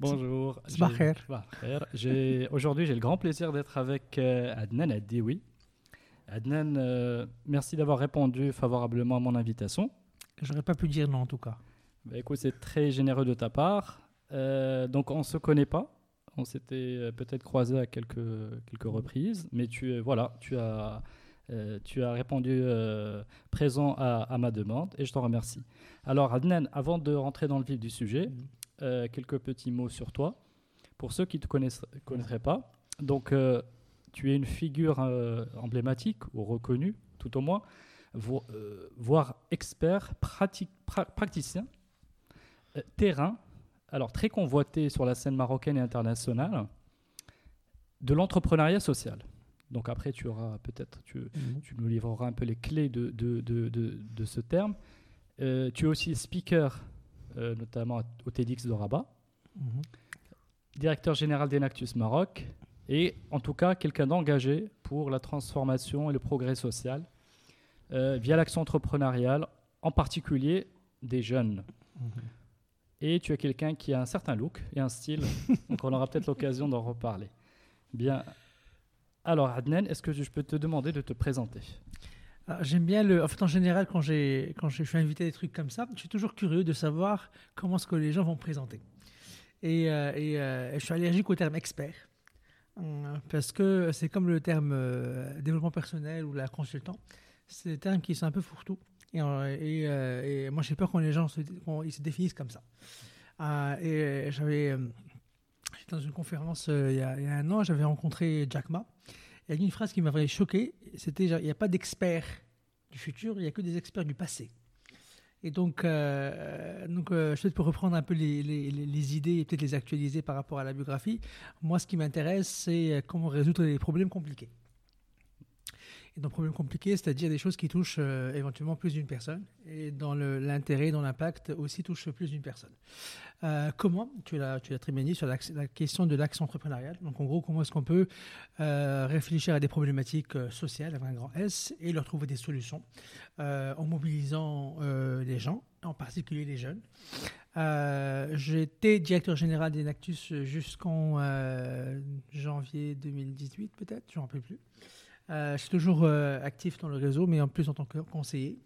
Bonjour. Aujourd'hui, j'ai le grand plaisir d'être avec euh, Adnan Addewi. Adnan, euh, merci d'avoir répondu favorablement à mon invitation. J'aurais pas pu dire non en tout cas. Bah, écoute, c'est très généreux de ta part. Euh, donc, on ne se connaît pas. On s'était euh, peut-être croisés à quelques, quelques reprises, mais tu, voilà, tu, as, tu as répondu présent à, à ma demande et je t'en remercie. Alors, Adnan, avant de rentrer dans le vif du sujet, Mhm. Euh, quelques petits mots sur toi. Pour ceux qui ne te connaissent- connaîtraient pas, donc, euh, tu es une figure euh, emblématique ou reconnue, tout au moins, vo- voire expert, pratique, pra- praticien, terrain, alors très convoité sur la scène marocaine et internationale, de l'entrepreneuriat social. Donc après, tu auras peut-être, tu, tu nous livreras un peu les clés de, de, de, de, de ce terme. Euh, tu es aussi speaker, euh, notamment au TEDx de Rabat, Mhm. directeur général d'Enactus Maroc, et en tout cas quelqu'un d'engagé pour la transformation et le progrès social euh, via l'action entrepreneuriale, en particulier des jeunes. Mhm. Et tu es quelqu'un qui a un certain look et un style, donc on aura peut-être l'occasion d'en reparler. Bien. Alors Adnan, est-ce que je peux te demander de te présenter? J'aime bien le. En fait, en général, quand je suis invité à des trucs comme ça, je suis toujours curieux de savoir comment ce que les gens vont présenter. Et, euh, euh, je suis allergique au terme expert Euh, parce que c'est comme le terme développement personnel ou la consultant. C'est des termes qui sont un peu fourre-tout. Et, moi, j'ai peur quand les gens se, ils se définissent comme ça. Et j'avais j'étais dans une conférence il y a un an, j'avais rencontré Jack Ma. Il y a une phrase qui m'avait choqué, c'était il n'y a pas d'experts du futur, il n'y a que des experts du passé. Et donc, euh, donc euh, peut-être pour reprendre un peu les idées et peut-être les actualiser par rapport à la biographie, moi ce qui m'intéresse, c'est euh, comment résoudre les problèmes compliqués. Et dans problèmes compliqués, c'est-à-dire des choses qui touchent euh, éventuellement plus d'une personne, et dans l'intérêt, dans l'impact aussi touche plus d'une personne. Euh, comment Tu l'as très bien dit sur la question de l'axe entrepreneurial. Donc en gros, comment est-ce qu'on peut euh, réfléchir à des problématiques sociales avec un grand S et leur trouver des solutions en mobilisant les gens, en particulier les jeunes. J'étais directeur général d'Enactus jusqu'en janvier 2018 peut-être, je n'en rappelle plus. Euh, je suis toujours euh, actif dans le réseau, mais en plus en tant que conseiller.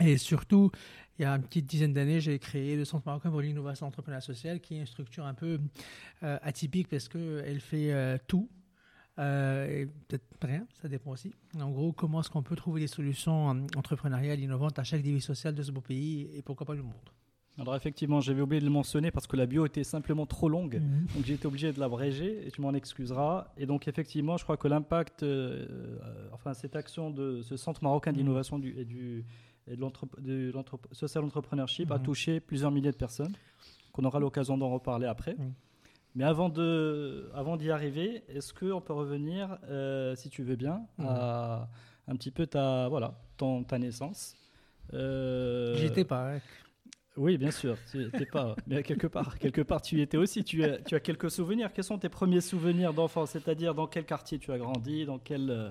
Et surtout, il y a une petite dizaine d'années, j'ai créé le Centre marocain pour l'innovation entrepreneuriale sociale, qui est une structure un peu euh, atypique parce qu'elle fait tout. et peut-être rien, ça dépend aussi. En gros, comment est-ce qu'on peut trouver des solutions entrepreneuriales innovantes à chaque défi social de ce beau pays et pourquoi pas du monde? Alors effectivement, j'avais oublié de le mentionner parce que la bio était simplement trop longue. Mhm. Donc j'ai été obligé de l'abréger et tu m'en excuseras. Et donc effectivement, je crois que l'impact, euh, euh, enfin cette action de ce centre marocain Mhm. d'innovation du, et, du, et de de social entrepreneurship a Mhm. touché plusieurs milliers de personnes, qu'on aura l'occasion d'en reparler après. Mais avant de, avant d'y arriver, est-ce qu'on peut revenir, euh, si tu veux bien, à un petit peu ta, voilà, ton, ta naissance? Euh, J'y étais pas. Oui, bien sûr, tu pas. Mais quelque part, quelque part, tu y étais aussi. Tu as, tu as quelques souvenirs. Quels sont tes premiers souvenirs d'enfance? C'est-à-dire, dans quel quartier tu as grandi? Dans quel, euh,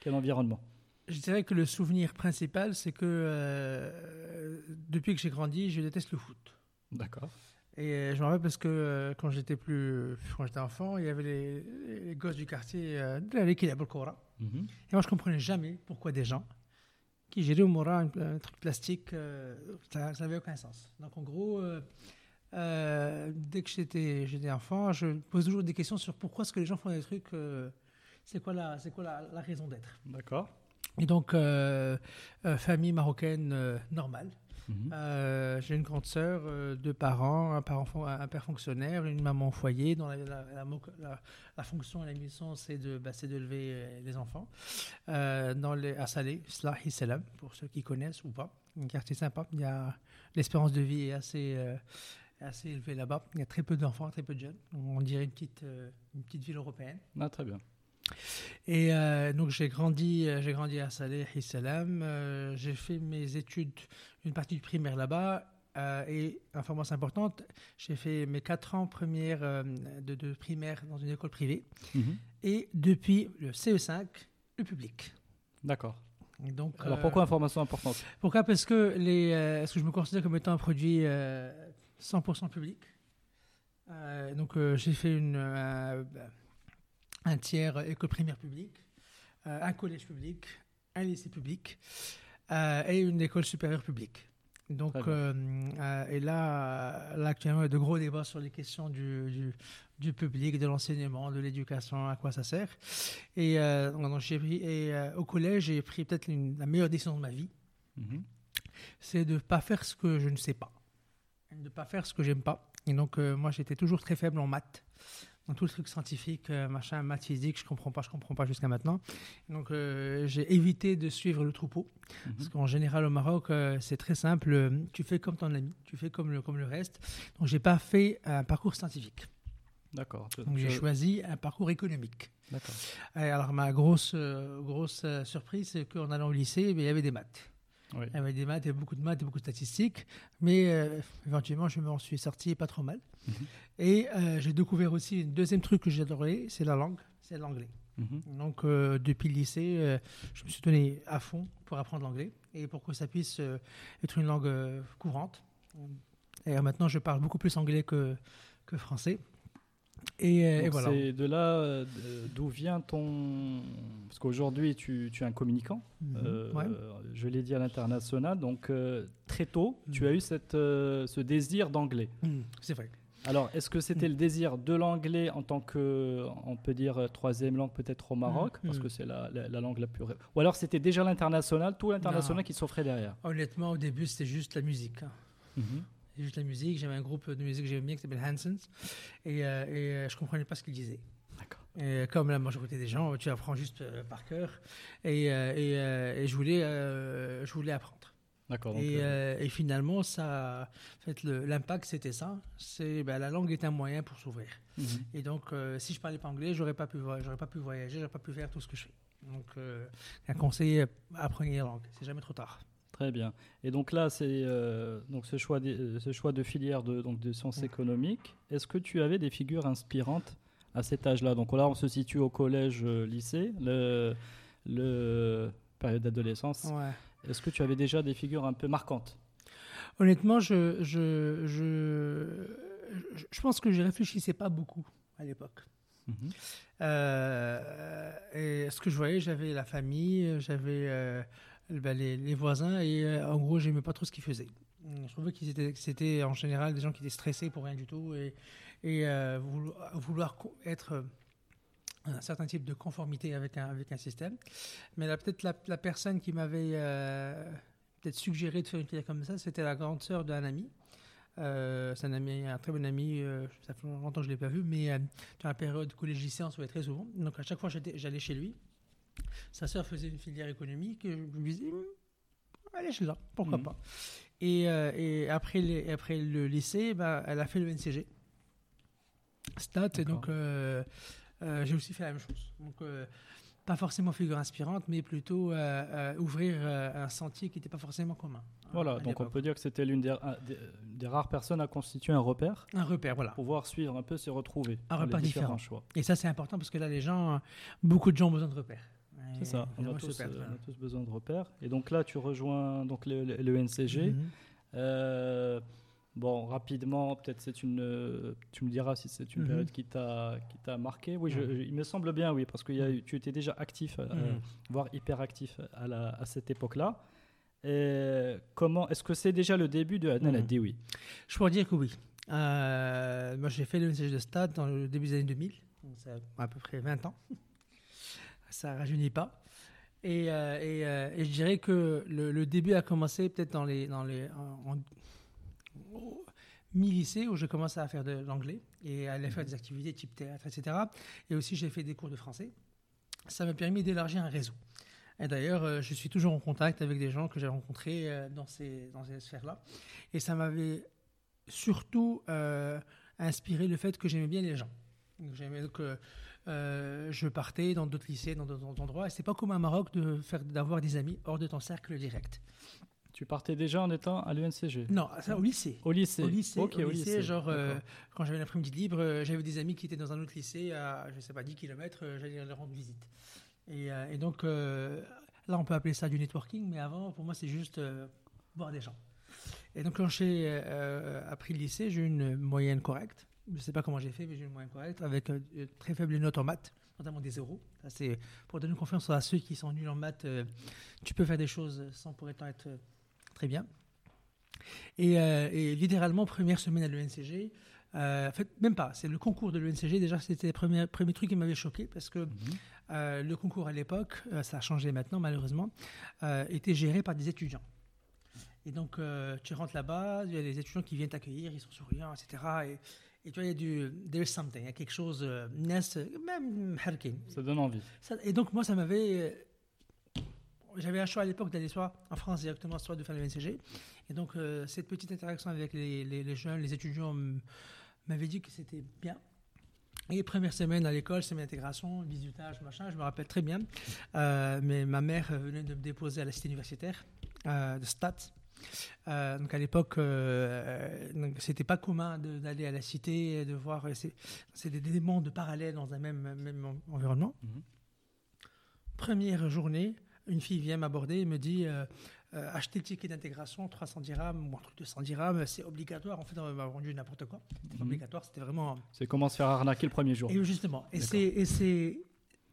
quel environnement? Je dirais que le souvenir principal, c'est que euh, depuis que j'ai grandi, je déteste le foot. D'accord. Et euh, je me rappelle parce que euh, quand j'étais plus, quand j'étais enfant, il y avait les, les gosses du quartier de la l'équipe de. Mhm. Et moi, je comprenais jamais pourquoi des gens qui géraient au Mora un, un truc plastique, euh, ça n'avait aucun sens. Donc, en gros, euh, euh, dès que j'étais, j'étais enfant, je me pose toujours des questions sur pourquoi est-ce que les gens font des trucs. c'est quoi la, c'est quoi la, la raison d'être D'accord. Et donc, famille marocaine normale. Mhm. Euh, J'ai une grande sœur, euh, deux parents, un, parent fon- un père fonctionnaire, une maman au foyer dont la, la- la mo- la- la fonction et la mission c'est de, bah, c'est d'élever euh, les enfants. Dans les, à Salé, Slah Salam, pour ceux qui connaissent ou pas. Un quartier sympa. Il y a, l'espérance de vie est assez, assez élevée là-bas. Il y a très peu d'enfants, très peu de jeunes. On dirait une petite, une petite ville européenne. Ah, très bien. Et euh, donc j'ai grandi, euh, j'ai grandi à Saleh Salam. Euh, j'ai fait mes études, une partie du primaire là-bas. euh, et information importante, j'ai fait mes quatre ans première de, de primaire dans une école privée. Mhm. Et depuis le CE5, le public. D'accord. Donc, Alors pourquoi information importante? pourquoi? Parce que les, est-ce que je me considère comme étant un produit euh, 100% public. Donc j'ai fait une, un tiers école primaire publique, euh, un collège public, un lycée public euh, et une école supérieure publique. Donc, euh, et là, là, actuellement, il y a de gros débats sur les questions du, du, du public, de l'enseignement, de l'éducation, à quoi ça sert. Et, euh, donc, j'ai pris, et euh, au collège, j'ai pris peut-être la meilleure décision de ma vie Mhm. c'est de ne pas faire ce que je ne sais pas, de ne pas faire ce que j'aime pas. Et donc, moi, j'étais toujours très faible en maths, dans tout le truc scientifique, euh, machin, maths physique, je comprends pas, je comprends pas jusqu'à maintenant. Donc, euh, j'ai évité de suivre le troupeau, parce Mhm. qu'en général, au Maroc, euh, c'est très simple, tu fais comme ton ami, tu fais comme le, comme le reste. Donc, j'ai pas fait un parcours scientifique. D'accord. Donc, j'ai choisi un parcours économique. D'accord. Alors, ma grosse, grosse surprise, c'est qu'en allant au lycée, eh bien, il y avait des maths. Oui. Il y avait des maths, avait beaucoup de maths et beaucoup de statistiques, mais euh, éventuellement, je m'en suis sorti pas trop mal. Mhm. Et euh, j'ai découvert aussi un deuxième truc que j'adorais, c'est la langue, c'est l'anglais. Mhm. Donc, euh, depuis le lycée, je me suis donné à fond pour apprendre l'anglais et pour que ça puisse être une langue courante. Et maintenant, je parle beaucoup plus anglais que, que français. Et, euh, et voilà. C'est de là euh, d'où vient ton. Parce qu'aujourd'hui, tu, tu es un communicant. Mhm. euh, Ouais. Je l'ai dit à l'international. Donc, euh, très tôt, tu Mhm. as eu cette, euh, ce désir d'anglais. Mhm, C'est vrai. Alors, est-ce que c'était le désir de l'anglais en tant que, on peut dire, troisième langue peut-être au Maroc, parce que c'est la, la- la langue la plus. Ou alors c'était déjà l'international, tout l'international qui s'offrait derrière? Honnêtement, au début, c'était juste la musique. hein. Juste la musique. J'avais un groupe de musique que j'aimais bien qui s'appelle Hansons. Et, euh, et euh, je comprenais pas ce qu'ils disaient. D'accord. Et comme la majorité des gens, tu apprends juste euh, par cœur. Et, euh, et, euh, et je, voulais, euh, je voulais apprendre. D'accord. Et, euh, euh, et finalement, ça, en fait, le- l'impact, c'était ça. C'est ben, la langue est un moyen pour s'ouvrir. mhm. Et donc, euh, si je parlais pas anglais, j'aurais pas pu, j'aurais pas pu voyager, j'aurais pas pu faire tout ce que je fais. Donc, euh, un conseil, euh, apprenez la langue. C'est jamais trop tard. Très bien. Et donc là, c'est euh, donc ce choix, de, euh, ce choix de filière de, donc de sciences économiques. Est-ce que tu avais des figures inspirantes à cet âge-là? Donc là, on se situe au collège, euh, lycée, le, le période d'adolescence. Ouais. Est-ce que tu avais déjà des figures un peu marquantes? Honnêtement, je, je, je, je, pense que je réfléchissais pas beaucoup à l'époque. Mhm. Euh, et ce que je voyais, j'avais la famille, j'avais euh, ben, les, voisins, et euh, en gros, j'aimais pas trop ce qu'ils faisaient. Je trouvais qu'ils étaient, c'était en général des gens qui étaient stressés pour rien du tout et, et euh, vouloir, être euh, un certain type de conformité avec un, avec un système. Mais là, peut-être la, personne qui m'avait euh, peut-être suggéré de faire une filière comme ça, c'était la grande sœur d'un ami. Euh, c'est un ami, un très bon ami. euh, ça fait longtemps que je l'ai pas vu, mais euh, dans la période collège-lycée, on se voyait très souvent. Donc à chaque fois, j'allais chez lui. Sa sœur faisait une filière économique. Et je me disais, Hum, allez chez là, pourquoi Mhm. pas. Et, euh, et après, les- après le lycée, ben, elle a fait le NCG. Stat, et donc euh, euh, j'ai aussi fait la même chose. Donc, euh, pas forcément figure inspirante, mais plutôt euh, euh, ouvrir euh, un sentier qui n'était pas forcément commun. hein, Voilà, donc on peut dire que c'était l'une des, un- des- des rares personnes à constituer un repère, Un repère, voilà. pouvoir suivre un peu se retrouver. Un repère différent. choix. Et ça, c'est important parce que là, les gens, beaucoup de gens ont besoin de repères. C'est ça, on a, tous, euh, on a tous besoin de repères. Et donc là, tu rejoins donc le, le- le NCG. Mhm. Euh, bon, rapidement, peut-être c'est une. tu me diras si c'est une Mhm. période qui t'a qui t'a marqué. Oui, je- il me semble bien, oui, parce que y a tu étais déjà actif, euh, Mhm. voire hyper actif à, la, à cette époque-là. Et comment Est-ce que c'est déjà le début de Adnan Mhm. Adioui Je pourrais dire que oui. Euh, moi, j'ai fait le message de stade dans le début des années 2000, donc ça a à peu près 20 ans. Ça rajeunit pas. Et, euh, et, euh, et je dirais que le, le début a commencé peut-être dans les, dans les en- en- au mi-lycée où j'ai commencé à faire de l'anglais et à aller faire des activités type théâtre, etc. Et aussi j'ai fait des cours de français. Ça m'a permis d'élargir un réseau. Et d'ailleurs, euh, je suis toujours en contact avec des gens que j'ai rencontrés dans ces, dans ces sphères-là. Et ça m'avait surtout inspiré le fait que j'aimais bien les gens. J'aimais que euh, je partais dans d'autres lycées, dans d'autres endroits. Et c'est pas comme au Maroc de faire d'avoir des amis hors de ton cercle direct. Tu partais déjà en étant à l'UNCG Non, ça au lycée. Au lycée Au lycée, Ok, au lycée, genre euh, quand j'avais l'après-midi libre, euh, j'avais des amis qui étaient dans un autre lycée à, je sais pas, 10 km, j'allais leur rendre visite. Et, et donc là, on peut appeler ça du networking, mais avant, pour moi, c'est juste voir des gens. Et donc quand j'ai appris le lycée, j'ai eu une moyenne correcte. Je sais pas comment j'ai fait, mais j'ai eu une moyenne correcte avec euh, très faibles notes en maths, notamment des zéros. Ça, c'est pour donner confiance à ceux qui sont nuls en maths. euh, tu peux faire des choses sans pour autant être euh, très bien. Et, euh, et littéralement, première semaine à l'ENCG, euh, en fait, même pas, c'est le concours de l'ENCG, déjà, c'était le premier, premier truc qui m'avait choqué, parce que Mhm. le concours à l'époque, ça a changé maintenant malheureusement, était géré par des étudiants. Et donc, tu rentres là-bas, il y a des étudiants qui viennent t'accueillir, ils sont souriants, etc. Et, et tu vois, il y a du there's something, il y a quelque chose, euh, même. Ça donne envie. Ça- et donc, moi, ça m'avait. euh, J'avais un choix à l'époque d'aller soit en France directement, soit de faire le NCG. Et donc, euh, cette petite interaction avec les, les- les jeunes, les étudiants, m'avait dit que c'était bien. Et première semaine à l'école, semaine d'intégration, visitage, machin, je me rappelle très bien. Euh, mais ma mère venait de me déposer à la cité universitaire de Stat. Euh, donc à l'époque, euh, c'était pas commun de- d'aller à la cité, et de voir. C'est des, des mondes parallèles dans un même, même en- environnement. Mhm. Première journée, une fille vient m'aborder et me dit euh, euh, acheter le ticket d'intégration, 300 dirhams ou un truc de 100 dirhams, c'est obligatoire. En fait, on m'a vendu n'importe quoi. C'était Mhm. obligatoire, c'était vraiment. C'est comment se faire arnaquer le premier jour. Et justement, et c'est,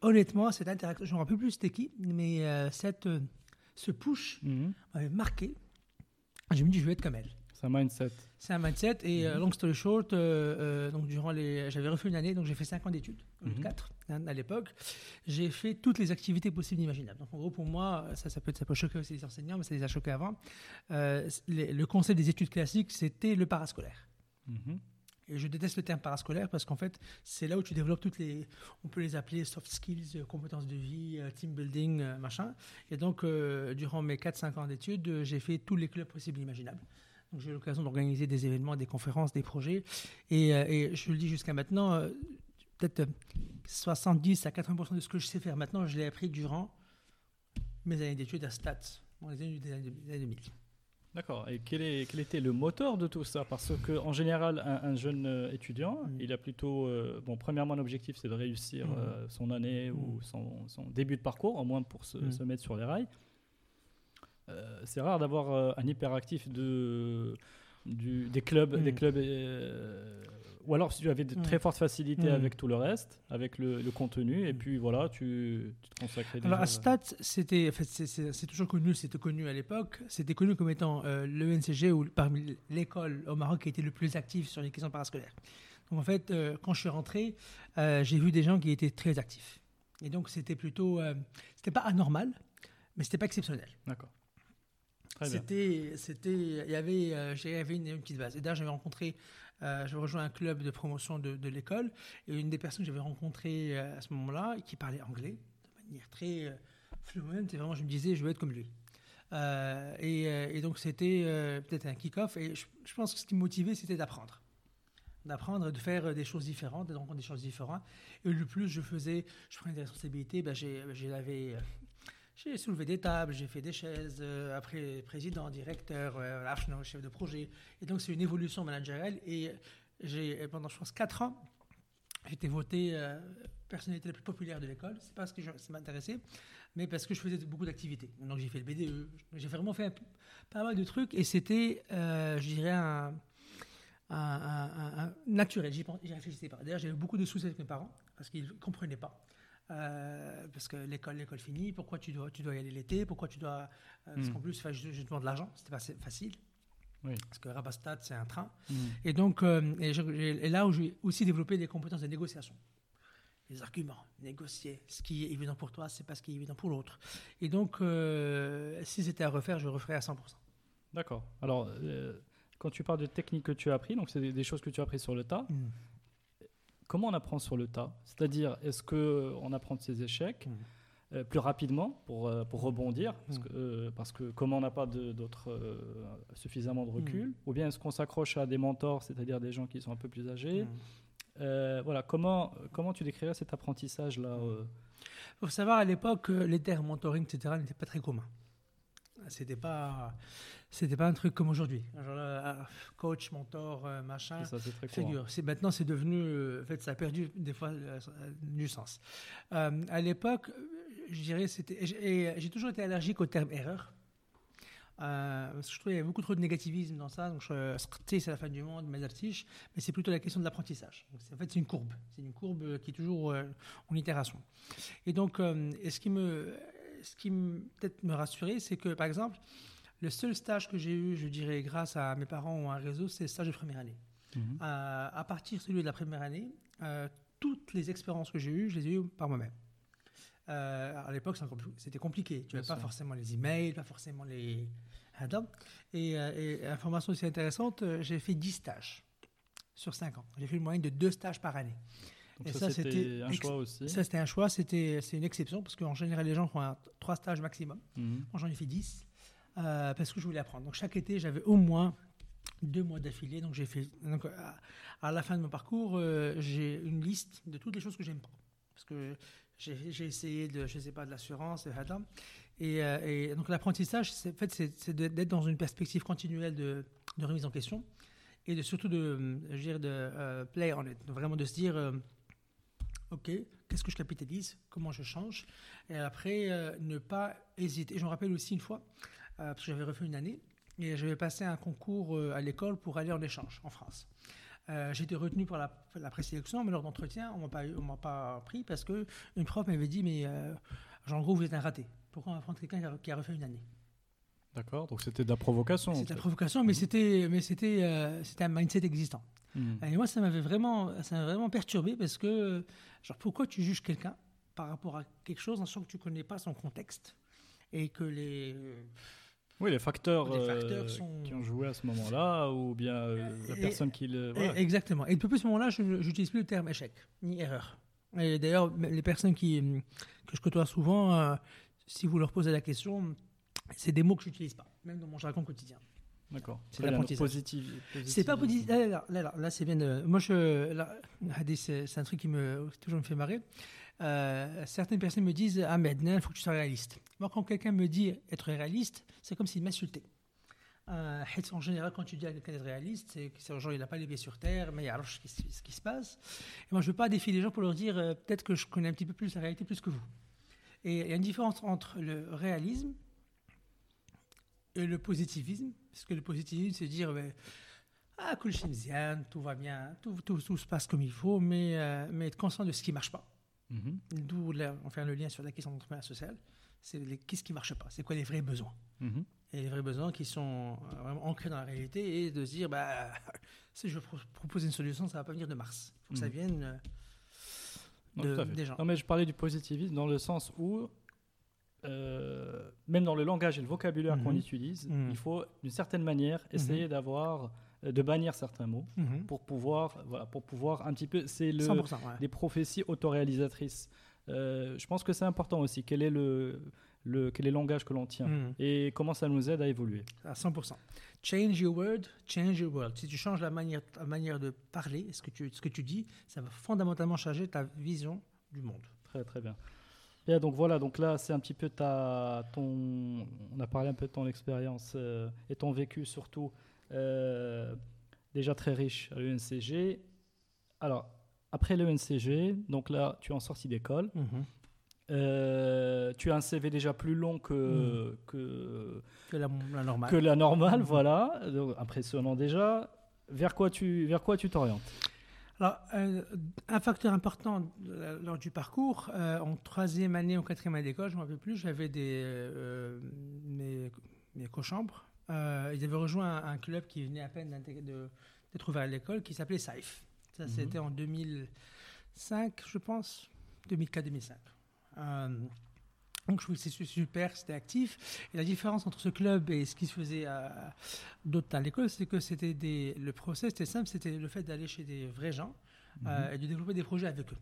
honnêtement cette interaction. Je ne me rappelle plus c'était qui, mais euh, cette, ce push Mhm. m'avait marqué. Je me dis, je vais être comme elle. C'est un mindset. C'est un mindset. Et euh, long story short, euh, euh, donc durant les, j'avais refait une année, donc j'ai fait 5 ans d'études, au lieu de Mhm. 4 hein, à l'époque. J'ai fait toutes les activités possibles et imaginables. Donc en gros, pour moi, ça, ça, peut, ça peut choquer aussi les enseignants, mais ça les a choqués avant. Euh, les- le concept des études classiques, c'était le parascolaire. Mhm. Et je déteste le terme parascolaire parce qu'en fait, c'est là où tu développes toutes les, on peut les appeler soft skills, euh, compétences de vie, euh, team building, euh, machin. Et donc, durant mes 4-5 ans d'études, j'ai fait tous les clubs possibles et imaginables. Donc, j'ai eu l'occasion d'organiser des événements, des conférences, des projets. Et, et je le dis jusqu'à maintenant, peut-être euh, 70 à 80% de ce que je sais faire maintenant, je l'ai appris durant mes années d'études à Stats, dans les années 2000. D'accord. Et quel, est, quel était le moteur de tout ça? Parce que en général, un, un jeune euh, étudiant, Mm. il a plutôt, euh, bon, premièrement, l'objectif c'est de réussir Mm. euh, son année ou Mm. son, son début de parcours, au moins pour se, se mettre sur les rails. Euh, c'est rare d'avoir un hyperactif de, du, des clubs, Mm. des clubs. euh, ou alors si tu avais de Mm. très fortes facilités Mm. avec tout le reste, avec le, le contenu, et Mm. puis voilà, tu, tu te consacrais. Alors à Stats, c'était, en fait, c'est- toujours connu, c'était connu à l'époque, c'était connu comme étant euh, l'ENCG ou parmi l'école au Maroc qui était le plus active sur les questions parascolaires. Donc en fait, euh, quand je suis rentré, euh, j'ai vu des gens qui étaient très actifs. Et donc c'était plutôt, c'était pas anormal, mais c'était pas exceptionnel. D'accord. C'était, c'était, il y avait, euh, j'avais une, petite base. Et d'ailleurs, j'avais rencontré, euh, j'avais rejoint un club de promotion de, l'école, et une des personnes que j'avais rencontrées euh, à ce moment-là, qui parlait anglais de manière très fluente, et vraiment, je me disais, je veux être comme lui. Et, donc, c'était peut-être un kick-off, et je, je pense que ce qui me motivait, c'était d'apprendre. D'apprendre, de faire des choses différentes, de rencontrer des choses différentes. Et le plus je faisais, je prenais des responsabilités, ben j'ai, lavé, euh, j'ai soulevé des tables, j'ai fait des chaises, euh, après président, directeur, euh, chef de projet. Et donc c'est une évolution managériale. Et j'ai, pendant je pense 4 ans, été voté euh, personnalité la plus populaire de l'école. C'est pas parce que je- ça m'intéressait, mais parce que je faisais beaucoup d'activités. Donc j'ai fait le BDE, j'ai vraiment fait pas mal de trucs. Et c'était, euh, je dirais, un, un- naturel. J'y réfléchissais pas. D'ailleurs, j'avais beaucoup de soucis avec mes parents parce qu'ils ne comprenaient pas. Euh, parce que l'école, l'école finie, pourquoi tu dois, tu dois y aller l'été, pourquoi tu dois. euh, Parce Mm. qu'en plus, je, je demande de l'argent, c'était pas facile. Oui. Parce que Rabastad, c'est un train. Mm. Et donc, euh, et, je- et là où j'ai aussi développé des compétences de négociation. les arguments, négocier. Ce qui est évident pour toi, c'est pas ce qui est évident pour l'autre. Et donc, euh, si c'était à refaire, je referais à 100%. D'accord. Alors, euh, quand tu parles de techniques que tu as appris, donc c'est des, des choses que tu as appris sur le tas. Mm. Comment on apprend sur le tas C'est-à-dire, est-ce que on apprend de ses échecs Mm. euh, plus rapidement pour, euh, pour rebondir parce, Mm. que, euh, parce que comme on n'a pas d'autres euh, suffisamment de recul, Mm. ou bien est-ce qu'on s'accroche à des mentors, c'est-à-dire des gens qui sont un peu plus âgés. Euh, Voilà, comment, comment tu décrirais cet apprentissage-là euh, faut savoir à l'époque que les termes mentoring, etc., n'étaient pas très communs. C'était pas, c'était pas un truc comme aujourd'hui. Euh, coach, mentor, euh, machin. Ça, c'est très figure. C'est maintenant, c'est devenu, euh, en fait, ça a perdu des fois du sens. Euh, à l'époque, je dirais, c'était, et j'ai- toujours été allergique au terme erreur. Euh, parce que je trouvais qu'il y avait beaucoup trop de négativisme dans ça. Donc, je- c'est la fin du monde, artiches, mais c'est plutôt la question de l'apprentissage. En fait, c'est une courbe. C'est une courbe qui est toujours euh, en itération. Et donc, euh, et ce qui me, ce qui peut-être me rassurait, c'est que, par exemple, le seul stage que j'ai eu, je dirais, grâce à mes parents ou à un réseau, c'est le stage de première année. Euh, à partir de celui de la première année, euh, toutes les expériences que j'ai eues, je les ai eues par moi-même. Euh, à l'époque, c'était compliqué. Tu n'avais pas forcément les emails, pas forcément les. Et, et information aussi intéressante, j'ai fait 10 stages sur 5 ans. J'ai fait une moyenne de 2 stages par année. Donc Et ça, ça, c'était un choix aussi. Ça, c'était un choix, c'était, c'est une exception, parce qu'en général, les gens font un- 3 stages maximum. Mhm. Moi, j'en ai fait 10 euh, parce que je voulais apprendre. Donc, chaque été, j'avais au moins deux mois d'affilée. Donc, j'ai fait. Donc, à, à la fin de mon parcours, euh, j'ai une liste de toutes les choses que j'aime pas. Parce que j'ai essayé de, je sais pas, de l'assurance, et, euh, et donc, l'apprentissage, c'est, en fait, c'est, d'être dans une perspective continuelle de, de remise en question et de surtout de, je veux dire, de euh, play on it. Vraiment de se dire. euh, OK, qu'est-ce que je capitalise? Comment je change? Et après, euh, ne pas hésiter. Je me rappelle aussi une fois, euh, parce que j'avais refait une année, et j'avais passé un concours euh, à l'école pour aller en échange en France. Euh, J'étais retenu pour la, la présélection, mais lors d'entretien, on on m'a pas pris parce que une prof m'avait dit, mais euh, genre, en gros, vous êtes un raté. Pourquoi on va prendre quelqu'un qui a, refait une année? D'accord, donc c'était de la provocation. C'était la fait. provocation, mais c'était, mais c'était, euh, c'était un mindset existant. Mhm. Et moi, ça m'avait vraiment, ça vraiment perturbé parce que, genre, pourquoi tu juges quelqu'un par rapport à quelque chose en sachant que tu connais pas son contexte et que les. Oui, les facteurs, Les euh, sont- qui ont joué à ce moment-là, ou bien euh, la Et- personne qui le. voilà. Exactement. Et depuis ce moment-là, je n'utilise plus le terme échec ni erreur. Et d'ailleurs, les personnes qui, que je côtoie souvent, euh, si vous leur posez la question, c'est des mots que je n'utilise pas, même dans mon jargon quotidien. D'accord. C'est l'apprentissage. positif- C'est pas positif. Là, là, là, c'est bien. de- moi, je, c'est un truc qui me toujours me fait marrer. Euh, certaines personnes me disent Ahmed, il faut que tu sois réaliste. Moi, quand quelqu'un me dit être réaliste, c'est comme s'il m'insultait. Euh, en général, quand tu dis à quelqu'un d'être réaliste, c'est que c'est genre il n'a pas les pieds sur terre, mais ce qui, se- ce qui se passe. Et moi, je ne veux pas défier les gens pour leur dire euh, peut-être que je connais un petit peu plus la réalité plus que vous. Et il y a une différence entre le réalisme et le positivisme, parce que le positivisme, c'est dire ben, ah, tout va bien, tout, tout, tout se passe comme il faut, mais, euh, mais être conscient de ce qui ne marche pas. Mhm. D'où on fait le lien sur la question d'entrepreneuriat social. C'est qu'est-ce qui ne marche pas? C'est quoi les vrais besoins? Mhm. Et les vrais besoins qui sont euh, vraiment ancrés dans la réalité et de se dire bah, si je veux pro- proposer une solution, ça ne va pas venir de Mars. Il faut que ça Mhm. vienne euh, de- des gens. Non, mais je parlais du positivisme dans le sens où, euh, même dans le langage et le vocabulaire qu'on Mhm. utilise, Mhm. il faut d'une certaine manière essayer d'avoir, euh, de bannir certains mots Mhm. pour pouvoir, voilà, pour pouvoir un petit peu. C'est le 100%. ouais. des prophéties autoréalisatrices. Euh, je pense que c'est important aussi. Quel est le, le quel est le langage que l'on tient Mhm. et comment ça nous aide à évoluer. À 100%. Change your word, change your world. Si tu changes la manière, ta manière de parler, ce que, tu, ce que tu dis, ça va fondamentalement changer ta vision du monde. Très très bien. Et donc voilà, donc là c'est un petit peu ta, ton, on a parlé un peu de ton expérience euh, et ton vécu surtout euh, déjà très riche à l'ENCG. Alors après l'ENCG, donc là tu es en sortie d'école, Euh, tu as un CV déjà plus long que, que, Que la, la normale. que la normale, Mhm. voilà, Donc, impressionnant déjà. Vers quoi tu vers quoi tu t'orientes? Alors, euh, un facteur important lors du parcours, euh, en troisième année, en quatrième année d'école, je ne me rappelle plus, j'avais des, euh, mes, mes co-chambres. Ils avaient rejoint un, un club qui venait à peine d'être ouvert à l'école, qui s'appelait SAIF. Ça, Mhm. c'était en 2005, je pense. 2004-2005. Euh, donc je trouvais que c'est super, c'était actif. Et la différence entre ce club et ce qui se faisait à d'autres à l'école, c'est que c'était des, le process était simple, c'était le fait d'aller chez des vrais gens euh, Mhm. et de développer des projets avec eux.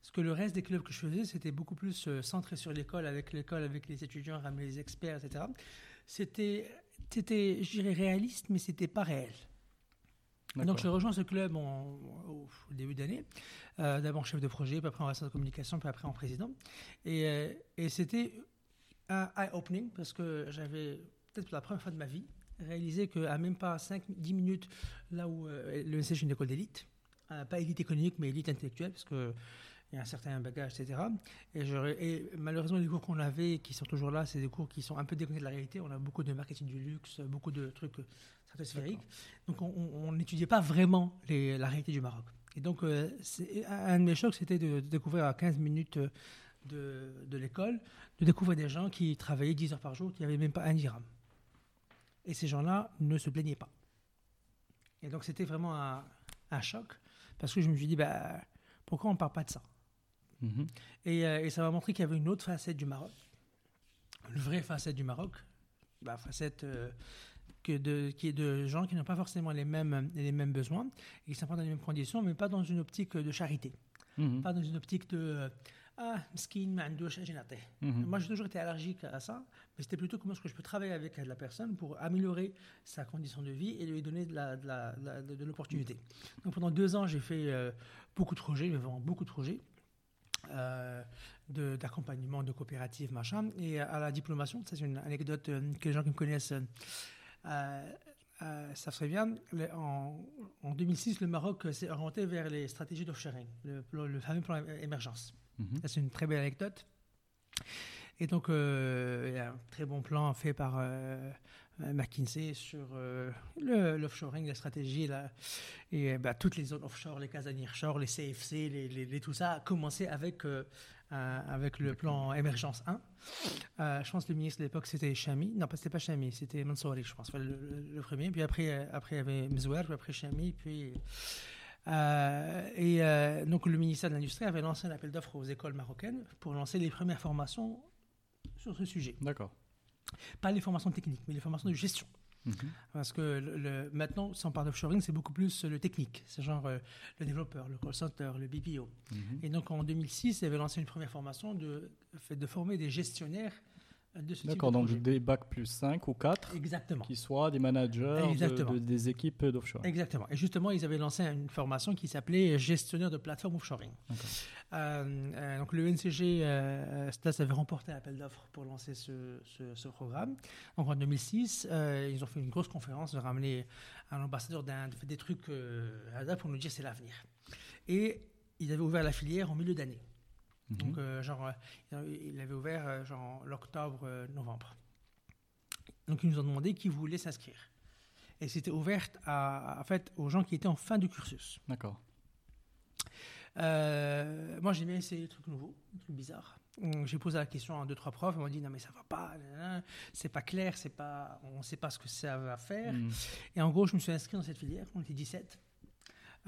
Parce que le reste des clubs que je faisais, c'était beaucoup plus euh, centré sur l'école, avec l'école, avec les étudiants, ramener les experts, etc. C'était, c'était, je dirais réaliste, mais c'était pas réel. Donc j'ai rejoint ce club au, début d'année, euh, d'abord chef de projet, puis après en responsable de communication, puis après en président. Et, euh, et c'était un eye-opening parce que j'avais, peut-être pour la première fois de ma vie, réalisé qu'à même pas 5-10 minutes, là où euh, le est une école d'élite, euh, pas élite économique, mais élite intellectuelle, parce que il y a un certain bagage, etc. Et malheureusement, les cours qu'on avait, qui sont toujours là, c'est des cours qui sont un peu déconnectés de la réalité. On a beaucoup de marketing du luxe, beaucoup de trucs Donc, on- n'étudiait pas vraiment les- la réalité du Maroc. Et donc, euh, un de mes chocs, c'était de, de découvrir à 15 minutes euh, de, de l'école, de découvrir des gens qui travaillaient 10 heures par jour, qui n'avaient même pas un dirham. Et ces gens-là ne se plaignaient pas. Et donc, c'était vraiment un, un choc, parce que je me suis dit, bah, pourquoi on ne parle pas de ça? Mhm. et, euh, et ça m'a montré qu'il y avait une autre facette du Maroc, une vraie facette du Maroc, la facette euh, que de, qui est de gens qui n'ont pas forcément les mêmes, les mêmes besoins, et qui sont pas dans les mêmes conditions, mais pas dans une optique de charité, Mhm. pas dans une optique de euh, ah, skin. Mhm. Moi, j'ai toujours été allergique à ça, mais c'était plutôt comment est-ce que je peux travailler avec la personne pour améliorer sa condition de vie et lui donner de la- de la- de la- de- de l'opportunité. Donc pendant deux ans, j'ai fait euh, beaucoup de projets, vraiment beaucoup de projets. euh, de- d'accompagnement, de, coopérative, machin. Et à la diplomation, ça c'est une anecdote euh, que les gens qui me connaissent euh, euh, savent très bien. Le- en, en 2006, le Maroc s'est orienté vers les stratégies d'offshoring, le, fameux plan émergence. Mhm. Ça, c'est une très belle anecdote. Et donc, euh, il y a un très bon plan fait par euh, McKinsey sur euh, l'offshoring, la stratégie. Là, et bah, toutes les zones offshore, les casas nearshore, les CFC, les, les- les- tout ça a commencé avec, avec le plan Émergence 1. Euh, je pense que le ministre de l'époque, c'était Chami. Non, pas- c'était pas Chami, c'était Mansouri, je pense, enfin, le, premier. Puis après, euh, après il y avait Mzouer, puis après Chami, puis... Euh, et euh, donc le ministère de l'Industrie avait lancé un appel d'offres aux écoles marocaines pour lancer les premières formations sur ce sujet. D'accord. Pas les formations techniques, mais les formations de gestion. Mhm. Parce que le, le- maintenant, si on parle d'offshoring, c'est beaucoup plus le technique. C'est genre euh, le développeur, le call center, le BPO. Mhm. Et donc en 2006, il avait lancé une première formation de, de former des gestionnaires euh, de de D'accord, donc des bacs plus 5 ou 4 Exactement. qui soient des managers de- Exactement. de- des équipes d'offshore. Exactement. Et justement, ils avaient lancé une formation qui s'appelait gestionnaire de plateforme offshoring. Euh, euh, donc le NCG euh, Stas avait remporté l'appel d'offres pour lancer ce, ce- ce programme. Donc en 2006, euh, ils ont fait une grosse conférence, ils ont ramené un ambassadeur d'Inde, fait des trucs euh, pour nous dire c'est l'avenir. Et ils avaient ouvert la filière en milieu d'année. Mhm. Donc euh, genre, euh, il avait ouvert euh, genre l'octobre-novembre. Donc ils nous ont demandé qui voulait s'inscrire. Et c'était ouvert à, en fait, aux gens qui étaient en fin de cursus. D'accord. Moi, j'ai bien essayé des trucs nouveaux, des trucs bizarres. J'ai posé la question à deux, trois profs, ils m'ont dit non, mais ça va pas, c'est pas clair, c'est pas, on ne sait pas ce que ça va faire. Mhm. Et en gros, je me suis inscrit dans cette filière, on était 17.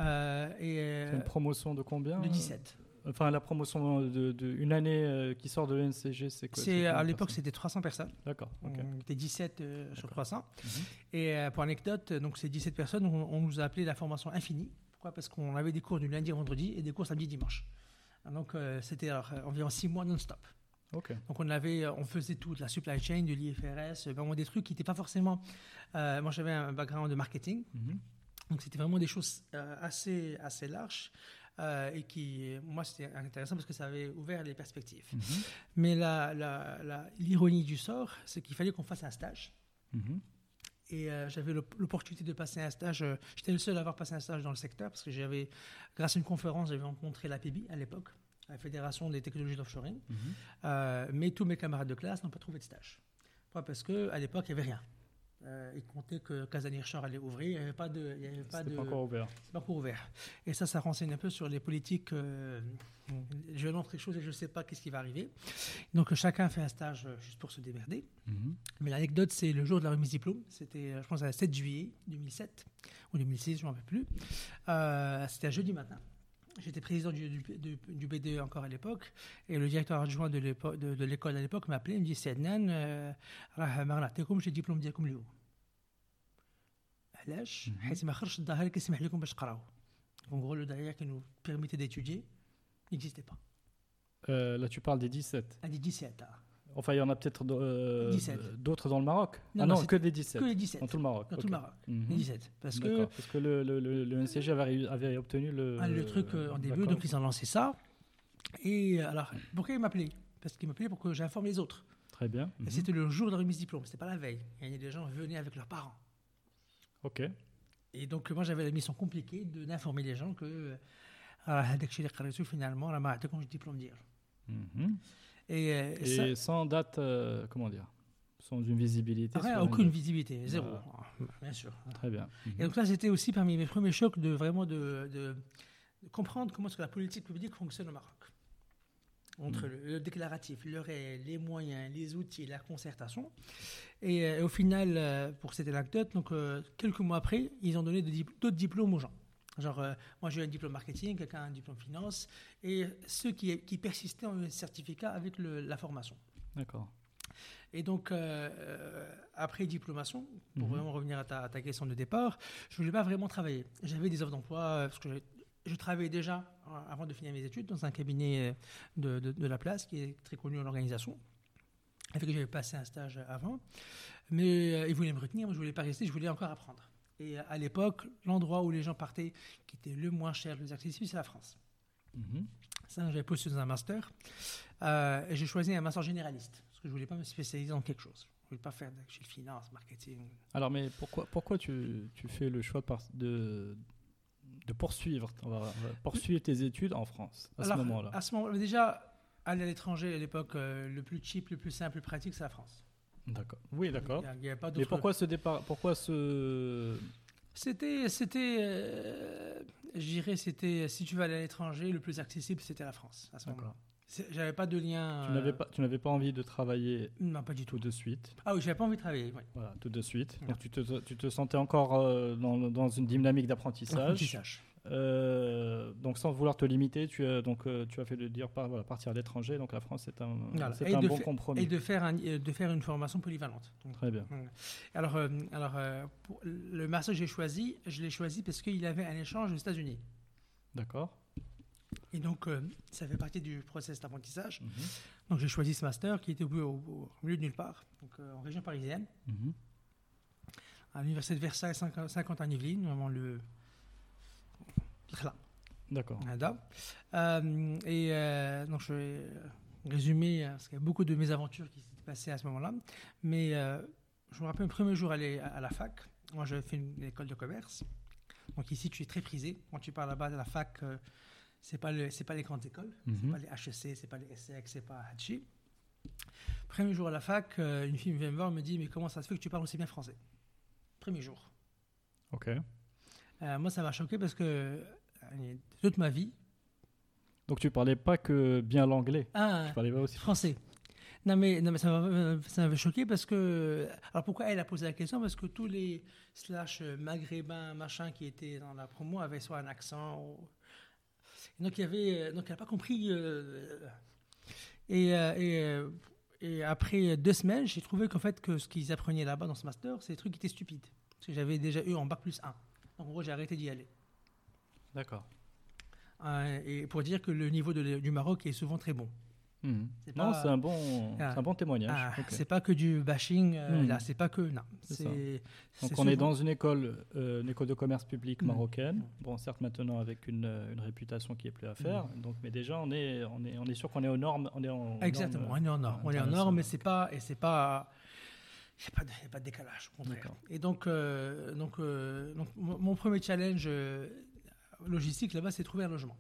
Euh, et, une promotion de combien de euh 17. Enfin, la promotion de, de- une année euh, qui sort de l'NCG, c'est quoi? C'est, à l'époque, c'était 300 personnes. D'accord. ok. On était 17 euh, sur D'accord. 300. Mhm. Et euh, pour anecdote, donc ces 17 personnes, on, on nous a appelé la formation infinie. Pourquoi? Parce qu'on avait des cours du lundi au vendredi et des cours samedi dimanche. Donc c'était environ 6 mois non-stop. Ok. Donc on avait, on faisait tout, de la supply chain, de l'IFRS, vraiment des trucs qui n'étaient pas forcément. moi j'avais un background de marketing, Mhm. donc c'était vraiment des choses assez assez larges euh, et qui, moi c'était intéressant parce que ça avait ouvert les perspectives. Mais la- la- la- l'ironie du sort, c'est qu'il fallait qu'on fasse un stage. Mhm. Et euh, j'avais l'op- l'opportunité de passer un stage. euh, J'étais le seul à avoir passé un stage dans le secteur parce que j'avais, grâce à une conférence, j'avais rencontré l'APB à l'époque, la Fédération des technologies d'offshoring. Mhm. Euh, mais tous mes camarades de classe n'ont pas trouvé de stage. Pourquoi? Parce qu'à l'époque, il n'y avait rien. Il comptait que Casanirchard allait ouvrir. Il n'y avait pas de. Il pas encore ouvert. C'est pas encore ouvert. Et ça, ça renseigne un peu sur les politiques. Euh. Je lance les choses et je ne sais pas qu'est-ce qui va arriver. Donc chacun fait un stage juste pour se démerder. Mais l'anecdote, c'est le jour de la remise diplôme. C'était, je pense, à 7 juillet 2007 ou 2006, je ne m'en rappelle plus. C'était un jeudi matin. J'étais président du, BDE encore à l'époque, et le directeur adjoint de l'école à l'époque m'a appelé, il me dit Sednan, j'ai diplôme de علاش؟ حيت ما خرجش الظاهر كيسمح لكم باش تقراو. En gros, le derrière qui nous permettait d'étudier n'existait pas. Euh, là, tu parles des 17. Ah, des 17. Ah. Enfin, il y en a peut-être euh, 17. d'autres dans le Maroc. Non, ah non, non, c'est que des 17. Que les 17. Dans tout le Maroc. Dans tout ok. le Maroc. Mhm. Les 17. Parce que D'accord, parce que le, le, le, le NCG avait, avait obtenu le, ah, le truc euh, en début, d'accord. donc ils ont lancé ça. Et euh, alors, pourquoi ils m'appelaient Parce qu'ils m'appelaient pour que j'informe les autres. Très bien. Et Mhm. C'était le jour de la remise diplôme, c'était pas la veille. Il y a des gens qui venaient avec leurs parents. Ok. Et donc, moi, j'avais la mission compliquée d'informer les gens que euh, finalement, on a un diplôme d'IR. Et, euh, et, et sans date, euh, comment dire sans une visibilité ah, Aucune visibilité, zéro, bien sûr. Très bien. Et donc là, c'était aussi parmi mes premiers chocs de vraiment de, comprendre comment est-ce que la politique publique fonctionne au Maroc. Entre le, le déclaratif, le réel, les moyens, les outils, la concertation. Et, euh, au final, euh, pour cette anecdote, donc, euh, quelques mois après, ils ont donné d'autres diplômes aux gens. Genre, moi j'ai eu un diplôme marketing, quelqu'un a un diplôme finance, et ceux qui, qui persistaient ont eu un certificat avec le- la formation. D'accord. Et donc, après diplomation, pour Mhm. vraiment revenir à ta, à ta question de départ, je ne voulais pas vraiment travailler. J'avais des offres d'emploi, parce que je, travaillais déjà, euh, avant de finir mes études, dans un cabinet euh, de, de- de la place, qui est très connu en organisation, avec qui j'avais passé un stage avant. Mais euh, ils voulaient me retenir, moi je ne voulais pas rester, je voulais encore apprendre. Et à l'époque, l'endroit où les gens partaient, qui était le moins cher, le plus accessible, c'est la France. Mhm. Ça, j'avais postulé dans un master. Euh, et j'ai choisi un master généraliste. Parce que je ne voulais pas me spécialiser dans quelque chose. Je ne voulais pas faire de chez le finance, marketing. Alors, mais pourquoi, pourquoi tu, tu fais le choix de, de, poursuivre, on va- on va poursuivre tes études en France à Alors, ce moment-là À ce moment déjà, aller à l'étranger, à l'époque, euh, le plus cheap, le plus simple, le plus pratique, c'est la France. D'accord. Oui, d'accord. Il y a- Mais pourquoi ce départ Pourquoi ce C'était, c'était, euh, je dirais, c'était, si tu veux aller à l'étranger, le plus accessible, c'était la France, à ce moment-là. J'avais pas de lien. Tu euh, n'avais pas, tu n'avais pas envie de travailler Non, pas du tout. tout de suite. Ah oui, j'avais pas envie de travailler. Voilà, tout de suite. Donc tu te, tu te sentais encore euh, dans, dans une dynamique d'apprentissage. Apprentissage. Euh, donc sans vouloir te limiter, tu as donc euh, tu as fait le dire par voilà, partir à l'étranger. Donc la France c'est un, Voilà. c'est Et un de bon compromis. Et de faire, un- euh, de faire une formation polyvalente. Donc, Très bien. Alors, euh, alors euh, pour le master que j'ai choisi, je l'ai choisi parce qu'il avait un échange aux États-Unis. D'accord. Et donc, euh, ça fait partie du process d'apprentissage. Mhm. Donc, j'ai choisi ce master qui était au, au- au milieu de nulle part, donc euh, en région parisienne, Mhm. à l'université de Versailles, 50 50 en Yvelines, vraiment le. Là, D'accord. Euh, et donc, je vais résumer, euh, parce qu'il y a beaucoup de mésaventures qui s'étaient passées à ce moment-là. Mais je me rappelle le premier jour aller à, à la fac. Moi, j'avais fait une, école de commerce. Donc ici, tu es très prisé. Quand tu pars là-bas à la fac, c'est pas le, c'est pas les grandes écoles, c'est Mhm. pas les HEC, c'est pas les SEC, c'est pas Hachi. Premier jour à la fac, euh, une fille vient me voir, me dit mais comment ça se fait que tu parles aussi bien français? Premier jour. Ok. Euh, moi, ça m'a choqué parce que euh, toute ma vie, Donc tu parlais pas que bien l'anglais. ah, Tu parlais pas aussi. Français. Non mais, non, mais ça m'a- ça m'avait choqué parce que... Alors pourquoi elle a posé la question? Parce que tous les slash maghrébins, machin, qui étaient dans la promo avaient soit un accent... ou- Et donc il y avait... euh, Donc elle n'a pas compris... euh, Et, euh, et, et après deux semaines, j'ai trouvé qu'en fait, que ce qu'ils apprenaient là-bas dans ce master, c'est des trucs qui étaient stupides. Parce que j'avais déjà eu en bac plus 1. Donc en gros, j'ai arrêté d'y aller. D'accord. Euh, et pour dire que le niveau de du Maroc est souvent très bon. C'est Non, c'est un bon, Ah. un bon témoignage. Ah, Ok. C'est pas que du bashing, euh, Hmm. là, c'est pas que. Non. Donc on est dans une école, euh, une école de commerce public Mhm. marocaine. Bon, certes maintenant avec une, euh, une réputation qui est plus à faire. Donc, mais déjà on est, on est, on est sûr qu'on est aux normes, on est en. Exactement, normes, on est en or. On est en or, internationales. mais c'est pas. Et c'est pas. Il n'y a, pas de- y a pas de décalage, au contraire. Et donc, euh, donc, donc mon premier challenge logistique là-bas, c'est trouver un logement.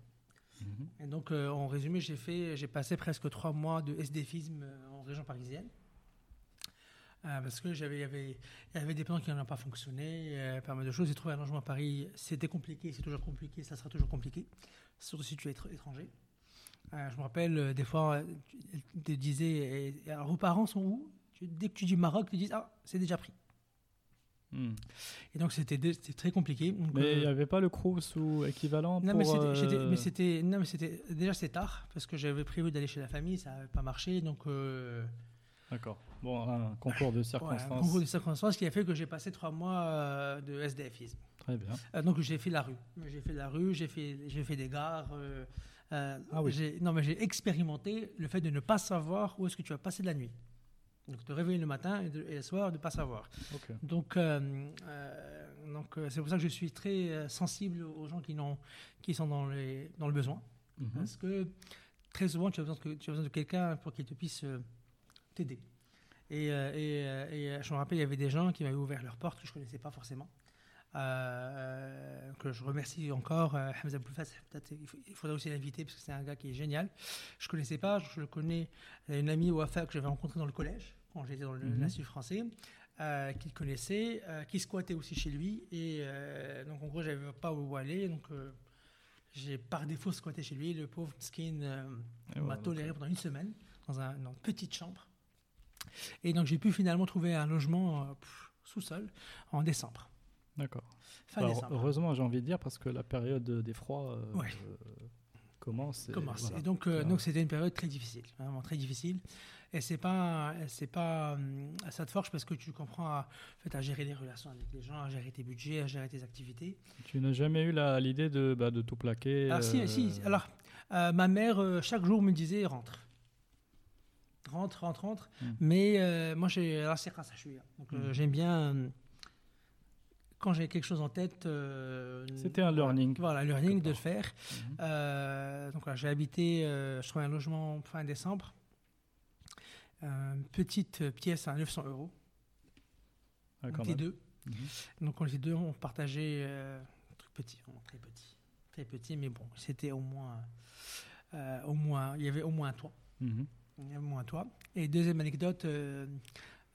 Mhm. Et donc, euh, en résumé, j'ai passé presque trois mois de SDFisme euh, en région parisienne. Euh, parce que j'avais, y avait, des plans qui n'ont pas fonctionné, euh, pas mal de choses. J'ai trouvé un logement à Paris, c'était compliqué, c'est toujours compliqué, ça sera toujours compliqué, surtout si tu es étr- étranger. Je me rappelle, des fois, tu te disais, alors vos parents sont où? Dès que tu dis Maroc, tu dis, ah, c'est déjà pris. Hmm. Et donc c'était très compliqué. Donc, Mais il euh, n'y avait pas le Crous ou équivalent non, pour, mais c'était, j'étais- euh, mais c'était, non, mais c'était déjà c'est tard parce que j'avais prévu d'aller chez la famille, ça n'avait pas marché, donc euh, D'accord. Bon, un concours de ouais, un circonstances. concours de circonstances qui a fait que j'ai passé trois mois euh, de SDFisme. Très bien. Donc j'ai fait la rue, j'ai fait la rue, j'ai fait, fait des gares. Ah oui. non mais j'ai expérimenté le fait de ne pas savoir où est-ce que tu vas passer de la nuit. Donc te réveiller le matin et, de- et le soir de ne pas savoir. Donc, euh, euh, donc euh, c'est pour ça que je suis très sensible aux gens qui, qui sont dans, les, dans le besoin. Mhm. Parce que très souvent, tu as besoin, que- tu as besoin de quelqu'un pour qu'il te puisse euh, t'aider. Et, et, et, je me rappelle, il y avait des gens qui m'avaient ouvert leurs portes que je ne connaissais pas forcément. Euh, que je remercie encore. Euh, Hamza Boulfas, il, faudrait aussi l'inviter parce que c'est un gars qui est génial. Je ne connaissais pas, je le connais, euh, une amie Wafa que j'avais rencontrée dans le collège, quand j'étais dans Mhm. l'Institut français, euh, qu'il connaissait, euh, qui squattait aussi chez lui. Et euh, donc en gros, j'avais pas où aller. Donc euh, j'ai par défaut squatté chez lui. Le pauvre skin m'a toléré pendant une semaine dans, un- dans une petite chambre. Et donc j'ai pu finalement trouver un logement euh, sous-sol en décembre. D'accord. Fin Bah, heureusement, j'ai envie de dire, parce que la période des froids euh, Ouais. euh, commence. et commence. voilà. Et donc, euh, donc c'était une période très difficile, vraiment très difficile. Et c'est pas, c'est pas, hum, ça te forge parce que tu comprends à, en fait, à gérer les relations avec les gens, à gérer tes budgets, à gérer tes activités. Tu n'as jamais eu la- l'idée de, bah, de tout plaquer Alors, si, euh, si, alors, ma mère, chaque jour, me disait rentre. Rentre, rentre, rentre. Mm. Mais euh, moi, j'ai. Alors, c'est grâce à Chouïa. Donc, euh, Mm. j'aime bien. Quand j'ai quelque chose en tête. euh, C'était un learning. Voilà, learning de le faire. Mhm. Euh, donc, voilà, j'ai habité. euh, je trouvais un logement fin décembre. Une petite pièce à 900 euros. Ah, On était deux. Mhm. Donc on était deux, on partageait un truc petit, très petit, très petit, mais bon, c'était au moins, au moins, il y avait au moins un toit, Mhm. il y avait au moins un toit. Et deuxième anecdote,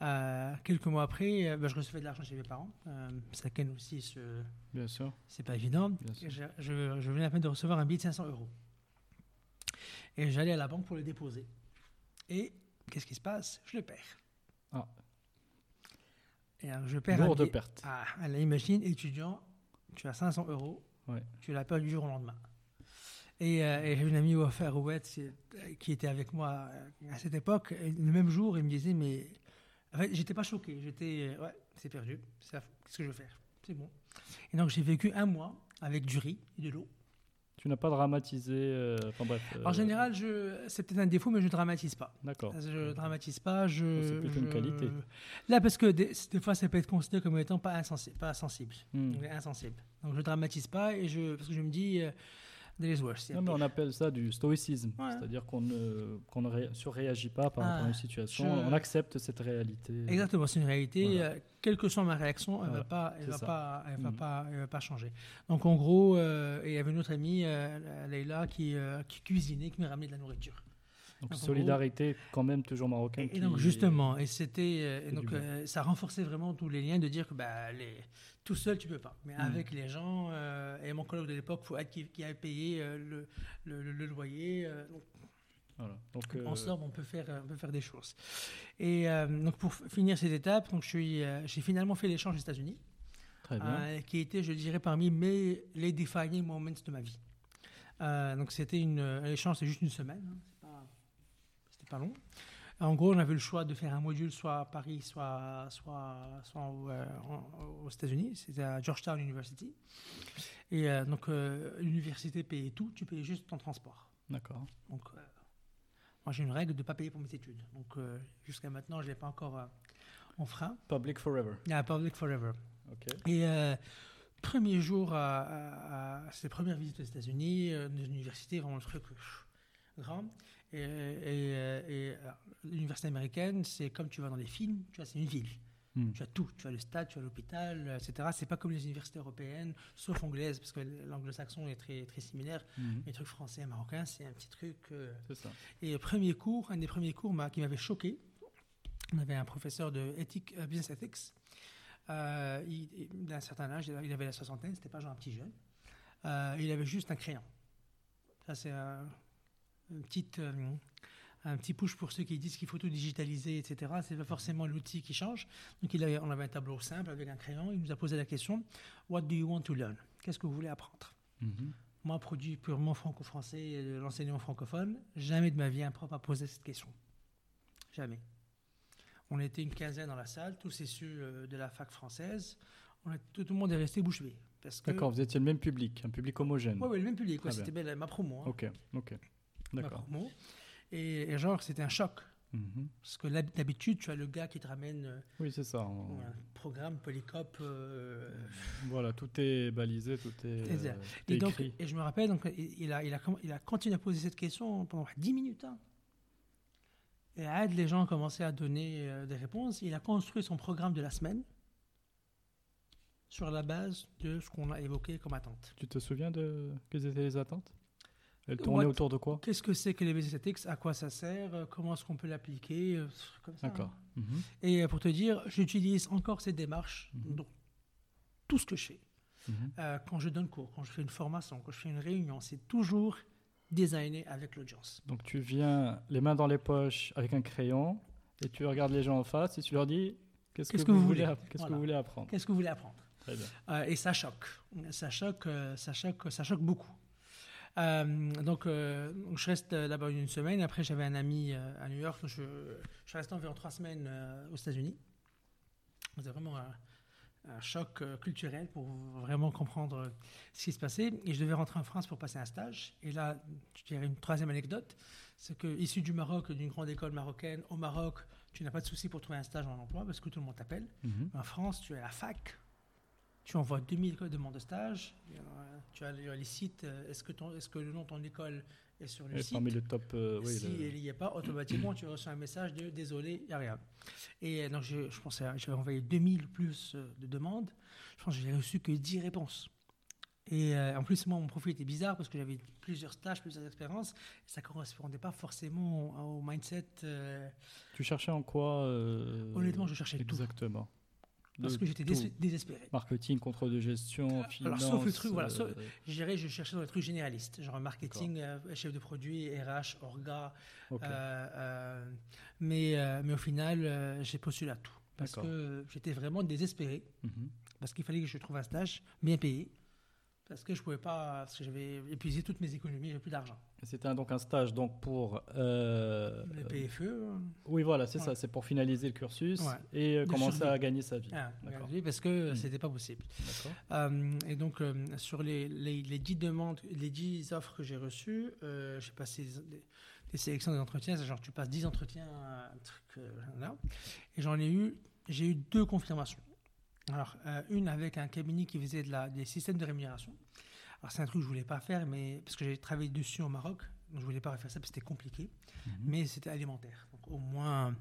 euh, quelques mois après, euh, bah, je recevais de l'argent chez mes parents. Euh, ça ken aussi, ce- Bien sûr. c'est pas évident. Je, je, je venais à peine de recevoir un billet de 500 euros. Et j'allais à la banque pour le déposer. Et qu'est-ce qui se passe? Je le perds. Ah. Et alors, je perds un Lourde billet. perte. Ah, allez, imagine, étudiant, tu as 500 euros, Ouais. tu l'as perdu du jour au lendemain. Et, euh, et j'ai une amie Wafa Rouet qui qui était avec moi euh, à cette époque. Et le même jour, il me disait, mais en fait, j'étais pas choqué. J'étais, euh, ouais, c'est perdu. Qu'est-ce que je vais faire? C'est bon. Et donc j'ai vécu un mois avec du riz et de l'eau. Tu n'as pas dramatisé. euh, Enfin bref. euh, En général, je, c'est peut-être un défaut, mais je dramatise pas. D'accord. Je dramatise pas. Je, Oh, c'est plutôt une qualité. Là, parce que des, des fois, ça peut être considéré comme étant pas, insensi- pas sensible. Hmm. Donc, insensible. Donc je dramatise pas et je parce que je me dis euh, there is worse. Non, mais on appelle ça du stoïcisme, Ouais. c'est-à-dire qu'on ne, qu'on ne ré- surréagit pas par rapport à Ah, une situation, je- on accepte cette réalité. Exactement, c'est une réalité. Voilà. euh, quelle que soit ma réaction, elle Voilà, va pas, elle c'est va pas, elle va pas, elle va pas changer. Donc en gros, euh, il y avait une autre amie, euh, Leïla, qui, euh, qui cuisinait, qui me ramenait de la nourriture. Donc gros- solidarité quand même toujours marocaine. Et, et donc justement, et c'était, euh, donc euh, ça renforçait vraiment tous les liens de dire que bah, les, tout seul tu peux pas, mais Mhm. avec les gens euh, et mon collègue de l'époque, Fouad, qui, qui a payé euh, le, le, loyer. donc, Voilà. Donc, En somme, on peut faire, on peut faire des choses. Et donc pour finir cette étape, donc je suis, j'ai finalement fait l'échange aux États-Unis, qui était, je dirais, parmi mes les defining moments de ma vie. Donc c'était une, un échange, c'est juste une semaine, hein, En gros, on avait le choix de faire un module soit à Paris, soit, soit, soit au- euh, en- aux États-Unis. C'était à Georgetown University. Et euh, donc, euh, l'université payait tout, tu payais juste ton transport. D'accord. Donc, moi, j'ai une règle de ne pas payer pour mes études. Donc, jusqu'à maintenant, je ne l'ai pas encore en frein. Public forever. Yeah, public forever. Ok. Et premier jour, à, à, à ces premières visites aux États-Unis, dans une université, vraiment le truc grand. Et, et, euh, et, euh, l'université américaine, c'est comme tu vas dans les films, tu vois, c'est une ville. Hmm. Tu as tout, tu as le stade, tu as l'hôpital, euh, etc. C'est pas comme les universités européennes, sauf anglaises, parce que l'anglo-saxon est très, très similaire. Mhm. Les trucs français et marocains, c'est un petit truc. euh, ça. et le premier cours, un des premiers cours m'a- qui m'avait choqué, on avait un professeur de éthique, business ethics. Euh, d'un certain âge, il avait la soixantaine, c'était pas genre un petit jeune. Euh, il avait juste un crayon. Ça, c'est un, une petite, euh, un petit push pour ceux qui disent qu'il faut tout digitaliser, etc. C'est pas forcément l'outil qui change. Donc il avait, on avait un tableau simple avec un crayon. Il nous a posé la question What do you want to learn? Qu'est-ce que vous voulez apprendre? Mhm. Moi, produit purement franco-français, et de l'enseignement francophone, jamais de ma vie un prof a posé cette question. Jamais. On était une quinzaine dans la salle, tous issus euh, de la fac française. On a- tout, le monde est resté bouche bée. parce que- D'accord, vous étiez le même public, un public homogène. Ouais, le même public. ouais, Très C'était ma promo. hein. Ok, ok. D'accord. Et, et genre, c'était un choc. Mhm. Parce que d'habitude, tu as le gars qui te ramène euh, Oui, c'est ça. on- un programme Polycop. euh, Voilà, tout est balisé, tout est, euh, tout est et, donc, écrit. et je me rappelle, donc, il, a, il, a, il a continué à poser cette question pendant 10 minutes. hein. Et à aide, les gens ont commencé à donner euh, des réponses. Il a construit son programme de la semaine sur la base de ce qu'on a évoqué comme attente. Tu te souviens de quelles étaient les attentes? Elles tournaient What- autour de quoi Qu'est-ce que c'est que les BZTX À quoi ça sert euh, Comment est-ce qu'on peut l'appliquer euh, ça, D'accord. hein. Mhm. Et euh, pour te dire, j'utilise encore cette démarche Mhm. dans tout ce que je fais. Mhm. Euh, quand je donne cours, quand je fais une formation, quand je fais une réunion, c'est toujours designé avec l'audience. Donc tu viens les mains dans les poches avec un crayon et tu regardes les gens en face et tu leur dis qu'est-ce que, vous voulez, qu'est-ce que vous voulez apprendre Qu'est-ce que vous voulez apprendre Très bien. Euh, Et ça choque. Ça choque, euh, ça choque, ça choque beaucoup. Euh, donc, euh, je reste euh, là-bas une semaine. Après, j'avais un ami euh, à New York. Je, je suis resté environ trois semaines euh, aux États-Unis. C'était vraiment un, un choc euh, culturel pour vraiment comprendre euh, ce qui se passait. Et je devais rentrer en France pour passer un stage. Et là, je dirais une troisième anecdote c'est que, issu du Maroc, d'une grande école marocaine, au Maroc, tu n'as pas de souci pour trouver un stage en emploi parce que tout le monde t'appelle. Mhm. En France, tu es à la fac, tu envoies 2000 demandes de stage, il a- tu as les sites, euh, est-ce que, ton- est-ce que le nom de ton école est sur le Et site parmi le top, euh, oui, Si le- elle n'y est pas, automatiquement, tu reçois un message de désolé, il n'y a rien. Et euh, donc, je, je pensais, j'avais envoyé 2000 plus euh, de demandes. Je pense que j'ai reçu que 10 réponses. Et euh, en plus, moi, mon profil était bizarre parce que j'avais plusieurs stages, plusieurs expériences. Ça ne correspondait pas forcément au mindset. euh, tu cherchais en quoi euh, honnêtement, je cherchais tout. exactement? Parce que j'étais désespéré. Marketing, contrôle de gestion, finance. sauf le truc, voilà, euh, sauf- Je dirais, je cherchais dans les trucs généralistes, genre marketing, euh, chef de produit, RH, orga. euh, euh, mais, euh, mais au final, euh, j'ai postulé à tout. Parce que j'étais vraiment désespéré. Mhm. Parce qu'il fallait que je trouve un stage bien payé. Parce que je pouvais pas, parce que j'avais épuisé toutes mes économies, j'avais plus d'argent. C'était donc un stage donc pour. euh, Le PFE, euh, Oui, voilà, c'est Ouais. ça. C'est pour finaliser le cursus Ouais. et euh, commencer survie. à gagner sa vie. ah, parce que Mm. c'était pas possible. Euh, et donc, euh, sur les, les, les 10 demandes, les 10 offres que j'ai reçues, j'ai passé des, des- sélections des entretiens. Genre, tu passes 10 entretiens, un truc là. Et j'en ai eu, j'ai eu deux confirmations. Alors, euh, une avec un cabinet qui faisait de la, des systèmes de rémunération. Alors, c'est un truc que je voulais pas faire, mais parce que j'ai travaillé dessus au Maroc, donc je voulais pas refaire ça, parce que c'était compliqué. Mhm. Mais c'était alimentaire. Donc, au moins,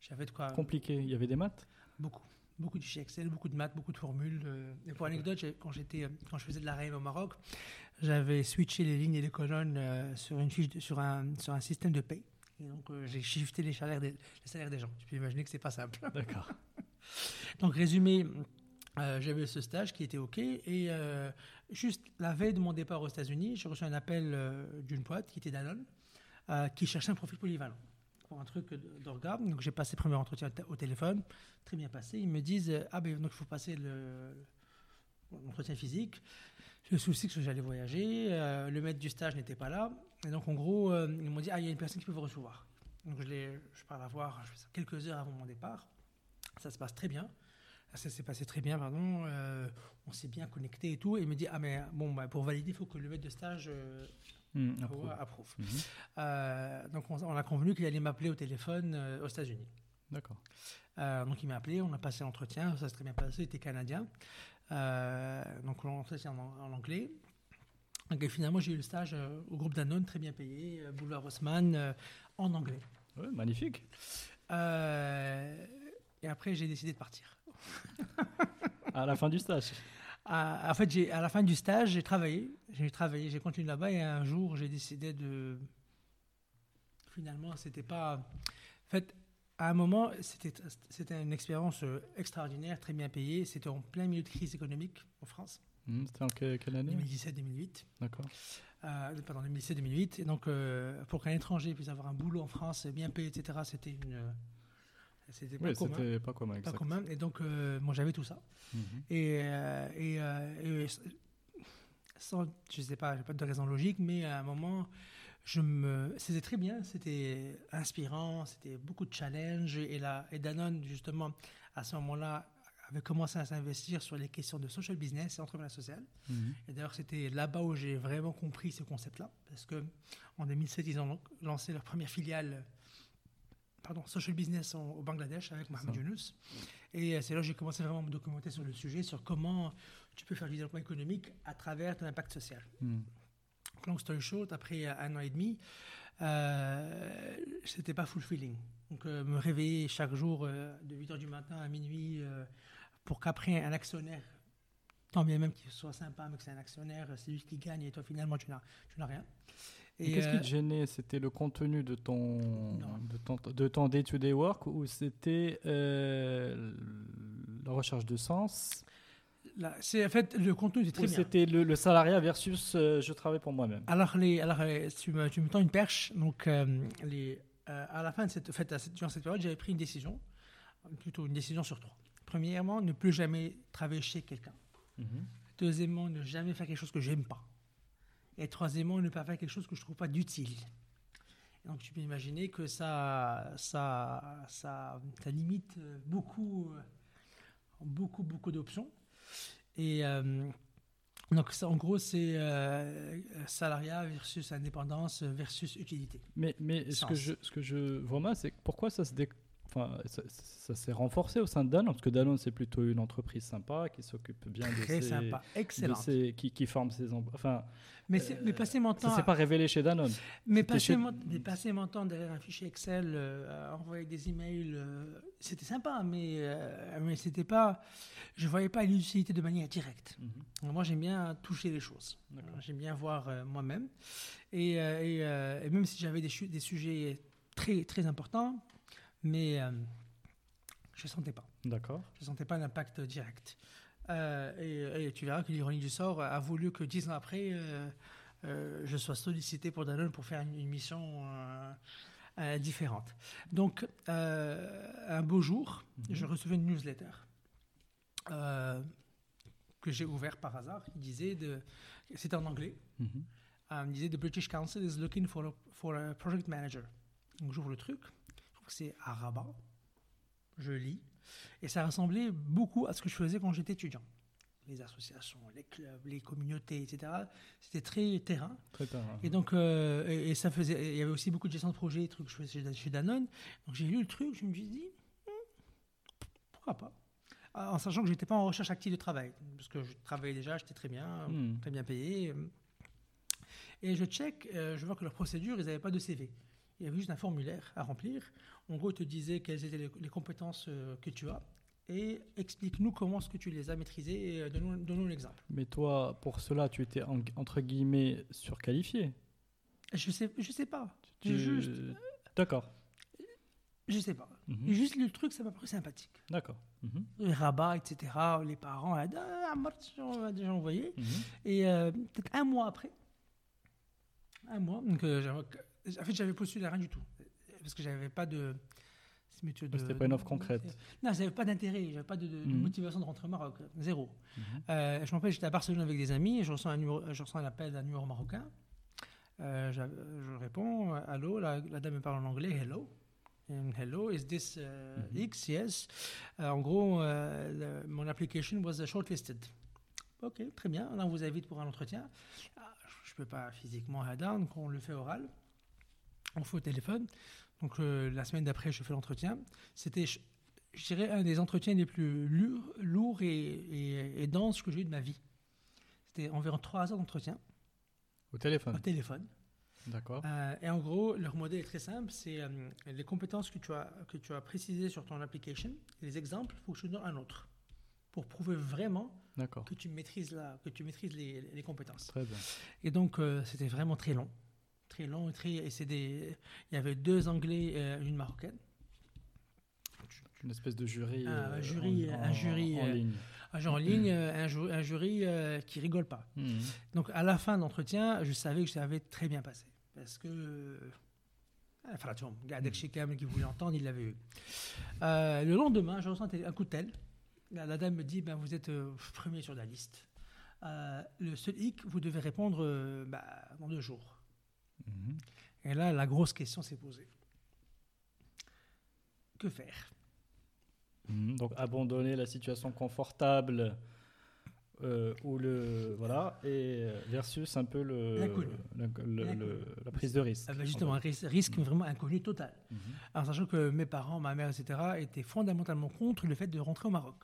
j'avais de quoi. Compliqué. Il y avait des maths? Beaucoup. Beaucoup de fichiers Excel, beaucoup de maths, beaucoup de formules. euh. Et pour anecdote, quand, j'étais, quand je faisais de la RAIM au Maroc, j'avais switché les lignes et les colonnes euh, sur, une fiche de- sur, un, sur un système de paye. Et donc, euh, j'ai shifté les salaires, des, les salaires des gens. Tu peux imaginer que c'est pas simple. D'accord. Donc, résumé, euh, j'avais ce stage qui était OK. Et euh, juste la veille de mon départ aux États-Unis, j'ai reçu un appel euh, d'une boîte qui était Danone, euh, qui cherchait un profil polyvalent pour un truc de- d'orga. Donc, j'ai passé le premier entretien au téléphone, très bien passé. Ils me disent Ah, ben, donc il faut passer le- l'entretien physique. Le souci, c'est que j'allais voyager. le maître du stage n'était pas là. Et donc, en gros, ils m'ont dit Ah, il y a une personne qui peut vous recevoir. Donc, je, je pars la voir quelques heures avant mon départ. Ça se passe très bien. Ça s'est passé très bien, pardon. Euh, on s'est bien connecté et tout. Et il me dit Ah, mais bon, bah, pour valider, il faut que le maître de stage euh, Mhm, approuve. approuve. Mhm. Euh, donc, on, on a convenu qu'il allait m'appeler au téléphone aux États-Unis. D'accord. Donc il m'a appelé, on a passé l'entretien, ça s'est très bien passé, il était canadien. Donc l'entretien en, en anglais. Donc, et finalement, j'ai eu le stage au groupe Danone, très bien payé, boulevard Haussmann, en anglais. Ouais, magnifique. Euh, et après, j'ai décidé de partir. À la fin du stage. À- en fait, à la fin du stage, j'ai travaillé. J'ai travaillé, j'ai continué là-bas et un jour, j'ai décidé de. Finalement, c'était pas. En fait, à un moment, c'était une expérience euh, extraordinaire, très bien payée. C'était en plein milieu de crise économique en France, Mhm, C'était en que- quelle année? 2017-2008. D'accord. euh, pardon, 2007-2008. Et donc, euh, pour qu'un étranger puisse avoir un boulot en France bien payé, etc., c'était une. C'était pas Oui, commun. c'était pas commun. Pas exact. commun. Et donc, euh, moi, j'avais tout ça. Mhm. Et, euh, et, euh, et sans, je sais pas, j'ai pas de raison logique, mais à un moment, je me, c'était très bien, c'était inspirant, c'était beaucoup de challenges. Et, là, et Danone, justement, à ce moment-là, avait commencé à s'investir sur les questions de social business et entrepreneuriat social. Mhm. Et d'ailleurs, c'était là-bas où j'ai vraiment compris ce concept-là, parce que en 2007, ils ont lancé leur première filiale, pardon, social business en- au Bangladesh avec Mohamed. Younous. Et euh, c'est là que j'ai commencé vraiment à me documenter sur le sujet, sur comment tu peux faire du développement économique à travers ton impact social. Mhm. Long story short, après un an et demi, euh, c'était pas fulfilling. Donc, euh, me réveiller chaque jour euh, de 8 h du matin à minuit pour qu'après un actionnaire, tant bien même qu'il soit sympa, mais que c'est un actionnaire, c'est lui qui gagne et toi finalement tu n'as rien. Qu'est-ce euh, qui te gênait? C'était le contenu de ton, Non. de ton, de ton day-to-day work ou c'était euh, la recherche de sens? C'est, en fait, le contenu est très bien. c'était le, le salariat versus euh, je travaille pour moi-même? Alors, les, alors euh, tu, me, tu me tends une perche. Donc, euh, les, euh, à la fin de cette, en fait, à cette- durant cette période, j'avais pris une décision, plutôt une décision sur trois. Premièrement, ne plus jamais travailler chez quelqu'un. Mhm. Deuxièmement, ne jamais faire quelque chose que j'aime pas. Et troisièmement, ne pas faire quelque chose que je trouve pas d'utile. Donc, tu peux imaginer que ça, ça, ça, ça limite beaucoup, beaucoup, beaucoup d'options. Et euh, donc, ça, en gros, c'est euh, salariat versus indépendance versus utilité. Mais, mais ce, que je, ce que je vois mal, c'est pourquoi ça se dé- Enfin, ça, ça s'est renforcé au sein de Danone, parce que Danone, c'est plutôt une entreprise sympa qui s'occupe bien de Très ses, sympa, excellent. qui, qui forme ses emplois. Enfin, Mais, mais passer mon ça temps, s'est à- pas révélé chez Danone. mais passer, chez- mon, mais passer mon temps derrière un fichier Excel, euh, envoyer des emails, euh, c'était sympa, mais euh, mais c'était pas, je voyais pas l'utilité de manière directe. Mhm. Moi, j'aime bien toucher les choses. J'aime bien voir euh, moi-même. Et, euh, et, euh, et même si j'avais des, des sujets très, très importants, mais euh, je ne sentais pas. D'accord. Je ne sentais pas l'impact direct. Euh, et, et tu verras que l'ironie du sort a voulu que dix ans après, euh, je sois sollicité pour Danone pour faire une, une mission différente. Donc, un beau jour, Mhm. je recevais une newsletter que j'ai ouvert par hasard qui disait, de, c'était en anglais, euh, il disait The British Council is looking for a, for a project manager. Donc j'ouvre le truc, c'est à Rabat, je lis, et ça ressemblait beaucoup à ce que je faisais quand j'étais étudiant. Les associations, les clubs, les communautés, etc. C'était très terrain. Très. Et donc, euh, et, et ça faisait, il y avait aussi beaucoup de gestion de projet, des trucs que je faisais chez- Danone. Donc j'ai lu le truc, je me suis dit, Hmm, pourquoi pas? En sachant que j'étais pas en recherche active de travail, parce que je travaillais déjà, j'étais très bien, Hmm. très bien payé. Et je check, euh, je vois que leur procédure, ils n'avaient pas de CV. Il y avait juste un formulaire à remplir. En gros, te disait quelles étaient les, les compétences euh, que tu as et explique-nous comment est-ce que tu les as maîtrisées et euh, donne-nous l'exemple. Mais toi, pour cela, tu étais en- entre guillemets surqualifié. Je sais, je sais pas. Tu- J'ai juste, D'accord. je sais pas. Mhm. Juste le truc, ça m'a paru sympathique. D'accord. Mhm. Les rabats, etc. Les parents, ah, on a déjà envoyé. Mhm. Et euh, peut-être un mois après, un mois, donc, euh, en fait, j'avais postulé à rien du tout. Parce que j'avais pas de. C'était pas une offre concrète. Non, j'avais pas d'intérêt, j'avais pas de, Mhm. motivation de rentrer au Maroc. Zéro. Mhm. Euh, je j'étais à Barcelone avec des amis et je reçois un, numéro, je reçois un appel d'un numéro marocain. Euh, je réponds, euh, allô, la, la dame me parle en anglais, hello. And hello, is this uh, Mhm. X? Yes. Euh, en gros, euh, le- mon application was shortlisted. Ok, très bien. Là, on vous invite pour un entretien. Ah, je ne peux pas physiquement on le fait oral. On fait au téléphone. Donc euh, la semaine d'après, je fais l'entretien. C'était, je, je dirais, un des entretiens les plus lourds, lourds et, et, et denses que j'ai eu de ma vie. C'était environ trois heures d'entretien Au au téléphone. téléphone. D'accord. Euh, et en gros, leur modèle est très simple. C'est euh, les compétences que tu, as, que tu as précisées sur ton application, les exemples, il faut que je te donne un autre. Pour prouver vraiment que tu maîtrises, la, que tu maîtrises les, les compétences. Très bien. Et donc, euh, c'était vraiment très long. Très long et très. Et c'est des, il y avait deux Anglais et une Marocaine. Une espèce de jury. Un euh, jury- en, un jury, en euh, ligne. Un genre en ligne, euh, un, ju- un jury euh, qui rigole pas. Mhm. Donc à la fin de l'entretien, je savais que ça avait très bien passé. Parce que. euh, Enfin, tu vois, d'Ekshikam qui voulait entendre, il l'avait eu. Euh, le lendemain, je ressens un coup de tel. La, la dame me dit ben, Vous êtes euh, premier sur la liste. Euh, le seul hic, vous devez répondre euh, bah, dans deux jours. Mhm. Et là, la grosse question s'est posée. Que faire? Mhm. Donc abandonner la situation confortable euh, ou le voilà et euh, versus un peu le, L'inconnu. le- le- L'inconnu. le- la prise de risque. Ah ben, Justement, un ris- risque vraiment inconnu total. Mhm. Alors, sachant que mes parents, ma mère, etc., étaient fondamentalement contre le fait de rentrer au Maroc,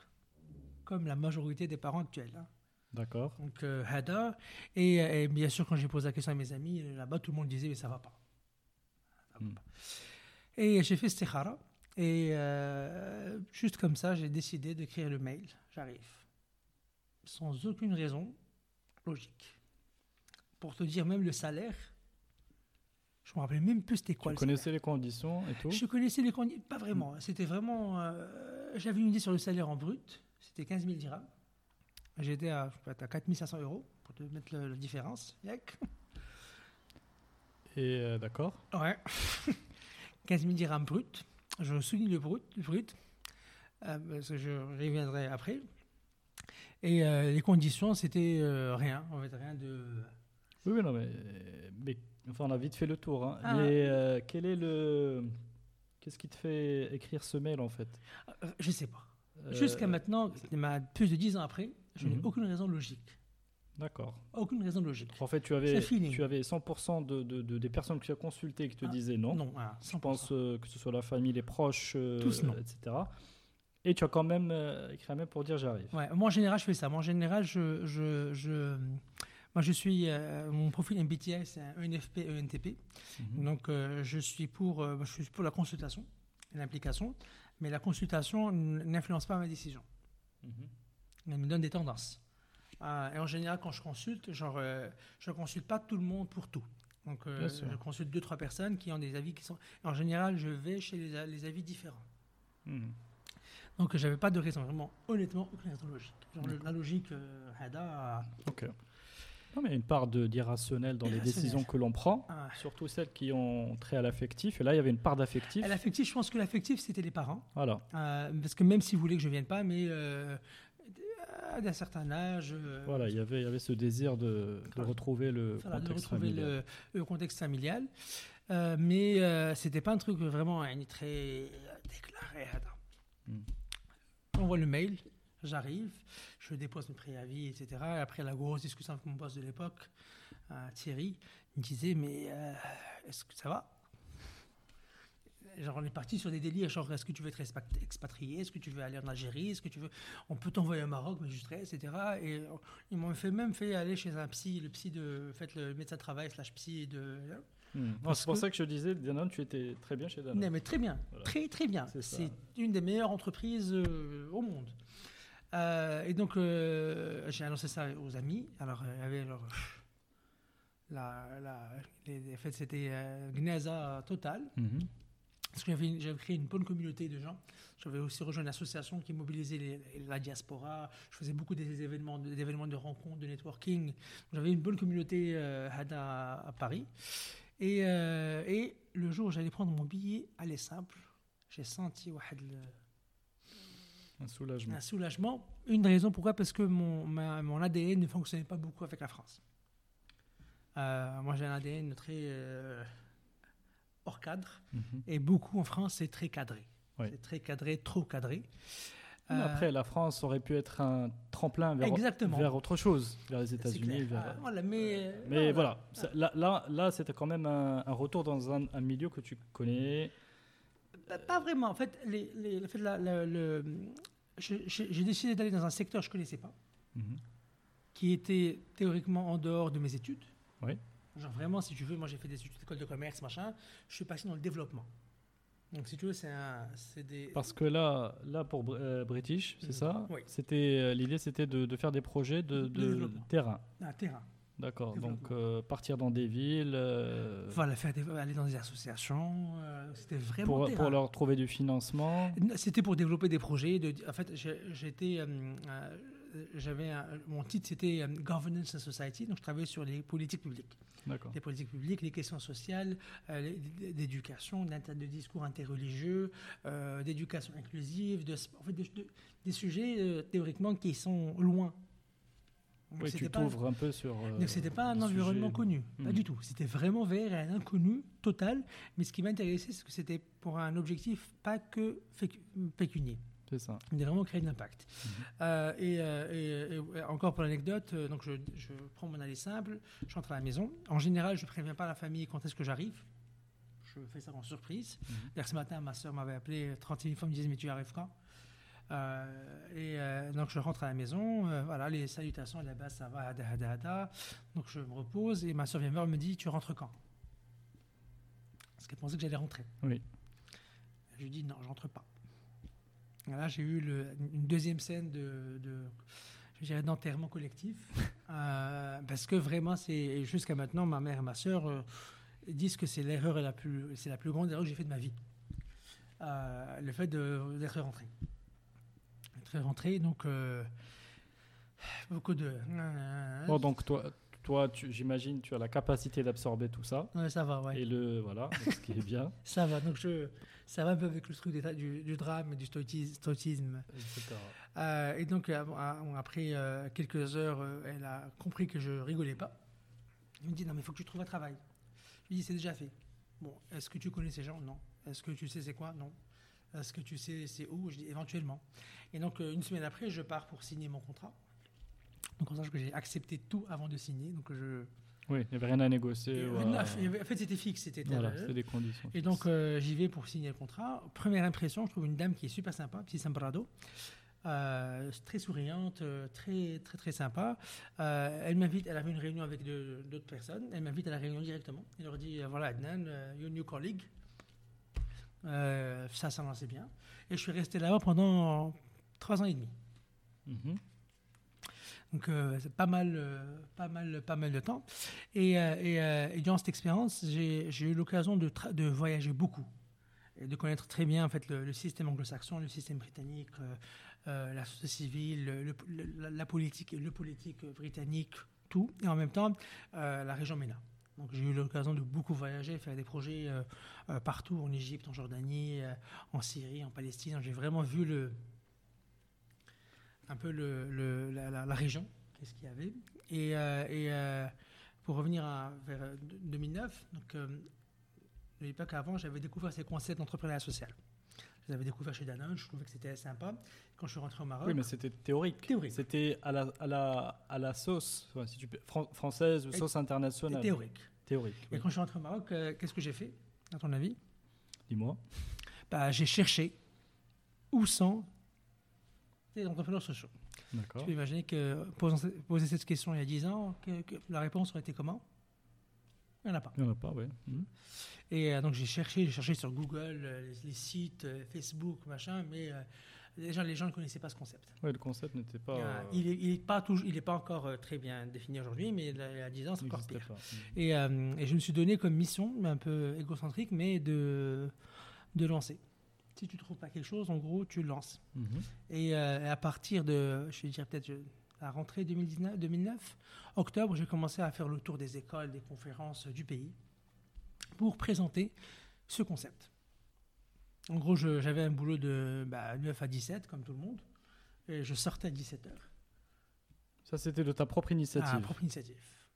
comme la majorité des parents actuels. hein. D'accord. Donc, euh, Hada. Et, et bien sûr, quand j'ai posé la question à mes amis, euh, là-bas, tout le monde disait, mais ça va pas. Ça va Hmm. pas. Et j'ai fait Stikhara. Et euh, juste comme ça, j'ai décidé d'écrire le mail. J'arrive. Sans aucune raison logique. Pour te dire, même le salaire, je me rappelais même plus c'était quoi Tu le salaire. connaissais les conditions et tout? Je connaissais les conditions, pas vraiment. C'était vraiment. euh, J'avais une idée sur le salaire en brut. C'était 15 000 dirhams. J'étais à, à 4 500 euros pour te mettre le- la différence. Yak. Et euh, d'accord. Ouais. 15 000 dirhams brut. Je souligne le brut, le brut euh, parce que je reviendrai après. Et euh, les conditions, c'était rien. En fait, rien de. Oui, oui, non, mais, mais enfin, on a vite fait le tour. hein. Ah. Mais quel est le. Qu'est-ce qui te fait écrire ce mail en fait? Je sais pas. Euh, Jusqu'à maintenant, ma- plus de 10 ans après, je n'ai Mhm. aucune raison logique. D'accord. Aucune raison logique. En fait, tu avais, tu avais 100% de, de- de- des personnes que tu as consultées qui te Ah, disaient non. Non, voilà, Je 100%. pense euh, que ce soit la famille, les proches, euh, Tous non. etc. Et tu as quand même euh, écrit un mail pour dire j'arrive. Ouais, moi en général je fais ça. Moi en général je, je, je, moi je suis euh, mon profil MBTI c'est un ENFP ENTP. Mhm. Donc euh, je suis pour euh, je suis pour la consultation, et l'implication, mais la consultation n'influence pas ma décision. Mhm. Elle me donne des tendances. Euh, et en général quand je consulte, genre euh, je consulte pas tout le monde pour tout. Donc euh, je consulte deux trois personnes qui ont des avis qui sont. En général je vais chez les, avis différents. Mhm. Donc j'avais pas de raison vraiment honnêtement aucune raison logique. Genre, la logique Hada. Ok. Non, mais il y a une part d'irrationnel dans les décisions que l'on prend, Ah. surtout celles qui ont trait à l'affectif. Et là, il y avait une part d'affectif. À L'affectif, je pense que l'affectif, c'était les parents. Voilà. Euh, parce que même s'ils voulaient que je ne vienne pas, mais euh, d'un certain âge, euh, Voilà, il y avait, il y avait ce désir de, retrouver le voilà, de contexte retrouver familial. le, le contexte familial. Mais euh, c'était pas un truc vraiment hein, très déclaré. Attends. Mm. On voit le mail, j'arrive, je dépose mes préavis, etc. Et après la grosse discussion avec mon boss de l'époque, euh, Thierry, il me disait Mais euh, est-ce que ça va? Genre, on est parti sur des délires, genre, est-ce que tu veux être expat- expatrié? Est-ce que tu veux aller en Algérie? Est-ce que tu veux... On peut t'envoyer au Maroc, mais serai, etc. Et ils m'ont fait, même fait aller chez un psy, le psy de... En fait, le médecin de travail slash psy de... Parce C'est pour que- ça que je disais, Danone, tu étais très bien chez Danone. Non, mais très bien, Voilà. très très bien. C'est une des meilleures entreprises euh, au monde. Euh, et donc, euh, j'ai annoncé ça aux amis. Alors, il y avait leur, la, la, les, en c'était euh, total. Mhm. Parce que j'avais créé une bonne communauté de gens. J'avais aussi rejoint une association qui mobilisait la diaspora. Je faisais beaucoup des événements, de rencontres, de networking. J'avais une bonne communauté euh, à, Paris. Et, le jour où j'allais prendre mon billet, aller simple, j'ai senti le, un soulagement. un soulagement. Une raison pourquoi? Parce que mon, ma- mon ADN ne fonctionnait pas beaucoup avec la France. Euh, moi, j'ai un ADN très euh, hors cadre. Mhm. Et beaucoup en France, c'est très cadré. Oui. C'est très cadré, trop cadré. Euh, Après, la France aurait pu être un tremplin vers, Exactement. vers autre chose, vers les États-Unis. vers- Ah, voilà, mais Mais voilà, ça- là, là, là c'était quand même un, un retour dans un, un milieu que tu connais. Pas- Pas vraiment. En fait, les, les- le fait de la- la- le- j'ai décidé d'aller dans un secteur que je ne connaissais pas, Mhm. qui était théoriquement en dehors de mes études. Oui. Genre vraiment, si tu veux, moi j'ai fait des études d'école de commerce, machin. Je suis passé dans le développement. Donc si tu veux, c'est des. Parce que là, là pour euh, British, c'est Mhm. ça Oui. C'était euh, L'idée, c'était de, de faire des projets de, De de développement. terrain. un terrain. D'accord. Donc euh, partir dans des villes euh, Voilà, faire des- aller dans des associations. euh, c'était vraiment pour, leur trouver du financement. C'était pour développer des projets. De, en fait, j'étais, euh, j'avais mon titre c'était Governance and Society, donc je travaillais sur les politiques publiques, D'accord. les politiques publiques, les questions sociales, les- d'éducation, de discours interreligieux, d'éducation inclusive, de, en fait, de- de- des sujets théoriquement qui sont loin. Donc, Oui, tu t'ouvres un peu sur. euh, donc c'était pas un environnement connu, pas Mhm. du tout. C'était vraiment vers un inconnu total. Mais ce qui m'intéressait, c'est que c'était pour un objectif pas que pécunier. C'est ça. Il a vraiment créé de l'impact. Mhm. Euh, et, euh, et- et encore pour l'anecdote, euh, donc je, je prends mon aller simple, je rentre à la maison. En général, je préviens pas la famille quand est-ce que j'arrive. Je fais ça en surprise. Mhm. D'ailleurs, ce matin, ma soeur m'avait appelé 30 000 fois, me disait Mais tu arrives quand? Euh, Et euh, donc, je rentre à la maison. euh, voilà, les salutations là-bas, ça va, hada, hada, hada. Donc, je me repose et ma soeur vient me voir me dit Tu rentres quand? Parce qu'elle pensait que j'allais rentrer. Oui. Je lui dis non, je rentre pas. Et là, j'ai eu le- une deuxième scène de, de je dirais, d'enterrement collectif. Euh, parce que vraiment, c'est jusqu'à maintenant, ma mère et ma soeur euh, disent que c'est l'erreur la plus, c'est la plus grande erreur que j'ai faite de ma vie. Euh, le fait d'être rentré. Être rentré, donc euh, beaucoup de. Bon, donc toi, toi tu- j'imagine, tu as la capacité d'absorber tout ça. Ouais, ça va, ouais. Et le. Voilà, ce qui est bien, Ça va. Donc je, ça va un peu avec le truc du, du drame et du stoïcisme. Euh, et donc, euh, euh, après euh, quelques heures, elle a compris que je rigolais pas. Elle me dit Non, mais il faut que tu trouves un travail. Je lui dis C'est déjà fait. Bon, est-ce que tu connais ces gens? Non. Est-ce que tu sais c'est quoi? Non. Est-ce que tu sais c'est où Je dis éventuellement. Et donc, euh, une semaine après, je pars pour signer mon contrat. Donc, on sache que j'ai accepté tout avant de signer. Donc, je. Oui, il n'y avait rien à négocier. ou à- En fait, c'était fixe. C'était Voilà, euh, c'est des conditions. et donc, euh, j'y vais pour signer le contrat. Première impression, je trouve une dame qui est super sympa, petit Sambrado. Euh, très souriante, euh, très très très sympa. Euh, elle m'invite, elle avait une réunion avec d'autres personnes. Elle m'invite à la réunion directement. Elle leur dit euh, voilà Adnan, euh, your new colleague. Euh, ça, ça lançait bien. Et je suis resté là-bas pendant trois ans et demi. Mhm. Donc euh, c'est pas mal, euh, pas mal, pas mal de temps. Et, euh, et, et durant cette expérience, j'ai eu l'occasion de, voyager beaucoup et de connaître très bien en fait le, le système anglo-saxon, le système britannique, la société civile, le- la, la politique, le politique britannique, tout, et en même temps la région MENA. J'ai eu l'occasion de beaucoup voyager, faire des projets euh, euh, partout en Égypte, en Jordanie, euh, en Syrie, en Palestine. J'ai vraiment vu un peu la, région, qu'est-ce qu'il y avait. Et, pour revenir à, vers euh, 2009, donc, pas qu'avant, j'avais découvert ces concepts d'entrepreneuriat social. Je les avais découverts chez Danone, je trouvais que c'était sympa. Quand je suis rentré au Maroc, Oui, mais c'était théorique. Théorique. C'était à la, à la, à la sauce, enfin, si tu peux- fran- française ou sauce internationale. théorique. Théorique. Et quand je suis rentré au Maroc, euh, qu'est-ce que j'ai fait, à ton avis? Dis-moi. bah, J'ai cherché où sont les entrepreneurs sociaux. D'accord. Tu peux imaginer que poser, poser cette question il y a 10 ans, que- que la réponse aurait été comment? Il n'y en a pas. Il n'y en a pas, oui. Mhm. Et euh, donc j'ai cherché, j'ai cherché sur Google, euh, les, les sites, euh, Facebook, machin, mais déjà les gens ne connaissaient pas ce concept. Oui, le concept n'était pas. Euh, il n'est il est pas, toujours- il est pas encore très bien défini aujourd'hui, mais il y a 10 ans c'est encore pire. pas. Mhm. Et, et je me suis donné comme mission, un peu égocentrique, mais de, de lancer. Si tu ne trouves pas quelque chose, en gros, tu le lances. Mhm. Et à partir de, je vais dire peut-être la rentrée 2019, 2009, octobre, j'ai commencé à faire le tour des écoles, des conférences du pays pour présenter ce concept. En gros, j'avais un boulot de bah, 9 à 17, comme tout le monde, et je sortais à 17 heures. Ça, c'était de ta propre initiative. Ah, propre initiative.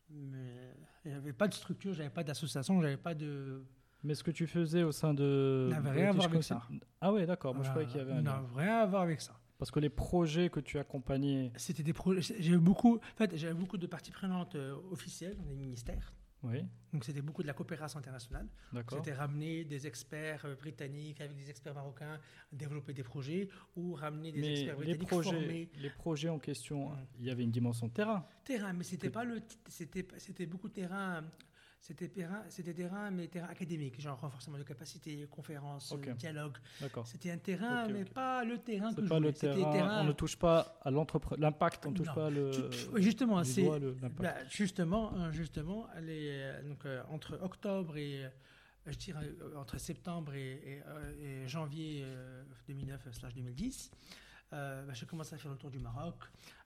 Mais il n'y avait pas de structure, j'avais pas d'association, j'avais pas de. Mais ce que tu faisais au sein de. Ça n'avait rien à voir avec Council- Ah ouais, d'accord. Moi, je croyais qu'il y avait un lien. rien à voir avec ça. Parce que les projets que tu accompagnais. C'était des projets. J'ai eu beaucoup. En fait, j'avais beaucoup de parties prenantes euh, officielles dans les ministères. Oui, Donc c'était beaucoup de la coopération internationale. d'accord. C'était ramener des experts euh, britanniques avec des experts marocains, développer des projets ou ramener des Mais experts les britanniques projets, formés. les projets en question, Mm. il y avait une dimension terrain. Terrain, mais c'était pas le, c'était c'était beaucoup de terrain. C'était terrain, c'était terrain, mais terrain académique, genre renforcement de capacité, conférence, Ok. euh, dialogue. D'accord. C'était un terrain, mais pas le terrain que je pas le voulais. C'était terrain, on ne touche pas à l'impact, on ne touche Non. pas le. Justement, c'est le- bah, justement, justement, les, donc euh, entre octobre et euh, je dirais euh, entre septembre et, et, euh, et janvier 2009/2010, euh, bah, j'ai commencé à faire le tour du Maroc,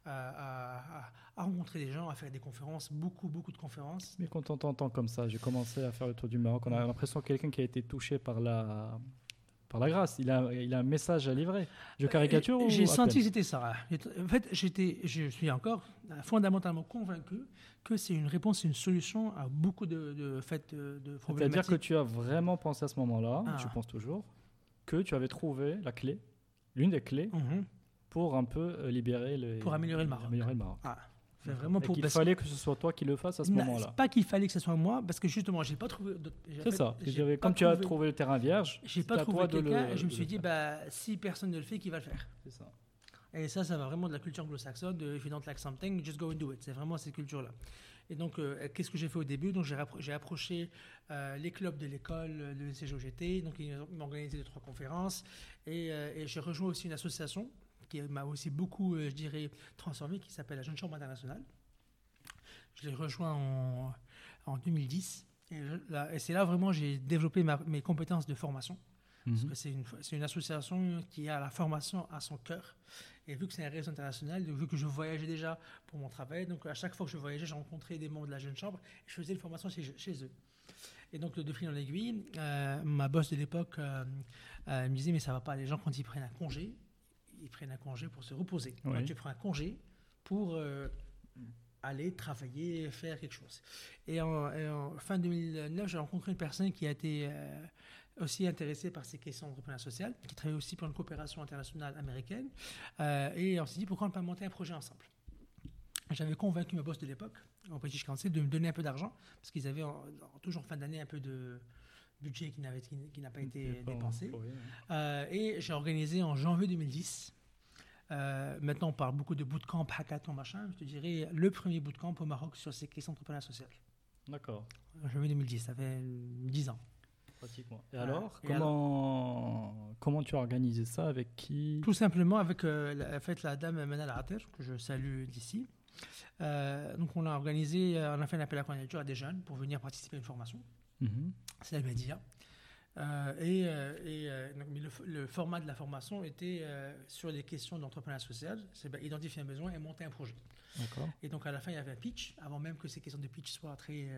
à, à- à- à rencontrer des gens, à faire des conférences, beaucoup, beaucoup de conférences. Mais quand on t'entend comme ça, j'ai commencé à faire le tour du Maroc, on a l'impression que quelqu'un qui a été touché par la, par la grâce. Il a, il a un message à livrer. Je caricature Et- et ou J'ai senti que c'était ça. En fait, j'étais, je suis encore euh, fondamentalement convaincu que c'est une réponse, une solution à beaucoup de, de, fait, de, de C'est-à-dire problématiques. que tu as vraiment pensé à ce moment-là, Ah. tu penses toujours, que tu avais trouvé la clé, l'une des clés, Mhm. Pour un peu euh, libérer le. Pour améliorer le Maroc. améliorer le Maroc. Ah, c'est vraiment pour parce- fallait que ce soit toi qui le fasses à ce moment-là. pas qu'il fallait que ce soit moi, parce que justement, j'ai pas trouvé. C'est ça. J'avais- Comme tu as trouvé- le terrain vierge, J'ai pas trouvé quelqu'un, le- et je me suis le dit, bah, si personne ne le fait, qui va le faire C'est ça. Et ça, ça va vraiment de la culture anglo-saxonne, de if you don't like something, just go and do it. C'est vraiment cette culture-là. Et donc, euh, qu'est-ce que j'ai fait au début? Donc, j'ai rappro- j'ai approché euh, les clubs de l'école, de l'CGOGT. Donc, ils m'ont organisé deux, trois conférences. Et, euh, et j'ai rejoint aussi une association qui m'a aussi beaucoup, euh, je dirais, transformé, qui s'appelle la Jeune Chambre Internationale. Je l'ai rejoint en, en 2010. Et, c'est là vraiment j'ai développé ma- mes compétences de formation. Parce Mhm. que c'est une, association qui a la formation à son cœur. Et vu que c'est un réseau international, vu que je voyageais déjà pour mon travail, donc à chaque fois que je voyageais, j'ai rencontré des membres de la jeune chambre et je faisais une formation chez, chez eux. Et donc, de fil en aiguille, euh, ma boss de l'époque euh, euh, me disait Mais ça va pas, les gens, quand ils prennent un congé, ils prennent un congé pour se reposer. Oui. Quand tu prends un congé pour euh, aller travailler, faire quelque chose. Et en, et en fin 2009, j'ai rencontré une personne qui a été euh, aussi intéressée par ces questions d'entrepreneuriat social, qui travaille aussi pour une coopération internationale américaine. Euh, et on s'est dit pourquoi ne pas monter un projet ensemble? J'avais convaincu ma boss de l'époque, au British Council, de me donner un peu d'argent, parce qu'ils avaient en- en- toujours en fin d'année un peu de budget qui n'avait- qui- qui n'a pas été Pas dépensé. hein. Euh, et j'ai organisé en janvier 2010. euh, maintenant, on parle beaucoup de bootcamp, hackathon, machin. Je te dirais le premier bootcamp au Maroc sur ces questions d'entrepreneuriat social. D'accord. En janvier 2010, ça fait 10 ans. Pratiquement. Et alors, et comment, comment tu as organisé ça Avec qui? Tout simplement avec euh, la, en fait, la dame Manal Ater, que je salue d'ici. Euh, donc, on a organisé, euh, on a fait un appel à candidature à des jeunes pour venir participer à une formation. Mhm. C'est la média. Euh, et euh, et, euh, donc, mais le, format de la formation était euh, sur les questions d'entrepreneuriat social, c'est ben, identifier un besoin et monter un projet. Et donc à la fin, il y avait un pitch, avant même que ces questions de pitch soient très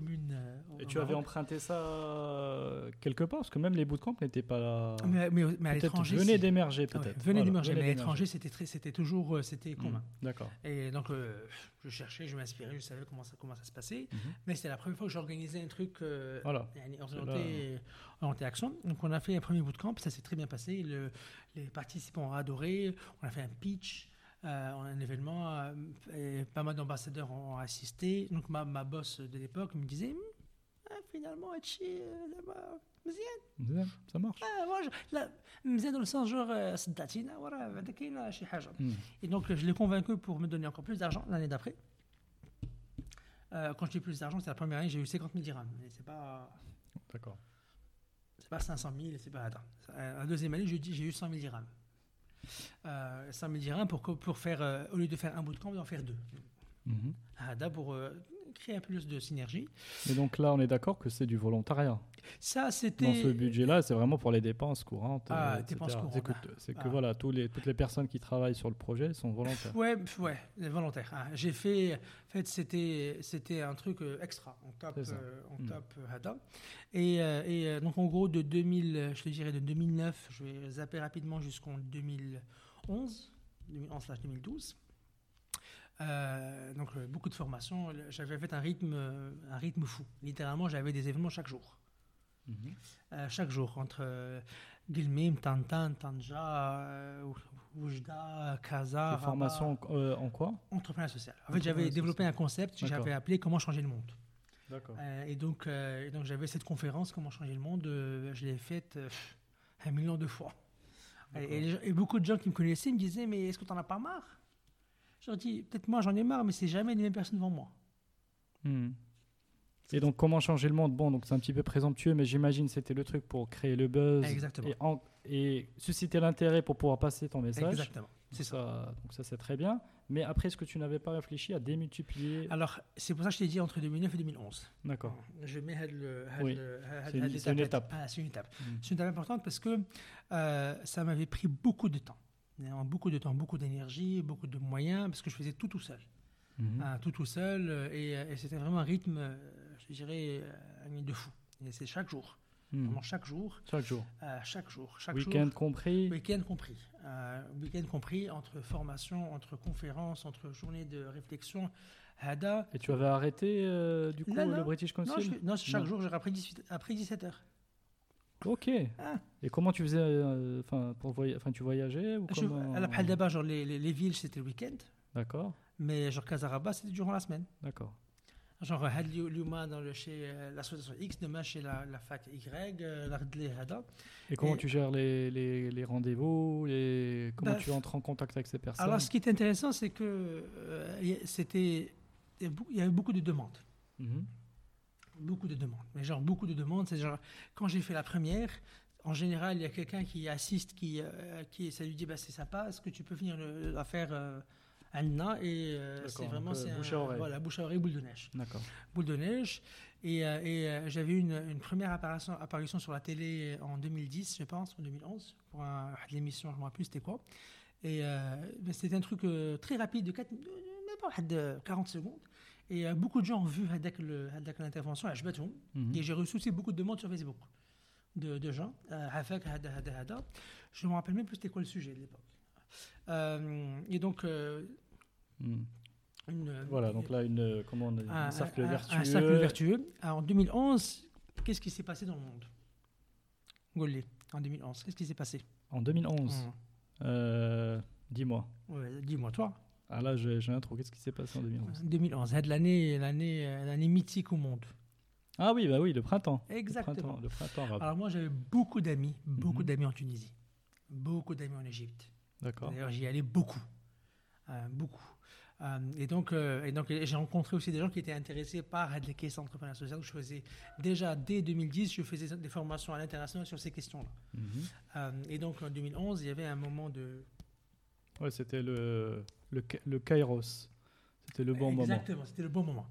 euh, Et tu avais emprunté ça euh, quelque part Parce que même les bootcamps n'étaient pas là. Mais, mais, mais à Peut-être l'étranger. venaient d'émerger, Ah ouais, peut-être. venait Voilà, d'émerger, mais à venaient l'étranger, c'était toujours euh, c'était d'émerger. commun. D'accord. Et donc, euh, je cherchais, je m'inspirais, je savais comment ça, comment ça se passait. Mhm. Mais c'était la première fois que j'organisais un truc euh, Voilà. orienté, orienté action. Donc, on a fait un premier bootcamp, ça s'est très bien passé. Le- les participants ont adoré. On a fait un pitch, euh, on a un événement, euh, et pas mal d'ambassadeurs ont assisté. Donc, ma, ma boss de l'époque me disait Hum, ah, finalement, Hachi, euh, ça va, مزيان. Bien, Ça marche. Ah, moi, je- لا، مزيان dans le sens genre euh, صدعتينا وراه بعدا كاين شي حاجه Mhm. et donc, je l'ai convaincu pour me donner encore plus d'argent l'année d'après. Euh, quand je dis plus d'argent, c'est la première année, j'ai eu 50 000 dirhams. Mais c'est pas, D'accord. c'est pas 500 000, c'est pas. Attends. Euh, La deuxième année, j'ai dit- j'ai eu 100 000 dirhams. Euh, 100 000 dirhams pour, que- pour faire, euh, au lieu de faire un bootcamp, d'en faire deux. Mhm. Hada pour euh, créer un plus de synergie. Mais donc là, on est d'accord que c'est du volontariat. Ça, Dans ce c'était. budget-là, c'est vraiment pour les dépenses courantes. Ah, euh, dépenses courantes, C'est que, ah. c'est que Ah. voilà, tous les, toutes les personnes qui travaillent sur le projet sont volontaires. Ouais, ouais, volontaire. hein. J'ai fait, en fait, c'était, c'était un truc euh, extra. On tape, euh, on Mm. tape Hada. Et, euh, et donc, en gros, de 2000, euh, je te dirais de 2009, je vais zapper rapidement jusqu'en 2011, 2011/2012. Euh, donc, euh, beaucoup de formations. J'avais fait un rythme, euh, un rythme fou. Littéralement, j'avais des événements chaque jour. Mhm. Euh, chaque jour, entre euh, Guilmim, Tantan, Tanja, Oujda, Kaza, Rabat. formations en quoi? Entrepreneur social. En fait, j'avais développé un concept que j'avais appelé Comment changer le monde. D'accord. Et donc, et donc j'avais cette conférence Comment changer le monde. je l'ai faite un million de fois. Et, et beaucoup de gens qui me connaissaient me disaient Mais est-ce que tu n'en as pas marre? Je leur dis Peut-être moi j'en ai marre, mais c'est jamais les mêmes personnes devant moi. Mhm. Et donc, comment changer le monde? Bon, donc c'est un petit peu présomptueux, mais j'imagine c'était le truc pour créer le buzz et, en- et susciter l'intérêt pour pouvoir passer ton message. Exactement. C'est ça. Donc ça, c'est très bien. Mais après, est-ce que tu n'avais pas réfléchi à démultiplier? Alors, c'est pour ça que je t'ai dit entre 2009 et 2011. D'accord. Je mets Oui. le- had- C'est une- étape. Ah, c'est une étape. C'est une étape importante parce que euh, ça m'avait pris beaucoup de temps. Beaucoup de temps, beaucoup d'énergie, beaucoup de moyens, parce que je faisais tout tout seul. Mhm. Ah, tout tout seul. euh, Et, euh, et c'était vraiment un rythme, euh, je dirais, de fou. Et c'est chaque jour. Mhm. Vraiment chaque jour. Chaque jour. euh, chaque jour. Chaque Week-end compris. Week-end compris. Euh, Week-end compris entre formation, entre conférences, entre journées de réflexion. Hada. Et tu avais arrêté euh, du coup Non, non. le British Non, Council je- non, chaque Non. jour, après 18, après 17 heures. Ok. Ah. Et comment tu faisais euh, Enfin, pour voya- enfin, tu voyageais ou Je- comment à la Bhal d'abord, genre les, les, les villes, c'était le week-end. D'accord. Mais genre Casaraba, c'était durant la semaine. D'accord. Genre Liu- Liuma dans le, chez euh, l'association X, demain chez la, la fac Y, euh, la Hada. Et comment Et- tu gères les, les, les rendez-vous les... Comment Bah, tu entres en contact avec ces personnes? Alors, ce qui est intéressant, c'est que euh, y a- c'était, il y a avait beaucoup de demandes. Mhm. Beaucoup de demandes. Mais genre, beaucoup de demandes. C'est genre, quand j'ai fait la première, en général, il y a quelqu'un qui assiste, qui, euh, qui ça lui dit bah, c'est sympa, est-ce que tu peux venir le- la faire euh, Anna Et euh, c'est vraiment. c'est bouche un- à oreille. Voilà, bouche à oreille, boule de neige. D'accord. Boule de neige. Et, euh, et, euh, j'avais une, une première apparition, apparition sur la télé en 2010, je pense, en 2011, pour un, l'émission, je ne me rappelle plus c'était quoi. Et euh, c'était un truc euh, très rapide, de, 4, de, même pas de 40 secondes. Et euh, beaucoup de gens ont vu Hadak l'intervention à Jbatoum. Mhm. Et j'ai reçu aussi beaucoup de demandes sur Facebook de, de gens. Euh, Hada. Je ne me rappelle même plus c'était quoi le sujet de l'époque. Euh, et donc, Mhm. une, Voilà, donc là, une, comment on dit, un, un cercle un- un vertueux. cercle vertueux. Alors, en 2011, qu'est-ce qui s'est passé dans le monde? Golé, en 2011, qu'est-ce qui s'est passé? En 2011. Hum. Euh, Dis-moi. Ouais, Dis-moi, toi. Ah là, j'ai un trou. Qu'est-ce qui s'est passé en 2011 2011, hein, de l'année, l'année, euh, l'année mythique au monde. Ah oui, bah oui, le printemps. Exactement. Le printemps, le printemps. Alors moi, j'avais beaucoup d'amis, beaucoup Mhm. d'amis en Tunisie, beaucoup d'amis en Égypte. D'accord. D'ailleurs, j'y allais beaucoup, Euh, beaucoup. Euh, et donc, euh, et donc j'ai rencontré aussi des gens qui étaient intéressés par les caisses entrepreneurs sociaux. Je faisais déjà dès 2010, je faisais des formations à l'international sur ces questions-là. Mhm. Et donc en 2011, il y avait un moment de Ouais, c'était le, le, le Kairos. C'était le bon moment. exactement, c'était le bon moment.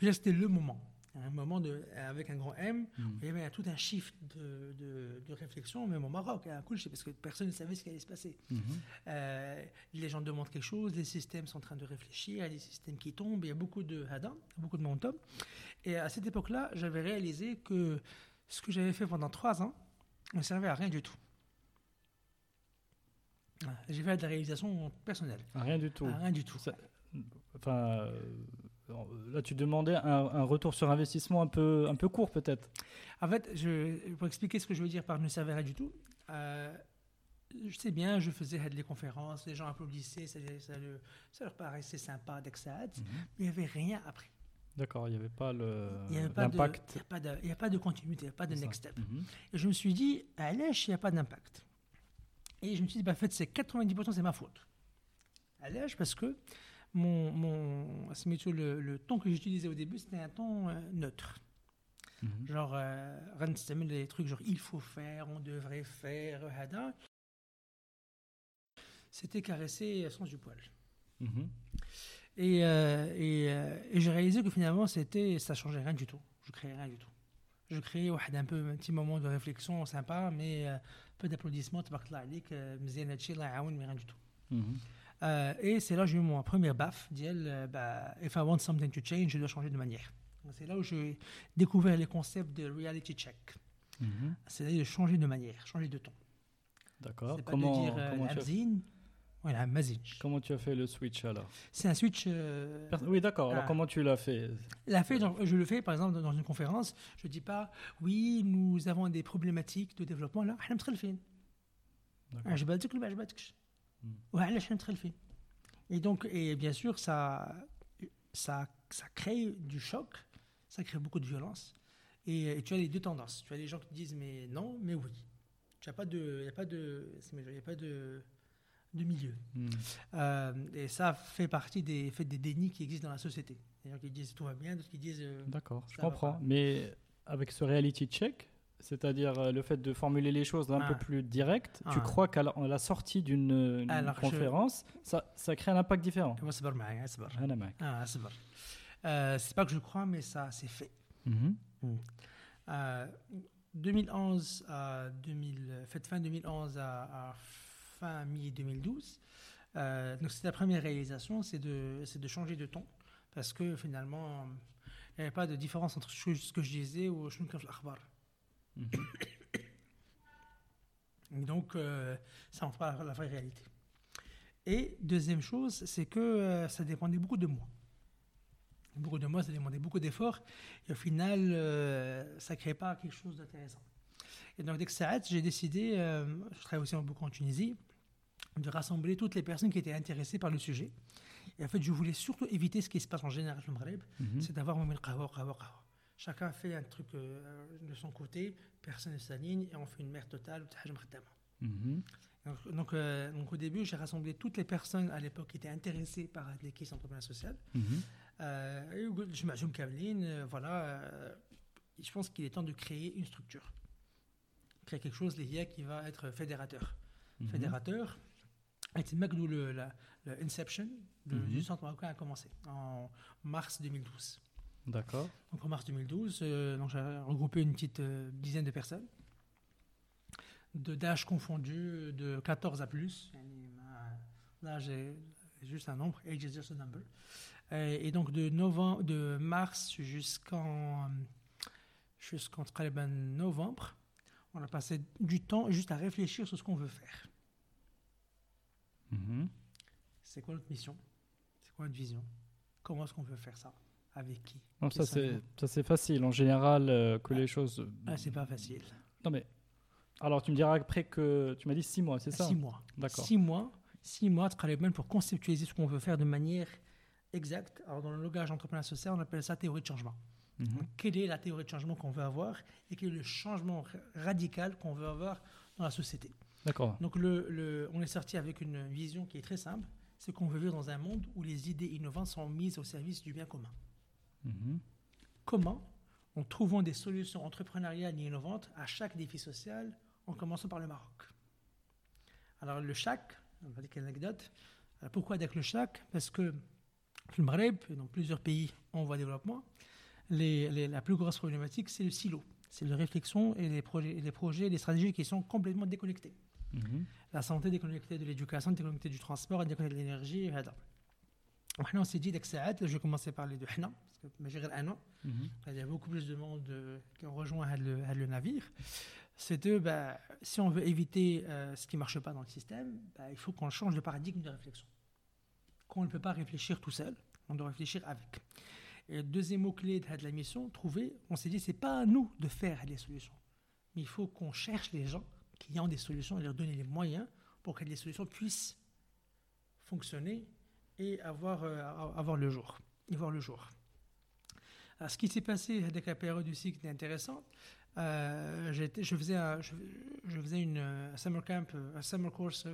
Dire, C'était le moment, un moment de avec un grand M. Mhm. Il y avait tout un shift de, de, de réflexion, même au Maroc, à Cool, parce que personne ne savait ce qui allait se passer. Mhm. Euh, les gens demandent quelque chose, les systèmes sont en train de réfléchir, il y a des systèmes qui tombent, il y a beaucoup de hada, beaucoup de momentum. Et à cette époque-là, j'avais réalisé que ce que j'avais fait pendant trois ans ne servait à rien du tout. J'ai fait de la réalisation personnelle, Ah, Rien du tout. à rien du tout. Ça- Enfin, euh, là, tu demandais un, un retour sur investissement un peu, un peu court, peut-être. En fait, je, pour expliquer ce que je veux dire par ne servait à rien du tout, euh, je sais bien, je faisais des conférences, les gens applaudissaient, ça, ça, le- ça leur paraissait sympa d'Axad, mais il n'y avait rien après. D'accord, il n'y avait pas le- Il n'y a, l'impact. a pas de- il y a pas de continuité, il n'y a pas de next step. Mhm. Et je me suis dit, à l'âge, il n'y a pas d'impact. Et je me suis dit, bah, en fait, c'est 90%, c'est ma faute. À l'âge, parce que mon, mon le, le, temps que j'utilisais au début, c'était un temps euh, neutre. Mm -hmm. Genre, euh, Ren euh, les trucs genre il faut faire, on devrait faire, hada. C'était caressé sens du poil. Mhm. Et, euh, et, euh, et j'ai réalisé que finalement, c'était, ça changeait rien du tout. Je créais rien du tout. Je créais un peu un petit moment de réflexion sympa, mais peu d'applaudissements, تبارك الله عليك, euh, مزيان هادشي, الله يعاون, mais rien du tout. Mhm. Euh, et c'est là que j'ai eu mon premier baf, ديال, euh, bah, if I want something to change, je dois changer de manière. C'est là où j'ai découvert les concepts de reality check. Mhm. C'est-à-dire de changer de manière, changer de ton. D'accord. C'est pas Comment, de dire euh, comment, tu as, Hamzine, voilà, Mazic. Comment tu as fait le switch alors? C'est un switch. Euh, oui, d'accord. Alors, ah. comment tu l'as fait? Je le fais par exemple dans une conférence. Je dis pas, oui, nous avons des problématiques de développement là. Ah, je vais le Je vais le faire. Et donc, et bien sûr, ça, ça, ça crée du choc, ça crée beaucoup de violence. Et, tu as les deux tendances. Tu as les gens qui disent mais non, mais oui. Tu n'as pas de, il y a pas de, il y a pas de de milieu. Hmm. Euh, et ça fait partie des, fait des dénis qui existent dans la société. Il y disent tout va bien, d'autres qui disent. Euh, D'accord, je comprends. Mais avec ce reality check, c'est-à-dire euh, le fait de formuler les choses un ah. peu plus direct, tu ah. crois qu'à la, sortie d'une conférence, ça, crée un impact différent ah, C'est pas que je crois, mais ça, c'est fait. Mm-hmm. Mm. 2011 à 2000, fait fin 2011 à fin mi-2012. Euh, donc, c'est la première réalisation, c'est de, de changer de ton. Parce que finalement, il n'y avait pas de différence entre ce que- je disais ou ce que je l'akhbar. Mhm. Et Donc, euh, ça montre pas la, vraie réalité. Et deuxième chose, c'est que euh, ça dépendait beaucoup de moi. Beaucoup de moi, ça demandait beaucoup d'efforts. Et au final, ça ne créait pas quelque chose d'intéressant. Et donc, dès que ça arrête, j'ai décidé, je travaille aussi beaucoup en Tunisie, de rassembler toutes les personnes qui étaient intéressées par le sujet. Et en fait, je voulais surtout éviter ce qui se passe en général au Maghreb, mhm. c'est d'avoir un qawa, qawa, qawa. Chacun fait un truc euh, de son côté, personne ne s'aligne et on fait une merde totale. Mm -hmm. Donc, euh, donc, au début, j'ai rassemblé toutes les personnes à l'époque qui étaient intéressées par les questions entrepreneuriales sociales. Mm -hmm. je m'assume Kameline, voilà, je pense qu'il est temps de créer une structure. Créer quelque chose, les qui va être fédérateur. Mhm. Fédérateur, c'est le, le, le, Inception du centre marocain a commencé en mars 2012. D'accord. Donc en mars 2012, euh, j'ai regroupé une petite euh, dizaine de personnes, d'âge confondu, de 14 à plus. Là, j'ai juste un nombre, age is just a number. Euh, et, donc de, novembre, de mars jusqu'en jusqu'en novembre, on a passé du temps juste à réfléchir sur ce qu'on veut faire. Mhm. C'est quoi notre mission? C'est quoi notre vision? Comment est-ce qu'on veut faire ça? Avec qui? Non, ça c'est facile en général euh, que Ah. les choses. Ah, c'est pas facile. Non mais alors tu me diras après que tu m'as dit six mois, c'est ça? Six mois. D'accord. Six mois, six mois de travail pour conceptualiser ce qu'on veut faire de manière exacte. Alors, dans le langage entrepreneuriat social, on appelle ça théorie de changement. Mhm. Donc, quelle est la théorie de changement qu'on veut avoir et quel est le changement ra- radical qu'on veut avoir dans la société? D'accord. Donc, le, le- on est sorti avec une vision qui est très simple c'est qu'on veut vivre dans un monde où les idées innovantes sont mises au service du bien commun. Mhm. Comment En trouvant des solutions entrepreneuriales et innovantes à chaque défi social, en commençant par le Maroc? Alors le CHAC, on va dire quelle anecdote. Alors, pourquoi avec le CHAC Parce que le Maghreb dans plusieurs pays en voie de développement, les- les- la plus grosse problématique, c'est le silo. C'est la réflexion et les projets, et les projets, les stratégies qui sont complètement déconnectés. Mhm. La santé déconnectée de l'éducation, déconnectée du transport, déconnectée de l'énergie. et هذا. وإحنا, on s'est dit, dès que ça arrête, je vais commencer par les deux. إحنا, parce que mais j'ai un an. Mhm. Il y a beaucoup plus de monde euh, qui ont rejoint had le, had le navire. C'est de, bah, si on veut éviter euh, ce qui ne marche pas dans le système, bah, il faut qu'on change de paradigme de réflexion. Qu'on ne peut pas réfléchir tout seul, on doit réfléchir avec. Et le deuxième mot-clé de had la mission, trouver, on s'est dit, c'est pas à nous de faire les solutions. Mais il faut qu'on cherche les gens qui ont des solutions et leur donner les moyens pour que les solutions puissent fonctionner et avoir, avoir le jour. Et voir le jour. Alors, ce qui s'est passé avec la période du cycle est intéressant. je, faisais un, je, faisais une, summer camp, un summer course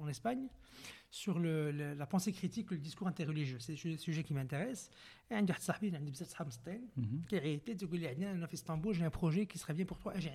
en, Espagne sur la pensée critique, le discours interreligieux. C'est le sujet qui m'intéresse. Et un qui a été, j'ai un projet qui serait bien pour toi, j'ai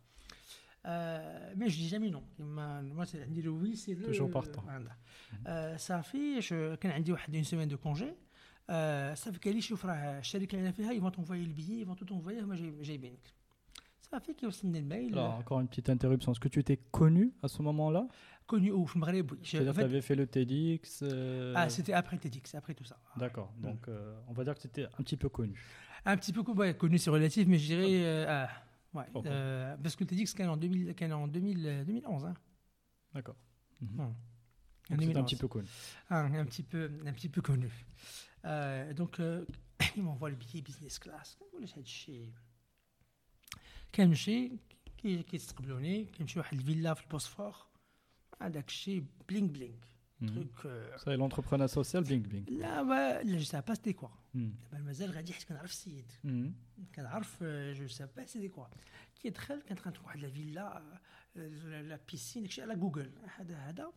آه مي جو دي جامي نو كيما moi c'est- عندي لو وي سي لو Toujours partant. آه صافي جو كان عندي واحد اون سيمين دو كونجي آه صافي قال لي شوف راه الشركه اللي انا فيها يفون تونفوي البيي يفون تو تونفوي هما جاي- جايبينك صافي كيوصلني الميل Alors, encore une petite interruption. Est-ce que tu étais connu à ce moment-là كوني او في المغرب وي Je- C'est-à-dire en que tu fait- avais fait le TEDx euh, ah c'était après TEDx c'est après tout ça D'accord. Donc, euh, on va dire que tu étais un petit peu connu. Un petit peu ouais, connu, c'est relatif, mais je dirais. euh, ah, ouais, Ok. euh, parce que le TEDx, c'est en, 2000, qu'elle est en 2000, euh, 2011. Hein. D'accord. Hmm. Donc, Une c'est un éminence. petit peu connu. Ah, un petit peu, un petit peu connu. Euh, donc, euh, il m'envoie le billet business class. ولا هاد الشيء كنمشي كي- كيستقبلوني كنمشي واحد الفيلا في البوسفور هذاك الشيء بلينغ بلينغ Mhm. تروك آه، Ça, l'entrepreneur social, bling bling. لا ما لا جو سا با سيتي كوا Mhm. دابا مازال غادي حيت كنعرف السيد Mhm. كنعرف جو سا با سيتي كوا كي دخل كانت عند واحد لا فيلا آه، لا بيسين داكشي على جوجل هذا هذا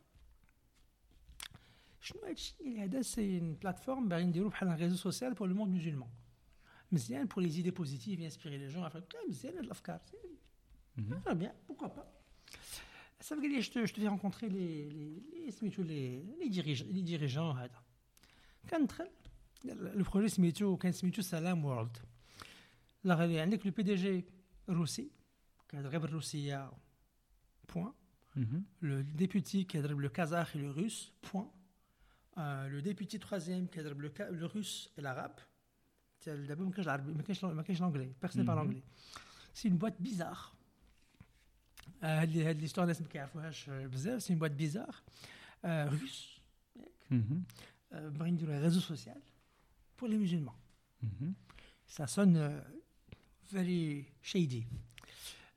شنو هذا الشيء هذا سي اون بلاتفورم باغي نديرو بحال ان ريزو سوسيال بور لو موند مسلمان مزيان بور لي زيدي بوزيتيف انسبيري لي جون مزيان هاد الافكار Mhm. Très bien, pourquoi pas. Ça veut dire je je te fais rencontrer les, les, les, les dirigeants. Les dirigeants le projet Smithou, Salam World. Là, le PDG Russie, qui a le point. Mhm. Le député qui a le Kazakh et le Russe, point. Euh, le député troisième qui a le, le Russe et l'Arabe. D'abord, l'anglais. Personne ne parle mhm. anglais. C'est une boîte bizarre. آه، هاد هاد l'histoire الناس ما كيعرفوهاش آه، بزاف سي بواط بيزار روس Mhm. باغي نديرو ريزو سوسيال بور لي musulmans Mhm. ça sonne euh, very shady.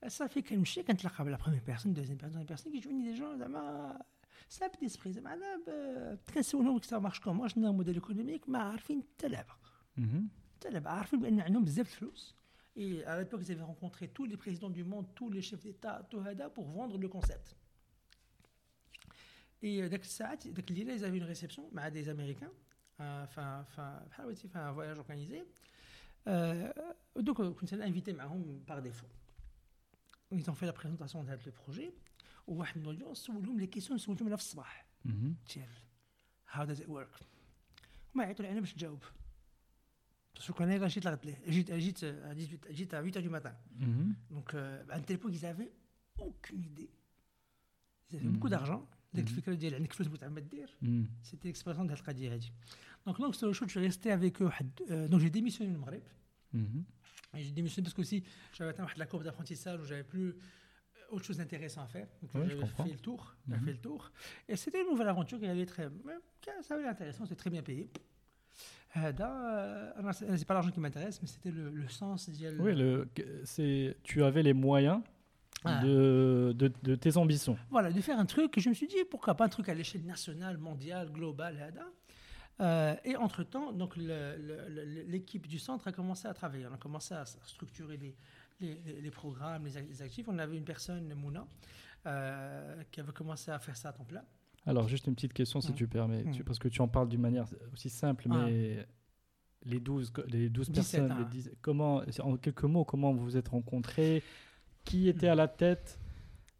صافي كنمشي كنتلاقى بلا بروميير بيرسون دوزيام بيرسون بيرسون كيجوني دي جون زعما ساب ديسبري زعما انا ب- كنسولهم سا مارش كومون شنو هو الموديل ايكونوميك ما عارفين حتى لعبه Mhm. حتى لعبه عارفين بان عندهم بزاف الفلوس Et à l'époque, ils avaient rencontré tous les présidents du monde, tous les chefs d'État, Tohada, pour vendre le concept. Et euh, dès que ils avaient une réception avec des Américains, enfin, un voyage organisé. Euh, donc, euh, on s'est invité par défaut. Ils ont fait la présentation de le projet. Ou une audience, ou les questions, ou. Mhm. Tiens, how does it work? On m'a dit, on a parce que je connais Rachid Lartlé. J'agite à, à 8 h du matin. Mmh. Donc, euh, un téléphone qu'ils n'avaient aucune idée. Ils avaient mhm. beaucoup d'argent. Mhm. Mhm. C'était l'expression d'Al Qadir. Donc, là, sur le show, je suis resté avec eux. Euh, donc, j'ai démissionné du Maghreb. Mmh. J'ai démissionné parce que j'avais atteint la courbe d'apprentissage où j'avais plus euh, autre chose d'intéressant à faire. Donc, ouais, fait le tour. Fait le tour. Et c'était une nouvelle aventure qui allait très. Ça allait intéressant, c'était très bien payé. هذا euh, أنا- c'est pas l'argent qui m'intéresse, mais c'était le, le sens ديال Oui, le, c'est, tu avais les moyens Ah. de, de, de tes ambitions. Voilà, de faire un truc. Et je me suis dit, pourquoi pas un truc à l'échelle nationale, mondiale, globale, هذا. Euh, et entre-temps, donc le- le- le- l'équipe du centre a commencé à travailler. On a commencé à s- structurer les, les, les- les programmes, les, ac- les actifs. On avait une personne, Mouna, euh, qui avait commencé à faire ça à temps plein. Alors, juste une petite question, si tu permets, tu- Mhm. parce que tu en parles d'une manière aussi simple, Ah. mais les 12, co- les 12 17, personnes, les. 10 comment, en quelques mots, comment vous vous êtes rencontrés? Qui était à la tête?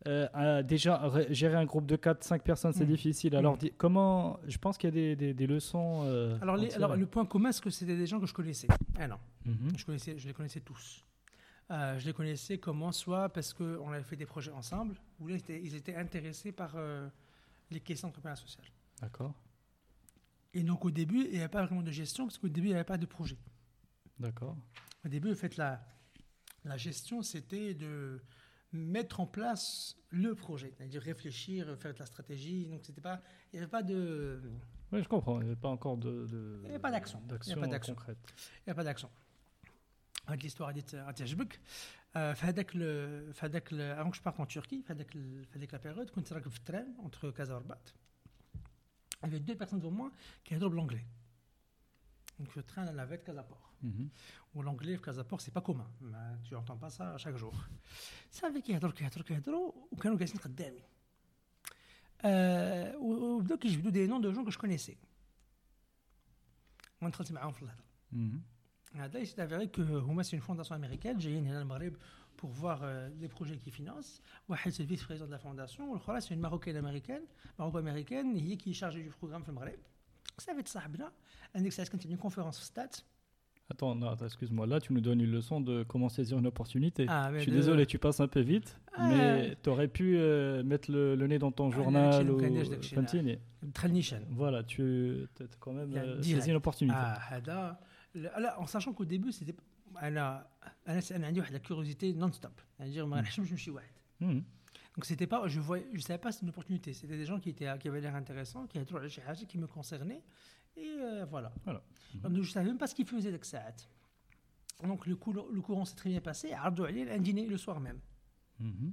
Euh, Déjà, gérer un groupe de 4-5 personnes, c'est Mhm. difficile. Alors, comment Je pense qu'il y a des, des- des leçons. euh, Alors, les- le point commun, c'est que c'était des gens que je connaissais? Ah non, Mhm. je, connaissais, je les connaissais tous. Euh, je les connaissais comment Soit parce qu'on avait fait des projets ensemble, ou là, ils étaient, ils étaient intéressés par les questions d'entrepreneuriat social. D'accord. Et donc au début, il n'y avait pas vraiment de gestion, parce qu'au début, il n'y avait pas de projet. D'accord. Au début, en fait, la, la gestion, c'était de mettre en place le projet, c'est-à-dire réfléchir, faire de la stratégie. Donc, c'était pas, il n'y avait pas de. Oui, je comprends. Il n'y avait pas encore de. il n'y avait pas d'action. Il n'y avait pas d'action concrète. Il n'y avait pas d'action. Avec l'histoire d'Hitchbuck, في هذاك ال- في هذاك ال- avant que je parte en Turquie في هذاك ال- في هذيك لا بيريود كنت راكب في التران entre Casa ورباط Il y avait deux personnes devant moi qui يهضروا بالانجلي donc le train à la navette Casa Port Mhm. ou l'anglais في Casa Port c'est pas commun ما tu entends pas ça chaque jour صافي كيهضروا كيهضروا كيهضروا وكانوا جالسين قدامي آه، و- وبداو كيجبدوا دي نون دو جون que je connaissais وانا دخلت معاهم في الهضره Mhm. هذا Il s'est avéré que Houma, c'est une fondation américaine, j'ai une Marib pour voir euh, les projets qu'ils financent. Wahid, c'est le vice-président de la fondation. Le Khola, c'est une marocaine américaine, maroco-américaine, qui est chargée du programme Fem Marib. Ça va être Sahbna, un exercice qui une conférence stats. Attends, excuse-moi, là tu nous donnes une leçon de comment saisir une opportunité. Ah, Je suis désolé, tu passes un peu vite, ah. mais tu aurais pu euh, mettre le, nez dans ton ah, journal ou Voilà, tu as quand même euh, saisi une opportunité. Ah. لا لا، en sachant qu'au début c'était انا انا انا عندي واحد la curiosité non stop يعني ما نحشمش نمشي واحد Mhm. Donc c'était pas, je voyais, je savais pas c'était une opportunité. C'était des gens qui étaient, qui avaient l'air intéressants, qui avaient trouvé chez qui me concernaient. Et euh, voilà. Voilà. Donc je savais même pas ce qu'ils faisaient avec ça. Donc le, courant, le courant s'est très bien passé. عرضوا عليه un dîner le soir même. Mhm.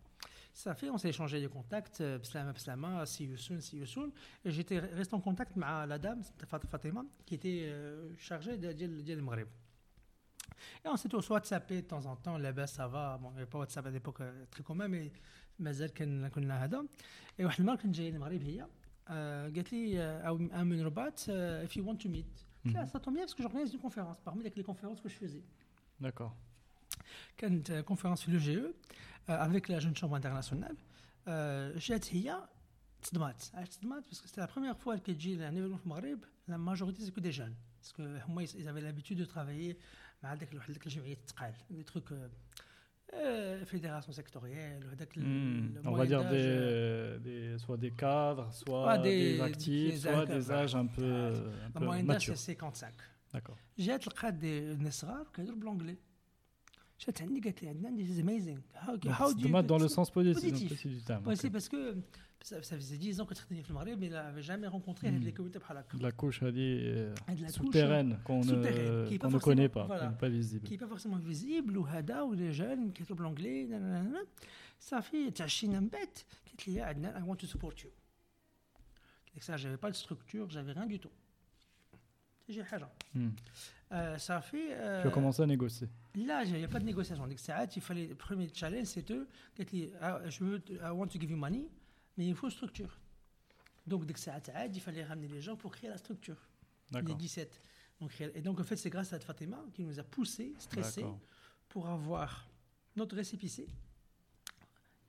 Ça fait, on s'est échangé des contacts, euh, Pslama, Pslama, see you soon, see you soon. Et j'étais resté en contact avec la dame, c'était Fat- Fatima, qui était euh, chargée de dire le Maghreb. Et on s'était aussi WhatsAppé de temps en temps, là-bas ça va, bon, il n'y avait pas WhatsApp à l'époque euh, très commun, mais مازال كان كنا هذا et واحد المره كنت جاي المغرب هي آه، قالت لي آه، او un من رباط آه، if you want to meet قلت لها Mhm. ça tombe bien parce que j'organise une conférence parmi les conférences que je faisais D'accord. كانت كونفرنس في لو جي او افيك لا جون شومبر انترناسيونال جات هي تصدمات علاش تصدمات باسكو سيتي لا بروميير فوا كتجي لان ايفينمون في المغرب لا ماجوريتي سكو دي جون باسكو هما يزافي لابيتود دو ترافايي مع داك واحد ديك الجمعيات الثقال دي تروك فيدراسيون سيكتوريال وهذاك Hmm. On va dire des, des- soit des cadres, soit Ah, des, des- actifs, des soit âges- des âges un peu, un لا peu موين داج matures. سي 55 D'accord. جات لقات دي ناس صغار كيهضروا dommage dans le sens positif, du terme. C'est parce que ça, ça faisait 10 ans que je travaillais au Maghreb, mais elle n'avait jamais rencontré Hmm. les communautés. De la couche à dire, euh, souterraine qu'on ne, pas qu'on ne connaît pas, qui n'est pas visible. qui n'est pas forcément visible, ou Hada, ou les jeunes qui parlent l'anglais. Ça fait, un bête, qui est I want to support you. Et ça, j'avais pas de structure, j'avais rien du tout. Hmm. Euh, ça fait. euh, Tu as commencé à négocier. Là, il n'y a pas de négociation. Premier challenge, c'est eux, qui dit, Ah, je veux, I want to give you money, mais il faut structure. Donc, dès que ça a il fallait ramener les gens pour créer la structure. Les D'accord. 17. Donc, et donc, en fait, c'est grâce à Fatima qui nous a poussé, stressé, pour avoir notre récépissé.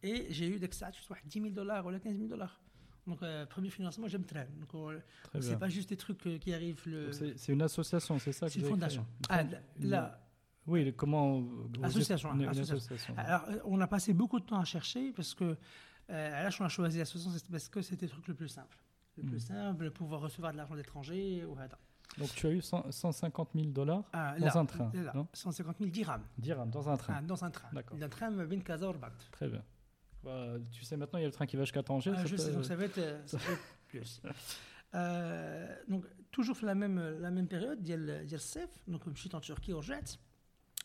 Et j'ai eu dès que ça, je sais pas, 10 000 dollars ou 15 000 dollars. Donc, euh, premier financement, j'aime très. Donc, euh, c'est pas juste des trucs euh, qui arrivent le. C'est une association, c'est ça C'est une fondation. Ah, Oui, le- comment. Association, Une, une association. Alors, on a passé beaucoup de temps à chercher parce que euh, là, on a choisi l'association parce que c'était le truc le plus simple. Le plus Mm. simple, pouvoir recevoir de l'argent d'étrangers ou hada. Donc tu as eu 100 150 000 dollars Ah, dans là, un train, là, non? 150 000 dirhams dirhams dans un train. ah, dans un train. D'accord. D'un train Rabat. Très bien. Bah, tu sais maintenant, il y a le train qui va jusqu'à Tanger. Ah, ça je peut- sais, donc ça va être, euh, ça va être plus. Euh, donc, toujours la même, la même période, il y a le CEF, donc je suis en Turquie, au Jet.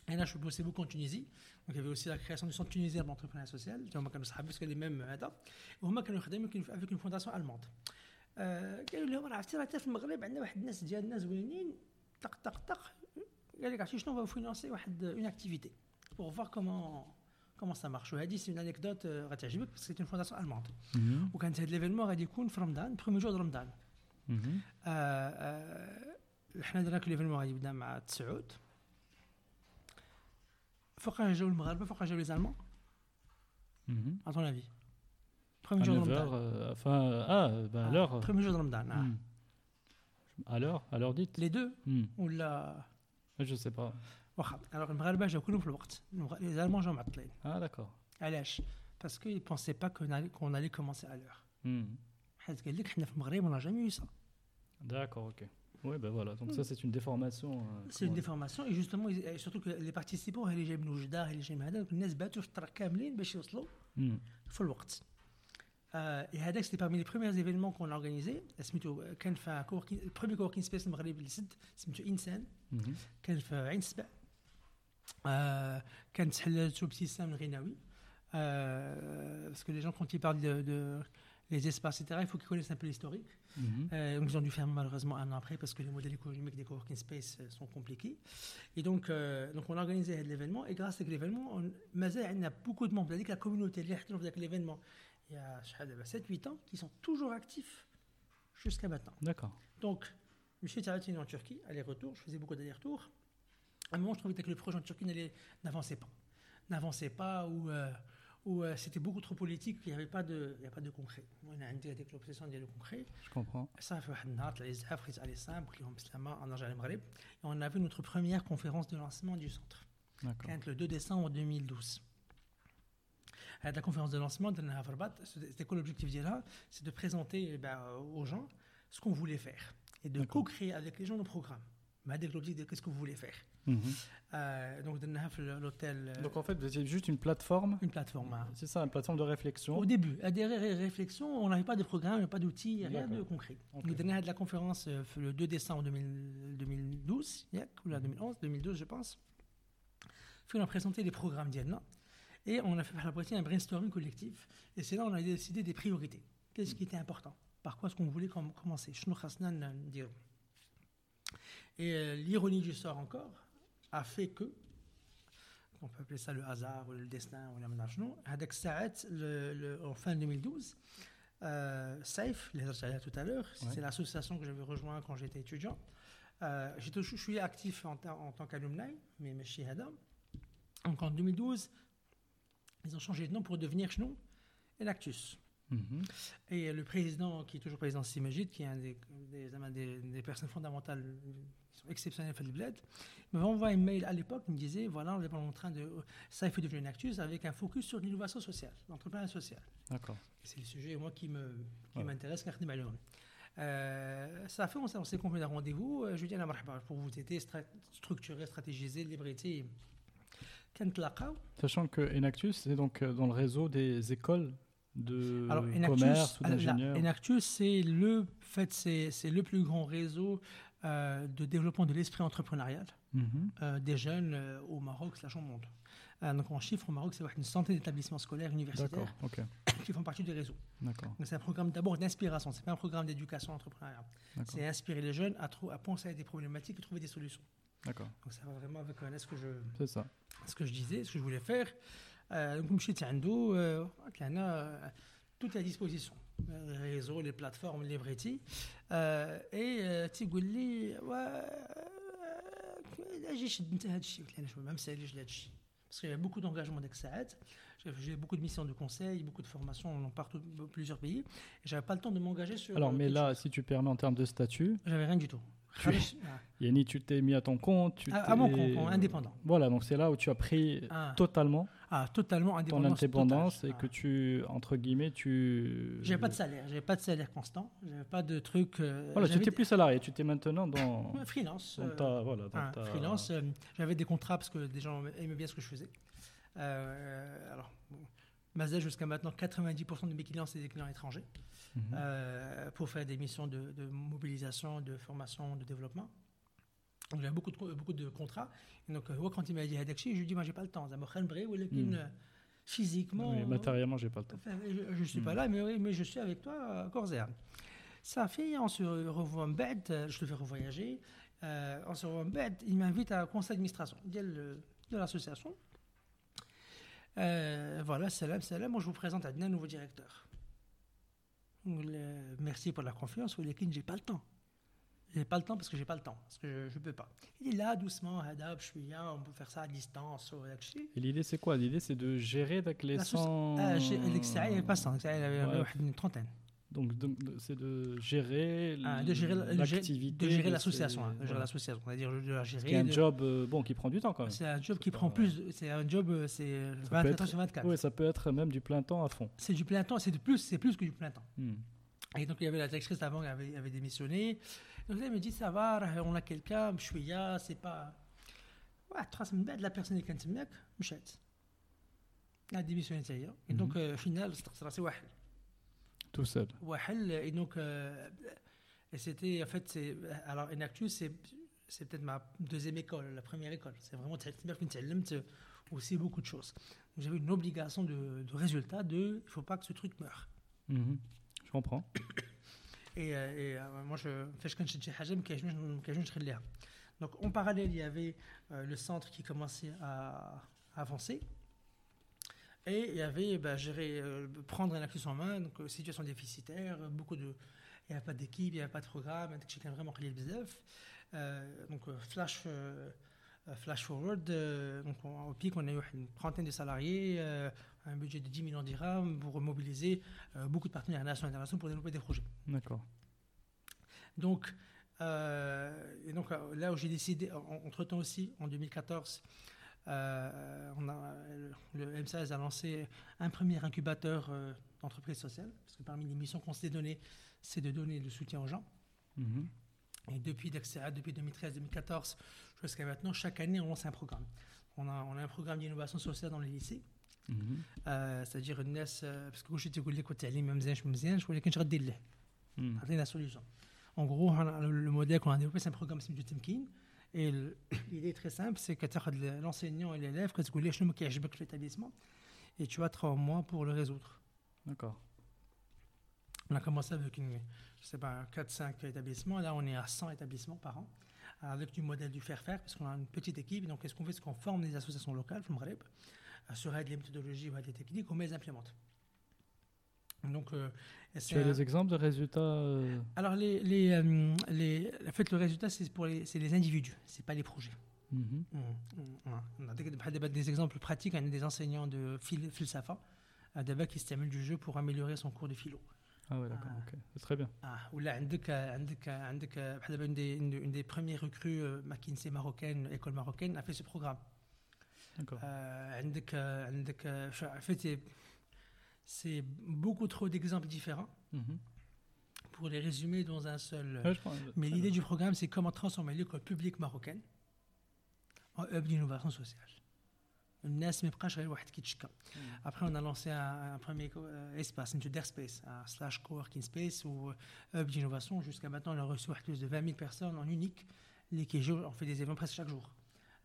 Et là, je bossais beaucoup en Tunisie. Donc, il y avait aussi la création du centre tunisien de l'entrepreneuriat social. Tu vois, moi, comme ça, parce que les mêmes. هذا. وهما كانوا يخدموا avec une- avec une fondation allemande. آه، قالوا لهم راه عرفتي راه حتى في المغرب عندنا واحد الناس ديالنا زوينين طق طق طق قال لك عرفتي شنو فو فينانسي واحد اون اكتيفيتي pour voir comment comment ça marche وهذه سي اون انيكدوت غتعجبك باسكو سي اون فونداسيون الماند Mhm. وكانت هذا ليفينمون غادي يكون في رمضان برومي جور رمضان Mhm. آه، آه، حنا درنا كل ليفينمون غادي يبدا مع تسعود فوقاش جاو المغاربه فوقاش جاو لي زالمون Mhm. à ton avis À Premier jour de 9 Ramadan. heures, euh, enfin, ah, bah, à Ah, l'heure. Premier jour de Ramadan. ah. Hmm. À l'heure, à l'heure dite Les deux Hmm. ولا Je sais pas. واخا alors المغاربه جاو كلهم في الوقت المغ- les allemands جاو معطلين Ah, d'accord. علاش parce qu'ils pensaient pas qu'on allait, qu'on allait commencer à l'heure Hmm. حيت قال لك حنا في المغرب on n'a jamais eu ça D'accord, ok. Oui, ben voilà. Donc ça, c'est une déformation. euh, c'est une comment- déformation et justement ils- et surtout que les participants اللي جايين من وجده اللي جايين من هذا الناس باتوا في الطريق كاملين باش يوصلوا Hmm. في الوقت آه هذاك سيتي parmi les premiers événements qu'on a organisé سميتو كان في كووركين البرومي كووركين سبيس المغربي اللي سد سميتو انسان Mhm. كان في عين سبع آه كانت حلالته ابتسام الغناوي آه parce que les gens quand ils parlent de, de les espaces etc il faut qu'ils connaissent un peu l'historique Mhm. Euh, donc ils ont dû faire malheureusement un an après parce que les modèles économiques des coworking space euh, sont compliqués. Et donc, euh, donc on a organisé l'événement et grâce à l'événement, on مازال عندنا beaucoup de membres, c'est-à-dire que la communauté اللي يحضروا في ذاك l'événement, il y a شحال دابا 7-8 ans qui sont toujours actifs jusqu'à maintenant. D'accord. Donc, مشيت عاوتاني en Turquie, aller-retour, je faisais beaucoup d'allers-retours. À un moment, je trouvais que le projet en Turquie n'avançait pas. N'avançait pas ou, euh, euh, c'était beaucoup trop politique, il n'y avait pas de, il y a pas de concret. On a un avec l'obsession de concret. Je comprends. Ça fait les Africains, les simples, en et on a vu notre première conférence de lancement du centre. Le 2 décembre 2012. À la conférence de lancement de Navarbat, c'était quoi l'objectif là C'est de présenter eh ben, aux gens ce qu'on voulait faire et de co-créer avec les gens nos programmes. Mais avec l'objectif de qu'est-ce que vous voulez faire? Mhm. Euh, donc, l'hôtel. Euh, donc, en fait, vous étiez juste une plateforme Une plateforme. Hein. C'est ça, une plateforme de réflexion Au début, à des réflexions, on n'avait pas de programme, pas d'outils, rien de concret. Okay. Donc, de la conférence euh, le 2 décembre 2012, ou 2011, 2012, je pense. Puis, on a présenté les programmes d'Yadna et on a fait la un brainstorming collectif. Et c'est là qu'on a décidé des priorités. Qu'est-ce qui était important? Par quoi est-ce qu'on voulait commencer? Et l'ironie du sort encore, a fait que, on peut appeler ça le hasard ou le destin ou l'aménagement, avec le, en fin 2012, euh, SAFE, les autres tout à l'heure, c'est l'association que j'avais rejoint quand j'étais étudiant. Euh, je suis actif en, tant qu'alumni, mais chez Adam. Donc en 2012, ils ont changé de nom pour devenir Chnou Enactus. Mhm. Et le président, qui est toujours président Simagid, qui est un des, des, des personnes fondamentales exceptionnel fait le bled. Envoyé un mail à l'époque, il me disait voilà, on est en train de. Ça, il faut devenir une actus avec un focus sur l'innovation sociale, l'entrepreneuriat social. D'accord. C'est le sujet, moi, qui m'intéresse, qui m'intéresse, euh, ça a fait, on s'est compris d'un rendez-vous. Euh, je lui ai dit, pour vous aider, structurer, stratégiser, liberté. Sachant que Enactus, c'est donc euh, dans le réseau des écoles de commerce ou d'ingénieurs. Enactus, c'est le, fait, c'est le plus grand réseau euh, de développement de l'esprit entrepreneurial mhm. euh, des jeunes euh, au Maroc slash au monde. donc en chiffre, au Maroc, c'est une centaine d'établissements scolaires universitaires qui font partie du réseau. C'est un programme d'abord d'inspiration, c'est pas un programme d'éducation entrepreneuriale. C'est inspirer les jeunes à, à penser à des problématiques et trouver des solutions. D'accord. Donc ça va vraiment avec ce que je, ça. ce que je disais, ce que je voulais faire. donc, je suis tout est à disposition Les réseaux, les plateformes, les bretis. Euh, et euh, tu dis, لي اجي شد انت هذا الشيء قلت له شوف ما مساليش لهذا الشيء parce qu'il y a beaucoup d'engagement d'excès. J'ai beaucoup de missions de conseil, beaucoup de formations dans partout, plusieurs pays. Et j'avais pas le temps de m'engager sur. Alors, mais là, si tu permets en termes de statut. J'avais rien du tout. Yanni, tu t'es mis à ton compte. Tu à, mon compte, indépendant. Voilà, donc c'est là où tu as pris ah. totalement, ah, totalement ton indépendance et que tu, entre guillemets, tu. J'avais pas de salaire, j'avais pas de salaire constant, j'avais pas de truc. Euh, voilà, tu n'étais plus salarié, tu étais maintenant dans. freelance. Dans ta, voilà, dans Freelance, euh, j'avais des contrats parce que des gens aimaient bien ce que je faisais. Euh, alors, Mazda, jusqu'à maintenant, 90% de mes clients, c'est des clients étrangers. Mhm. Euh, pour faire des missions de, mobilisation, de formation, de développement. Donc, j'avais beaucoup de, beaucoup de contrats. Et donc, euh, quand il m'a dit je lui ai dit, moi, j'ai pas le temps. Ça mhm. physiquement. Mais matériellement, j'ai pas le temps. je, ne suis pas mhm. là, mais, mais je suis avec toi, corps et Ça fait, on se revoit en bête, je te fais revoyager. Euh, on se revoit en bête, il m'invite à un conseil d'administration de l'association. Euh, voilà, salam, salam. Moi, je vous présente à un nouveau directeur. merci pour la confiance, mais j'ai pas le temps. J'ai pas le temps parce que j'ai pas le temps, parce que je, ne peux pas. Il est là, doucement, Hadab, je suis là, on peut faire ça à distance. Et l'idée, c'est quoi? L'idée, c'est de gérer avec les 100... Ah, il n'y avait pas 100, il y avait une trentaine. Donc, c'est de gérer ah, de gérer l'activité, de gérer l'association, hein, de gérer l'association, c'est-à-dire de la gérer. C'est un job euh, bon qui prend du temps quand même. C'est un job qui prend plus, c'est un job euh, c'est 24 sur 24. Oui, ça peut être même du plein temps à fond. C'est du plein temps, c'est plus, c'est plus que du plein temps. Hmm. Et donc il y avait la directrice avant qui avait, avait, démissionné. Donc elle me dit ça va, on a quelqu'un, je suis là, c'est pas. Ouais, trois semaines la personne qui est là, مشات. Elle a démissionné Et donc au hmm. final, c'est واحد. Tout seul. Et donc, euh, et c'était, en fait, c'est, alors, Enactus, c'est, c'est peut-être ma deuxième école, la première école. C'est vraiment aussi beaucoup de choses. J'avais une obligation de, de résultat de, il ne faut pas que ce truc meure. Mhm. Je comprends. Et, euh, euh, moi, je fais ce Donc, en parallèle, il y avait le centre qui commençait à avancer. Et il y avait bah, gérer, euh, prendre un accès en main, donc euh, situation déficitaire, beaucoup de, il n'y avait pas d'équipe, il n'y avait pas de programme, chacun vraiment le euh, donc flash flash forward, donc au pic, on a eu une trentaine de salariés, un budget de 10 millions de dirhams pour mobiliser beaucoup de partenaires nationaux et internationaux pour développer des projets. D'accord. Donc, et donc là où j'ai décidé, entre-temps aussi, en 2014, on a, le M16 a lancé un premier incubateur d'entreprise sociale, parce que parmi les missions qu'on s'est données, c'est de donner le soutien aux gens. Mhm. Et depuis, depuis 2013-2014 jusqu'à maintenant, chaque année, on lance un programme. On a, on a un programme d'innovation sociale dans les lycées. Euh, c'est-à-dire je te dis que même je me je voulais que je la solution. En gros, le modèle qu'on a développé, c'est un programme de Timkin. Et l'idée est très simple, c'est as l'enseignant et l'élève, que tu veux l'établissement, et tu as trois mois pour le résoudre. D'accord. On a commencé avec une, je sais pas, 4-5 établissements. Là, on est à 100 établissements par an, avec du modèle du faire-faire, parce qu'on a une petite équipe. Donc, qu'est-ce qu'on fait? C'est qu'on forme des associations locales, euh, sur les méthodologies ou les techniques, on les implémente. Donc, euh, tu as des exemples de résultats euh Alors, les, les, les, en fait, le résultat, c'est pour les, les individus, c'est pas les projets. Mm -hmm. On a des, exemples pratiques, on a des enseignants de Philsafa, qui se du jeu pour améliorer son cours de philo. Ah ouais, d'accord, ok. C'est très bien. Ah, ou là, une des, une des premières recrues euh, McKinsey marocaine, école marocaine, a fait ce programme. D'accord. Euh, en fait, c'est beaucoup trop d'exemples différents. Mhm. Pour les résumer dans un seul. Mais l'idée du programme, c'est comment transformer l'école publique marocaine en hub d'innovation sociale. Après, on a lancé un, premier euh, espace, une Space, un slash coworking space ou hub d'innovation. Jusqu'à maintenant, on a reçu plus de 20 000 personnes en unique. On fait des événements presque chaque jour.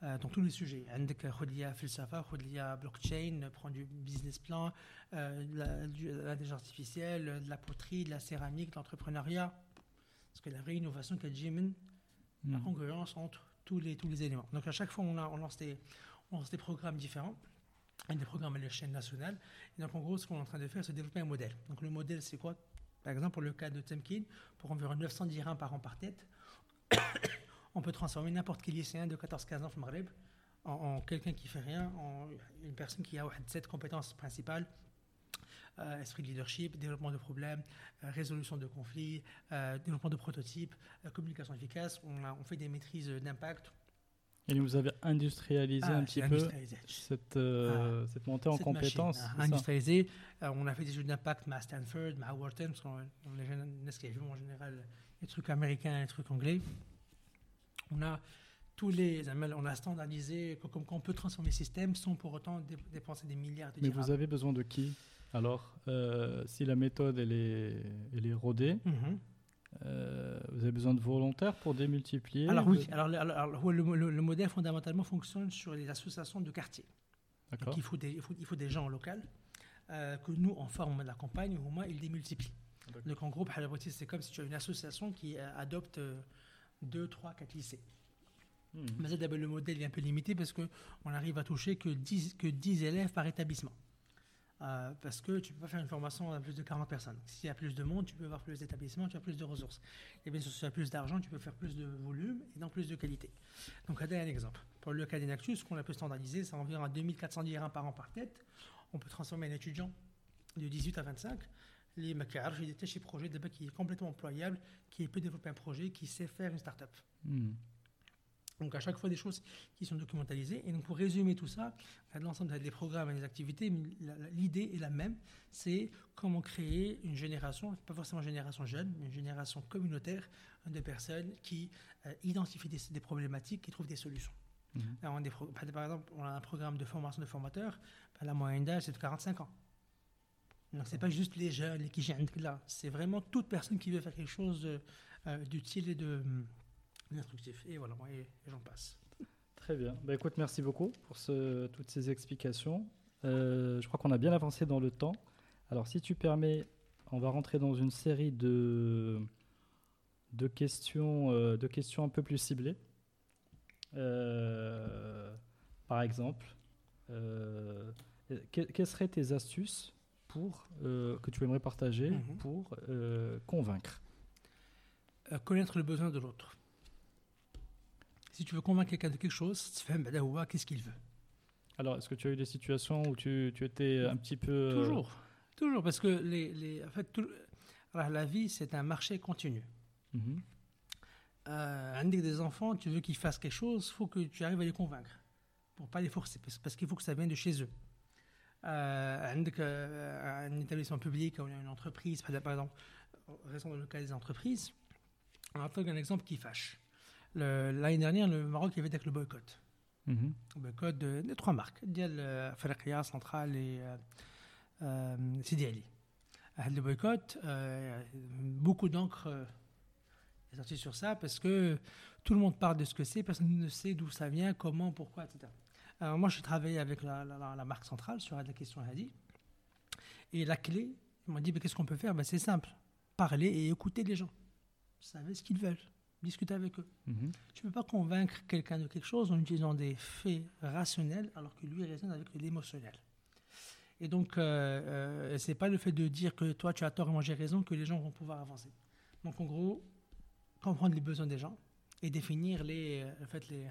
Euh, dans tous les sujets. عندك خذ فلسفه خذ blockchain prend du business plan euh, l'intelligence artificielle de la poterie de la céramique de l'entrepreneuriat parce que la vraie innovation c'est la hmm. congruence entre tous les tous les éléments donc à chaque fois on, a, on lance des on lance des programmes différents, des programmes à l'échelle nationale. Et donc, en gros, ce qu'on est en train de faire, c'est développer un modèle. Donc, le modèle, c'est quoi Par exemple, pour le cas de Temkin, pour environ 900 dirhams par an par tête, on peut transformer n'importe quel lycéen de 14-15 ans au Maghreb en, quelqu'un qui fait rien, en une personne qui a cette compétences principales euh, esprit de leadership, développement de problèmes, euh, résolution de conflits, euh, développement de prototypes, communication efficace. On, on fait des maîtrises d'impact, et vous avez industrialisé ah, un petit peu cette, euh, ah, cette, montée en compétences. Ah, industrialisé. Euh, on a fait des jeux d'impact à Stanford, à Wharton, parce qu'on les jeunes qui vu en général les trucs américains et les trucs anglais. On a tous les, on a standardisé comme on peut transformer le système sans pour autant dépenser des milliards de Mais vous avez besoin de qui? Alors, euh, si la méthode elle est, elle est rodée, mhm. Euh, vous avez besoin de volontaires pour démultiplier Alors oui, alors, le, modèle fondamentalement fonctionne sur les associations de quartier. Donc il faut des, il faut, il faut des gens locaux euh, que nous, on forme la campagne, au moins ils démultiplient. Donc en gros, c'est comme si tu as une association qui euh, adopte 2, 3, 4 lycées. Hmm. Mais d'abord, le modèle est un peu limité parce qu'on arrive à toucher que 10, que 10 élèves par établissement. Euh, parce que tu ne peux pas faire une formation à plus de 40 personnes. S'il y a plus de monde, tu peux avoir plus d'établissements, tu as plus de ressources. Et bien sûr, si tu as plus d'argent, tu peux faire plus de volume et donc plus de qualité. Donc, regardez un exemple. Pour le cas d'Inactus, ce qu'on a pu standardiser, c'est environ 2400 dirhams par an par tête. On peut transformer un étudiant de 18 à 25. Les macarons, j'ai des chez projet qui est complètement employable, qui peut développer un projet, qui sait faire une start-up. Hmm. Donc à chaque fois des choses qui sont documentalisées. Et donc pour résumer tout ça, l'ensemble des programmes et des activités, l'idée est la même, c'est comment créer une génération, pas forcément une génération jeune, mais une génération communautaire de personnes qui euh, identifient des, problématiques, qui trouvent des solutions. Mhm. par exemple, on a un programme de formation de formateurs, ben, la moyenne d'âge c'est de 45 ans. Donc c'est pas juste les jeunes, qui là, c'est vraiment toute personne qui veut faire quelque chose euh, d'utile et de instructif. Et voilà, et, j'en passe. Très bien. Bah, écoute, merci beaucoup pour toutes ces explications. Euh, je crois qu'on a bien avancé dans le temps. Alors, si tu permets, on va rentrer dans une série de, questions, euh, de questions un peu plus ciblées. Euh, par exemple, quelles seraient tes astuces pour, que tu aimerais partager mhm. pour convaincre Connaître le besoin de l'autre. Si tu veux convaincre quelqu'un de quelque chose, tu fais là, qu'est-ce qu'il veut? Alors, est-ce que tu as eu des situations où tu, tu étais un petit peu... euh, Toujours, toujours, parce que les, les- en fait, tout- alors, la vie, c'est un marché continu. Euh, un des enfants, tu veux qu'ils fassent quelque chose, il faut que tu arrives à les convaincre, pour pas les forcer, parce, parce qu'il faut que ça vienne de chez eux. Euh, عندك, euh, un établissement public ou une entreprise, par par exemple, restons dans le cas des entreprises, on va prendre un exemple qui fâche. Le- L'année dernière, le Maroc il y avait avec le boycott. Mhm. Le boycott de, de trois marques, ديال euh, Ferreria, Central et euh, euh, Sidi Ali. Euh, Le boycott, euh, beaucoup d'encre euh, est sortie sur ça parce que tout le monde parle de ce que c'est, personne ne sait d'où ça vient, comment, pourquoi, etc. Alors moi, j'ai travaillé avec la, la- la- la marque centrale sur la question Hadi. Et la clé, ils m'ont dit, mais qu'est-ce qu'on peut faire? Ben, C'est simple, parler et écouter les gens. Vous savez ce qu'ils veulent, discuter avec eux. Mhm. Tu ne peux pas convaincre quelqu'un de quelque chose en utilisant des faits rationnels alors que lui raisonne avec l'émotionnel. Et donc, euh, euh, c'est pas le fait de dire que toi tu as tort et moi j'ai raison que les gens vont pouvoir avancer. Donc, en gros, comprendre les besoins des gens et définir les, euh, en fait, les,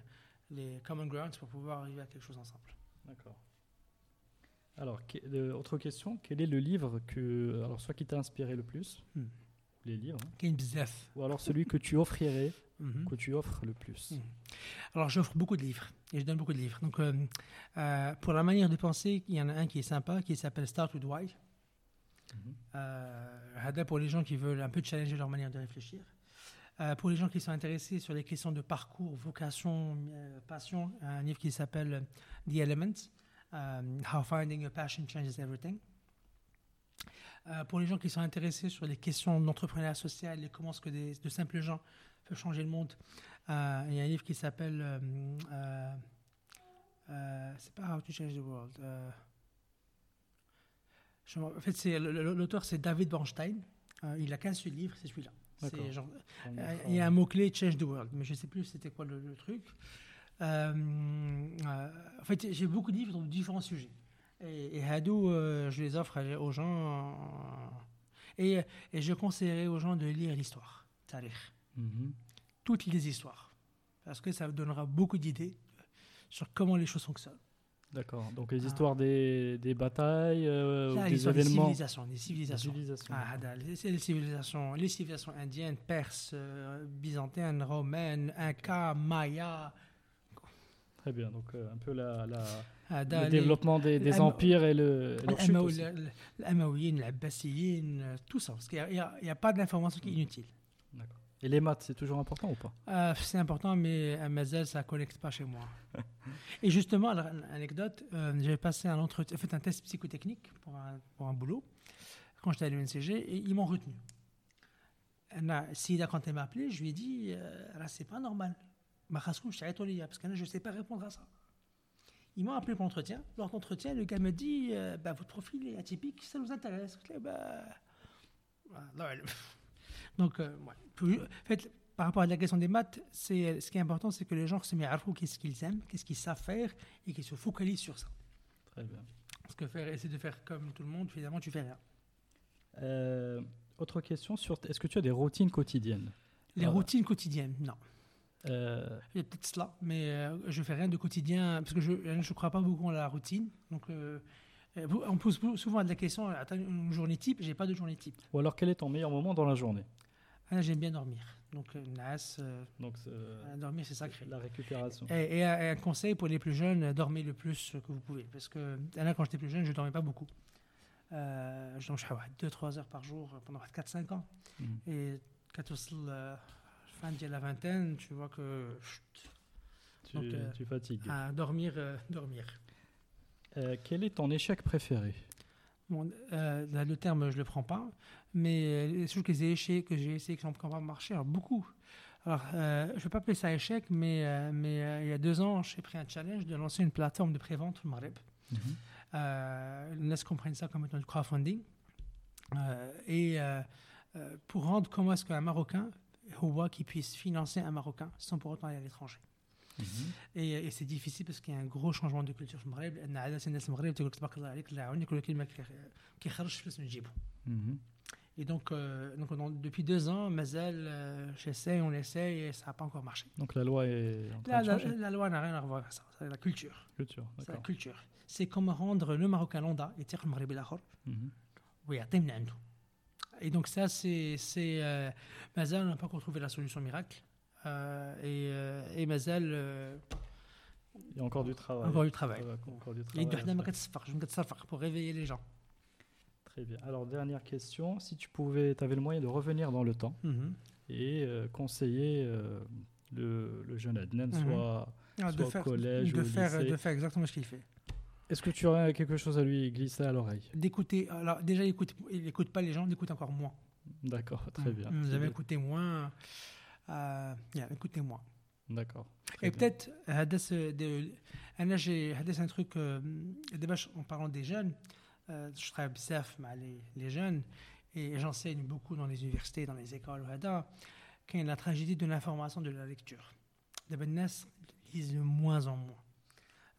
les common grounds pour pouvoir arriver à quelque chose ensemble. D'accord. Alors, que- euh, autre question, quel est le livre que, alors soit qui t'a inspiré le plus, Hmm. les livres, hein, bzaf. ou alors celui que tu offrirais, Mhm. que tu offres le plus. Mhm. Alors, j'offre beaucoup de livres et je donne beaucoup de livres. Donc, euh, euh, pour la manière de penser, il y en a un qui est sympa qui s'appelle Start with Why. Hada pour les gens qui veulent un peu challenger leur manière de réfléchir. Euh, pour les gens qui sont intéressés sur les questions de parcours, vocation, euh, passion, un livre qui s'appelle euh, The Elements, How Finding Your Passion Changes Everything. Pour les gens qui sont intéressés sur les questions d'entrepreneuriat social et comment est-ce que des- de simples gens peuvent changer le monde, il y a un livre qui s'appelle c'est pas How to Change the World. en fait, l'auteur c'est David Bornstein. Il a qu'un seul livre, c'est celui-là. Genre- euh, il y a un mot-clé Change the World, mais je ne sais plus c'était quoi le, le truc. Euh, euh, en fait, j'ai beaucoup de livres sur différents sujets. Et, et Hadou, euh, je les offre à- aux gens. euh, et, et je conseillerais aux gens de lire l'histoire, Tarikh. Mhm. toutes les histoires. Parce que ça vous donnera beaucoup d'idées sur comment les choses fonctionnent. D'accord. Donc les Ah. histoires des, des batailles, euh, Là, ou des l'histoire des événements, civilisations, des des civilisations. civilisations. Ah, les, les civilisations, les civilisations indiennes, perses, euh, byzantines, romaines, incas, mayas, Très bien. Donc euh, un peu la, la- le les- développement des, des empires et le. l'Abbasiyin, euh, tout ça. Parce qu'il n'y a, pas d'information qui est inutile. Et les maths, c'est toujours important ou pas? Euh, c'est important, mais à Mazel, ça ne connecte pas chez moi. Et justement, alors, anecdote, euh, j'avais passé un entretien, fait un test psychotechnique pour un, pour un boulot quand j'étais à l'UNCG et ils m'ont retenu. Sida, quand elle m'a appelé, je lui ai dit, euh, c'est pas normal. Je suis parce que je ne sais pas répondre à ça. Ils m'ont appelé pour l'entretien. Lors de l'entretien, le gars me dit, euh, bah, votre profil est atypique, ça nous intéresse. Je dis, bah, non, donc, euh, ouais. Puis, en fait, par rapport à la question des maths, c'est, ce qui est important, c'est que les gens se mettent à qu'est-ce qu'ils aiment, qu'est-ce qu'ils savent faire, et qu'ils se focalisent sur ça. Très bien. Parce que faire, essayer de faire comme tout le monde, finalement, tu fais rien. Euh, autre question sur. Est-ce que tu as des routines quotidiennes? Les routines quotidiennes, non. Euh, Il y a peut-être cela, mais euh, je fais rien de quotidien, parce que je ne crois pas beaucoup en la routine. Donc, euh, on pose souvent de la question, attends, une journée type, j'ai pas de journée type. Ou alors quel est ton meilleur moment dans la journée? Ah, j'aime bien dormir. Donc, euh, Nas, euh, Donc euh, dormir, c'est sacré. la récupération. Et, et un, conseil pour les plus jeunes, dormez le plus que vous pouvez. Parce que là, quand j'étais plus jeune, je ne dormais pas beaucoup. Euh, je dormais 2-3 heures par jour pendant 4-5 ans. Mhm. Et quand tu es la fin de la vingtaine, tu vois que Tu, Donc, tu fatigues. à dormir, dormir. Quel est ton échec préféré? Bon, euh, là, le terme, je ne le prends pas. Mais euh, les choses que j'ai essayé, que j'ai essayé, qui n'ont pas marché, alors beaucoup. Alors, euh, je ne vais pas appeler ça échec, mais, euh, mais il y a deux ans, j'ai pris un challenge de lancer une plateforme de prévente au Maghreb. Euh, laisse comprendre ça comme étant du crowdfunding. Et pour rendre comment est-ce qu'un Marocain, voit qu'il puisse financer un Marocain sans pour autant aller à l'étranger. Mhm. Et, et c'est difficile parce qu'il y a un gros changement de culture في المغرب لان عاده الناس المغرب تقول لك تبارك الله عليك لا يعاونك ولكن ما كي- كيخرجش فلوس من جيبه Mhm. Et donc, euh, donc on- depuis deux ans, Mazel, euh, j'essaie, on essaie et ça n'a pas encore marché. Donc la loi est en train La, de la- changer. la loi n'a rien à voir avec ça, c'est la culture. Culture, C'est la d'accord. culture. C'est comment rendre le Marocain lambda et le Maghrebi l'akhar. Mhm. Oui, à Temna عنده. Et donc ça, c'est... c'est euh, Mazel n'a pas encore trouvé la solution miracle. Euh, et, euh, et mazal euh, il y a encore du travail. Encore du travail. Encore du travail. pour réveiller les gens. Très bien. Alors, dernière question. Si tu pouvais, tu avais le moyen de revenir dans le temps mhm. et conseiller le, jeune Adnan, mhm. soit, ah, soit au collège de ou au lycée. De faire exactement ce qu'il fait. Est-ce que tu aurais quelque chose à lui glisser à l'oreille? D'écouter. Alors, déjà, il n'écoute pas les gens, il écoute encore moins. D'accord, très mm. bien. Vous avez écouté moins. Euh, écoutez-moi. D'accord. Et peut-être, euh, euh, j'ai un truc, en parlant des jeunes, je travaille beaucoup avec les jeunes et j'enseigne beaucoup dans les universités, dans les écoles, qu'il y a la tragédie de l'information, de la lecture. Les gens lisent de moins en moins.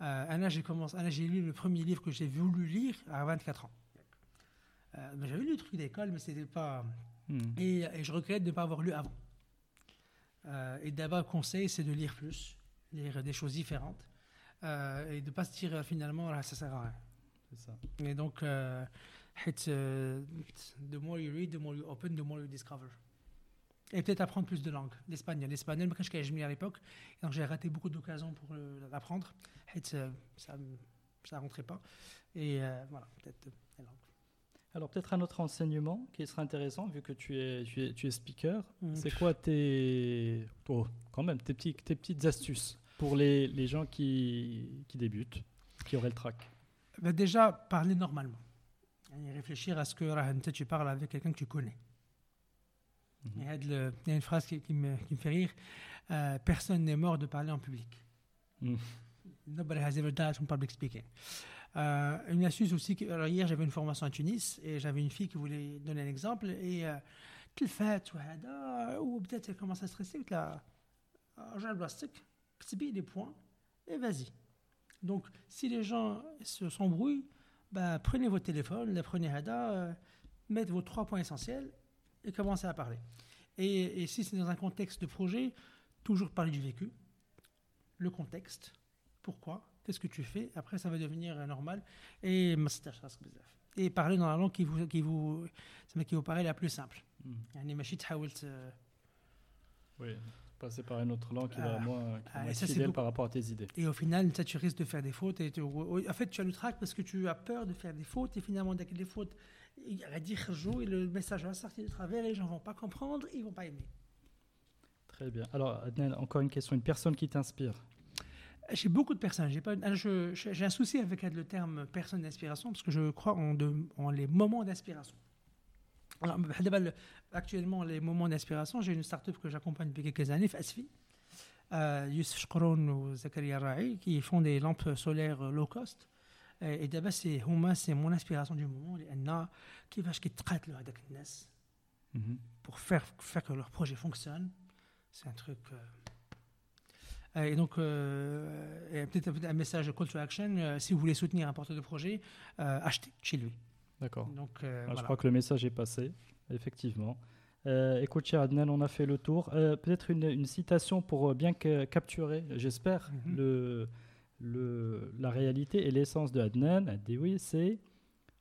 Euh, j'ai commencé, j'ai lu le premier livre que j'ai voulu lire à 24 ans. Ben, j'avais lu le truc d'école, mais c'était pas. Hmm. Et, je regrette de ne pas avoir lu avant. Euh, et d'abord, le conseil, c'est de lire plus, lire des choses différentes, euh, et de ne pas se dire finalement, là, ça sert à rien. Et donc, euh, euh, the more you read, the more you open, the more you discover. Et peut-être apprendre plus de langues, l'espagnol. L'espagnol, je suis à l'époque, donc j'ai raté beaucoup d'occasions pour l'apprendre. Ça ne rentrait pas. Et voilà, peut-être alors peut-être un autre enseignement qui serait intéressant, vu que tu es, tu es, speaker, mm. c'est quoi tes, oh, quand même, tes, tes petites astuces pour les, les gens qui, qui, débutent, qui auraient le trac? Bah Déjà, parler normalement. Réfléchir à ce que tu parles avec quelqu'un que tu connais. Mhm. Il y a une phrase qui, qui, me, qui me, fait rire. Euh, personne n'est mort de parler en public. Mm. Nobody has ever died from public speaking. Euh, une astuce aussi, alors hier j'avais une formation à Tunis et j'avais une fille qui voulait donner un exemple et euh, tu le ou peut-être elle commence à stresser, tu la le plastique, tu des points et vas-y. Donc si les gens s'embrouillent, bah, prenez votre téléphone, la prenez Hada, euh, mettez vos trois points essentiels et commencez à parler. Et si c'est dans un contexte de projet, toujours parler du vécu, le contexte, pourquoi, Qu'est-ce que tu fais Après, ça va devenir euh, normal. Et et parler dans la langue qui vous qui vous qui vous paraît la plus simple. Hmm. Euh, oui, passer par une autre langue qui va ah, moins, qui ah, par rapport à tes idées. Et au final, ça, tu risques de faire des fautes. Et en fait, tu as le trac parce que tu as peur de faire des fautes. Et finalement, avec les fautes, il va dire jour et le message va sortir de travers et les gens vont pas comprendre, ils vont pas aimer. Très bien. Alors, Adnan, encore une question. Une personne qui t'inspire chez beaucoup de personnes, ah, j'ai un souci avec le terme personne d'inspiration parce que je crois en, les moments d'inspiration. Alors, bah, actuellement, les moments d'inspiration, j'ai une start-up que j'accompagne depuis quelques années, Fasfi. Euh, Youssef Shkron ou Zakaria Ra'i, qui font des lampes solaires low cost. Et d'abord, c'est Huma, c'est mon inspiration du moment. Qui va qui traite le Hadak Nas mhm. pour faire, faire que leur projet fonctionne. C'est un truc. Euh, et donc, euh, peut-être un- message de call to action. euh, si vous voulez soutenir un porteur de projet, euh, achetez chez lui. D'accord. Donc, euh, Ah, voilà. Je crois que le message est passé, effectivement. Euh, écoute, cher Adnan, on a fait le tour. Euh, Peut-être une, une citation pour euh, bien que- capturer, j'espère, Mhm. le, le, la réalité et l'essence de Adnan. Adéoui, c'est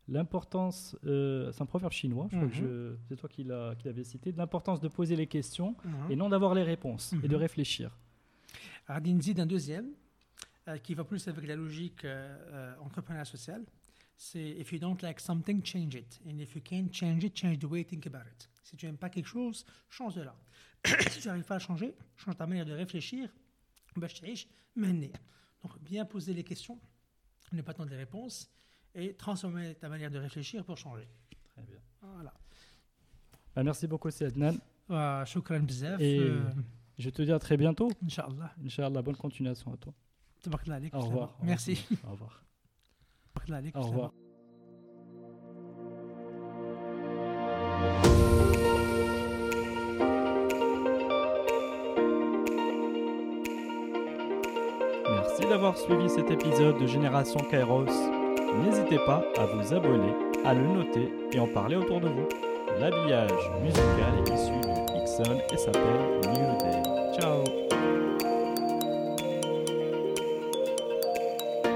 l'importance, euh, c'est un proverbe chinois, je crois que Mhm. c'est toi qui l'a- qui l'avais cité, de l'importance de poser les questions Mhm. et non d'avoir les réponses et de réfléchir. Alors, Ardinzi d'un deuxième, euh, qui va plus avec la logique euh, euh, entrepreneuriale sociale. C'est If you don't like something, change it. And if you can't change it, change the way you think about it. Si tu n'aimes pas quelque chose, change de là. si tu n'arrives pas à changer, change ta manière de réfléchir. Donc, bien poser les questions, ne pas attendre les réponses et transformer ta manière de réfléchir pour changer. Très bien. Voilà. Bah, merci beaucoup, Adnan. Shukran bzaf. Et... Euh... Je te dis à très bientôt. Inch'Allah. Inch'Allah, bonne continuation à toi. Au revoir. Merci. Au revoir. Au revoir. Merci d'avoir suivi cet épisode de Génération Kairos. N'hésitez pas à vous abonner, à le noter et en parler autour de vous. L'habillage musical est issu de Ixon et s'appelle New Day. Chao.